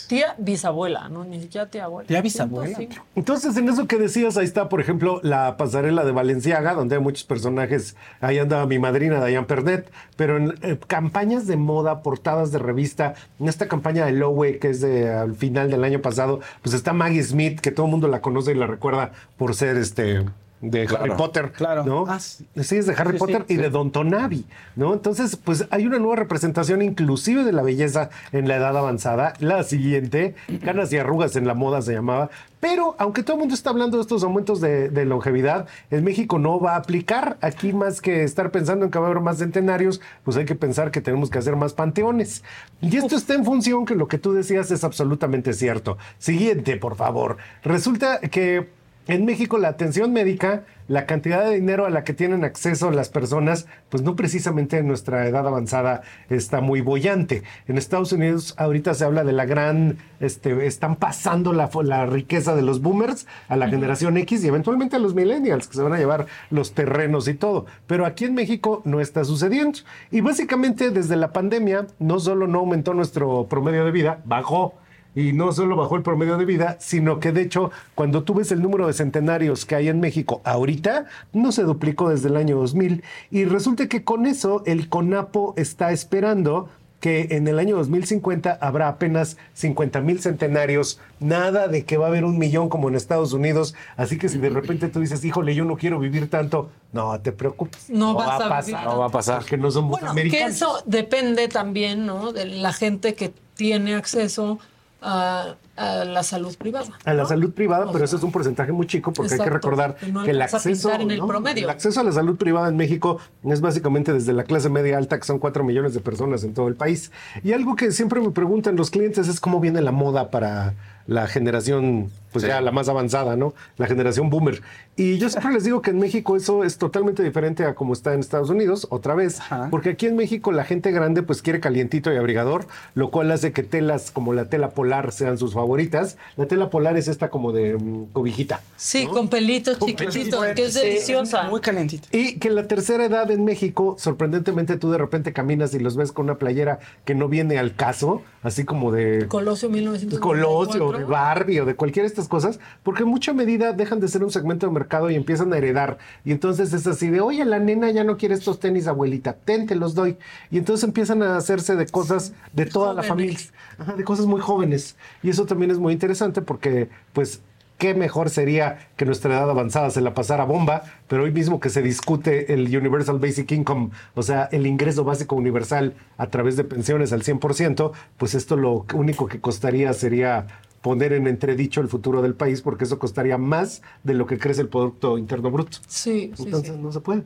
Tía, bisabuela, ¿no? Ni siquiera tía abuela. Tía bisabuela. 105. Entonces, en eso que decías, ahí está, por ejemplo, la pasarela de Valenciaga, donde hay muchos personajes. Ahí anda mi madrina, Diane Pernet. Pero en eh, campañas de moda, portadas de revista, en esta campaña de Lowe, que es de al final del año pasado, pues está Maggie Smith, que todo el mundo la conoce y la recuerda por ser este. De Claro. Harry Potter, Claro. ¿no? Ah, sí, es de Harry Sí, Potter sí, y sí. de Don Tonavi, ¿no? Entonces, pues hay una nueva representación inclusive de la belleza en la edad avanzada. La siguiente, canas y arrugas en la moda se llamaba. Pero, aunque todo el mundo está hablando de estos aumentos de, de longevidad, en México no va a aplicar. Aquí más que estar pensando en que va a haber más centenarios, pues hay que pensar que tenemos que hacer más panteones. Y esto está en función que lo que tú decías es absolutamente cierto. Siguiente, por favor. Resulta que en México la atención médica, la cantidad de dinero a la que tienen acceso las personas, pues no precisamente en nuestra edad avanzada está muy bollante. En Estados Unidos ahorita se habla de la gran, este, están pasando la, riqueza de los boomers a la generación X y eventualmente a los millennials que se van a llevar los terrenos y todo. Pero aquí en México no está sucediendo. Y básicamente desde la pandemia no solo no aumentó nuestro promedio de vida, bajó. Y no solo bajó el promedio de vida, sino que de hecho, cuando tú ves el número de centenarios que hay en México ahorita, no se duplicó desde el año 2000. Y resulta que con eso el CONAPO está esperando que en el año 2050 habrá apenas 50 mil centenarios, nada de que va a haber un millón como en Estados Unidos. Así que si de repente tú dices, híjole, yo no quiero vivir tanto, no te preocupes. No vas a vivir No va a pasar. Porque no somos Bueno, que americanos. eso depende también, ¿no? De la gente que tiene acceso a, a la salud privada. a la salud privada, pero eso es un porcentaje muy chico porque hay que recordar que no que el acceso, en el ¿no? promedio. el acceso a la salud privada en México es básicamente desde la clase media alta, que son 4 millones de personas en todo el país. Y algo que siempre me preguntan los clientes es cómo viene la moda para la generación, pues ya la más avanzada, ¿no? La generación boomer. Y yo siempre les digo que en México eso es totalmente diferente a como está en Estados Unidos, otra vez, porque aquí en México la gente grande pues quiere calientito y abrigador, lo cual hace que telas como la tela polar sean sus favoritas. La tela polar es esta como de mm, cobijita. Sí, con pelitos chiquititos, que es deliciosa. Muy calentito. Y que en la tercera edad en México, sorprendentemente tú de repente caminas y los ves con una playera que no viene al caso, así como de Colosio 1994. Colosio, o de Barbie o de cualquiera de estas cosas, porque en mucha medida dejan de ser un segmento de mercado y empiezan a heredar. Y entonces es así de, oye, la nena ya no quiere estos tenis, abuelita, ten, te los doy. Y entonces empiezan a hacerse de cosas de toda la familia, Ajá, de cosas muy jóvenes. Y eso también es muy interesante porque, pues, qué mejor sería que nuestra edad avanzada se la pasara bomba, pero hoy mismo que se discute el Universal Basic Income, o sea, el ingreso básico universal a través de pensiones al 100%, pues esto lo único que costaría sería poner en entredicho el futuro del país, porque eso costaría más de lo que crece el Producto Interno Bruto. Sí, sí, Entonces sí. no se puede.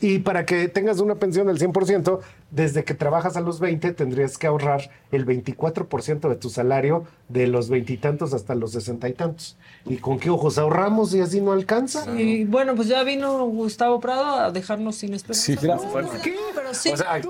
Y para que tengas una pensión del 100%, desde que trabajas a los 20, tendrías que ahorrar el 24% de tu salario de los veintitantos hasta los sesenta y tantos. ¿Y con qué ojos ahorramos y así no alcanza? Y bueno, pues ya vino Gustavo Prado a dejarnos sin esperanza. Sí, gracias. No, ¿Qué? Pero sí. O sea,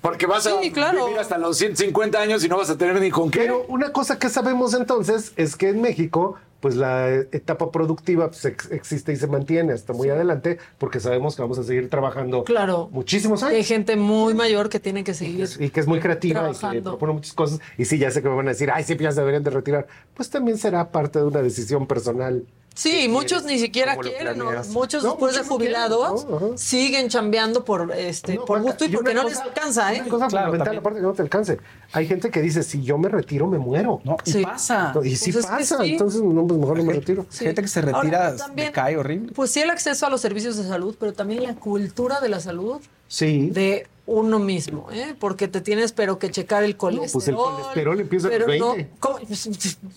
porque vas a Sí, claro. vivir hasta los 150 años y no vas a tener ni con qué. Pero una cosa que sabemos entonces es que en México, pues la etapa productiva pues, ex- existe y se mantiene hasta muy adelante, porque sabemos que vamos a seguir trabajando Claro. muchísimos Hay años. gente muy mayor que tiene que seguir. Y que es muy creativa y que propone muchas cosas. Y sí, ya sé que me van a decir, ay, sí, ya se deberían de retirar. Pues también será parte de una decisión personal. Sí, muchos ni siquiera ¿Cómo lo quieren, ¿no? muchos No, después de muchos no quieren, jubilados siguen chambeando por este por gusto y porque no cosa- les alcanza, ¿eh? Una cosa fundamental, aparte que no te alcance. Hay gente que dice, si yo me retiro, me muero. No, y Sí. pasa. Y sí Pues pasa. sí. Entonces, no, pues mejor no me retiro. Sí. Gente que se Ahora, retira, también- le cae horrible. Pues sí el acceso a los servicios de salud, pero también la cultura de la salud Sí. de uno mismo, ¿eh? Porque te tienes pero que checar el colesterol. pues el colesterol empieza pero no, 20. ¿cómo?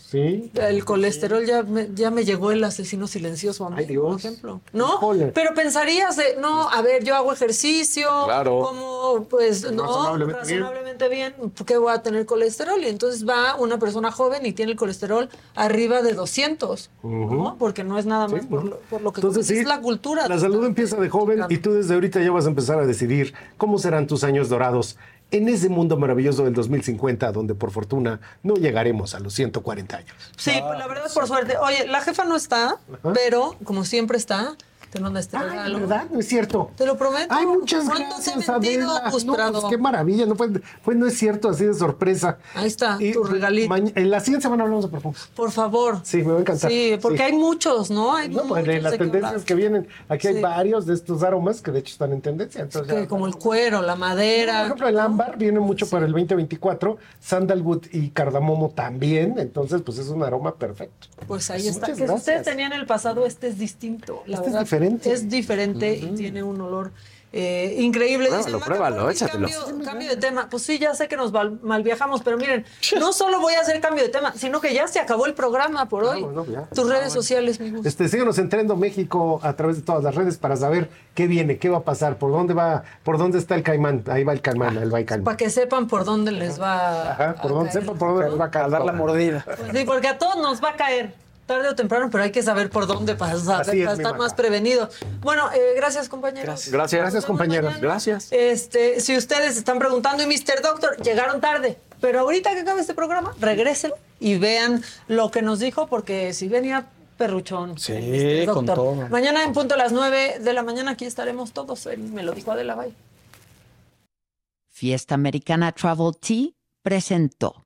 Sí. El colesterol ya me, ya me llegó el asesino silencioso a mí, por ejemplo. ¿No? Pero pensarías de, no, a ver, yo hago ejercicio, Claro. como, pues, no, Razonablemente bien. razonablemente bien, ¿por qué voy a tener colesterol? Y entonces va una persona joven y tiene el colesterol arriba de 200, ¿no? Porque no es nada más por, lo, por lo que Entonces, sí, es la cultura. La salud empieza de joven y tú desde ahorita ya vas a empezar a decidir cómo serán tus años dorados en ese mundo maravilloso del 2050, donde por fortuna no llegaremos a los 140 años. Sí, pues la verdad es por suerte. Oye, la jefa no está, pero como siempre está, te manda este regalo. ¿Verdad? No es cierto. Te lo prometo. Ay, muchas ¿Cuánto gracias, Adela. No, pues qué maravilla. No, fue- no es cierto, así de sorpresa. Ahí está, Y tu regalito. en la siguiente semana hablamos de perfumes. Por favor. Sí, me va a encantar. Sí, porque Sí. hay muchos, ¿no? Hay No, pues de las tendencias que vienen. Aquí hay varios de estos aromas que de hecho están en tendencia. Entonces Que ya- como el cuero, la Por madera. ejemplo, el ámbar viene mucho para el 2024, sandalwood y cardamomo también, entonces pues es un aroma perfecto. Pues ahí Muchas está. Que si ustedes tenían el pasado, este es distinto. La Este es verdad, diferente. Es diferente y tiene un olor eh, increíble. Pruébalo, Dice, "Maca, pruébalo, ¿por qué échatelo". Cambio, cambio de tema. Pues sí, ya sé que nos malviajamos, pero miren, no solo voy a hacer cambio de tema, sino que ya se acabó el programa por hoy. bueno, ya. Tus redes sociales, mi Gus. Este, síganos en Trendo México a través de todas las redes para saber qué viene, qué va a pasar, por dónde va, por dónde está el caimán. Ahí va el caimán, ahí va el caimán. Para que sepan por dónde les va. Ajá, por a dónde caer. sepa por dónde les va a caer. dar la mordida. Pues sí, porque a todos nos va a caer. Tarde o temprano, pero hay que saber por dónde pasar Así para estar más prevenidos. Bueno, eh, gracias, compañeros. Gracias. Gracias, compañeros. Gracias. Este, si ustedes están preguntando, y Mr. Doctor, llegaron tarde. Pero ahorita que acabe este programa, regresen y vean lo que nos dijo, porque si venía perruchón. Sí, con Doctor. todo. Mañana en punto a las 9 de la mañana aquí estaremos todos. Él Me lo dijo Adela Bay. Fiesta Americana Travel Tea presentó.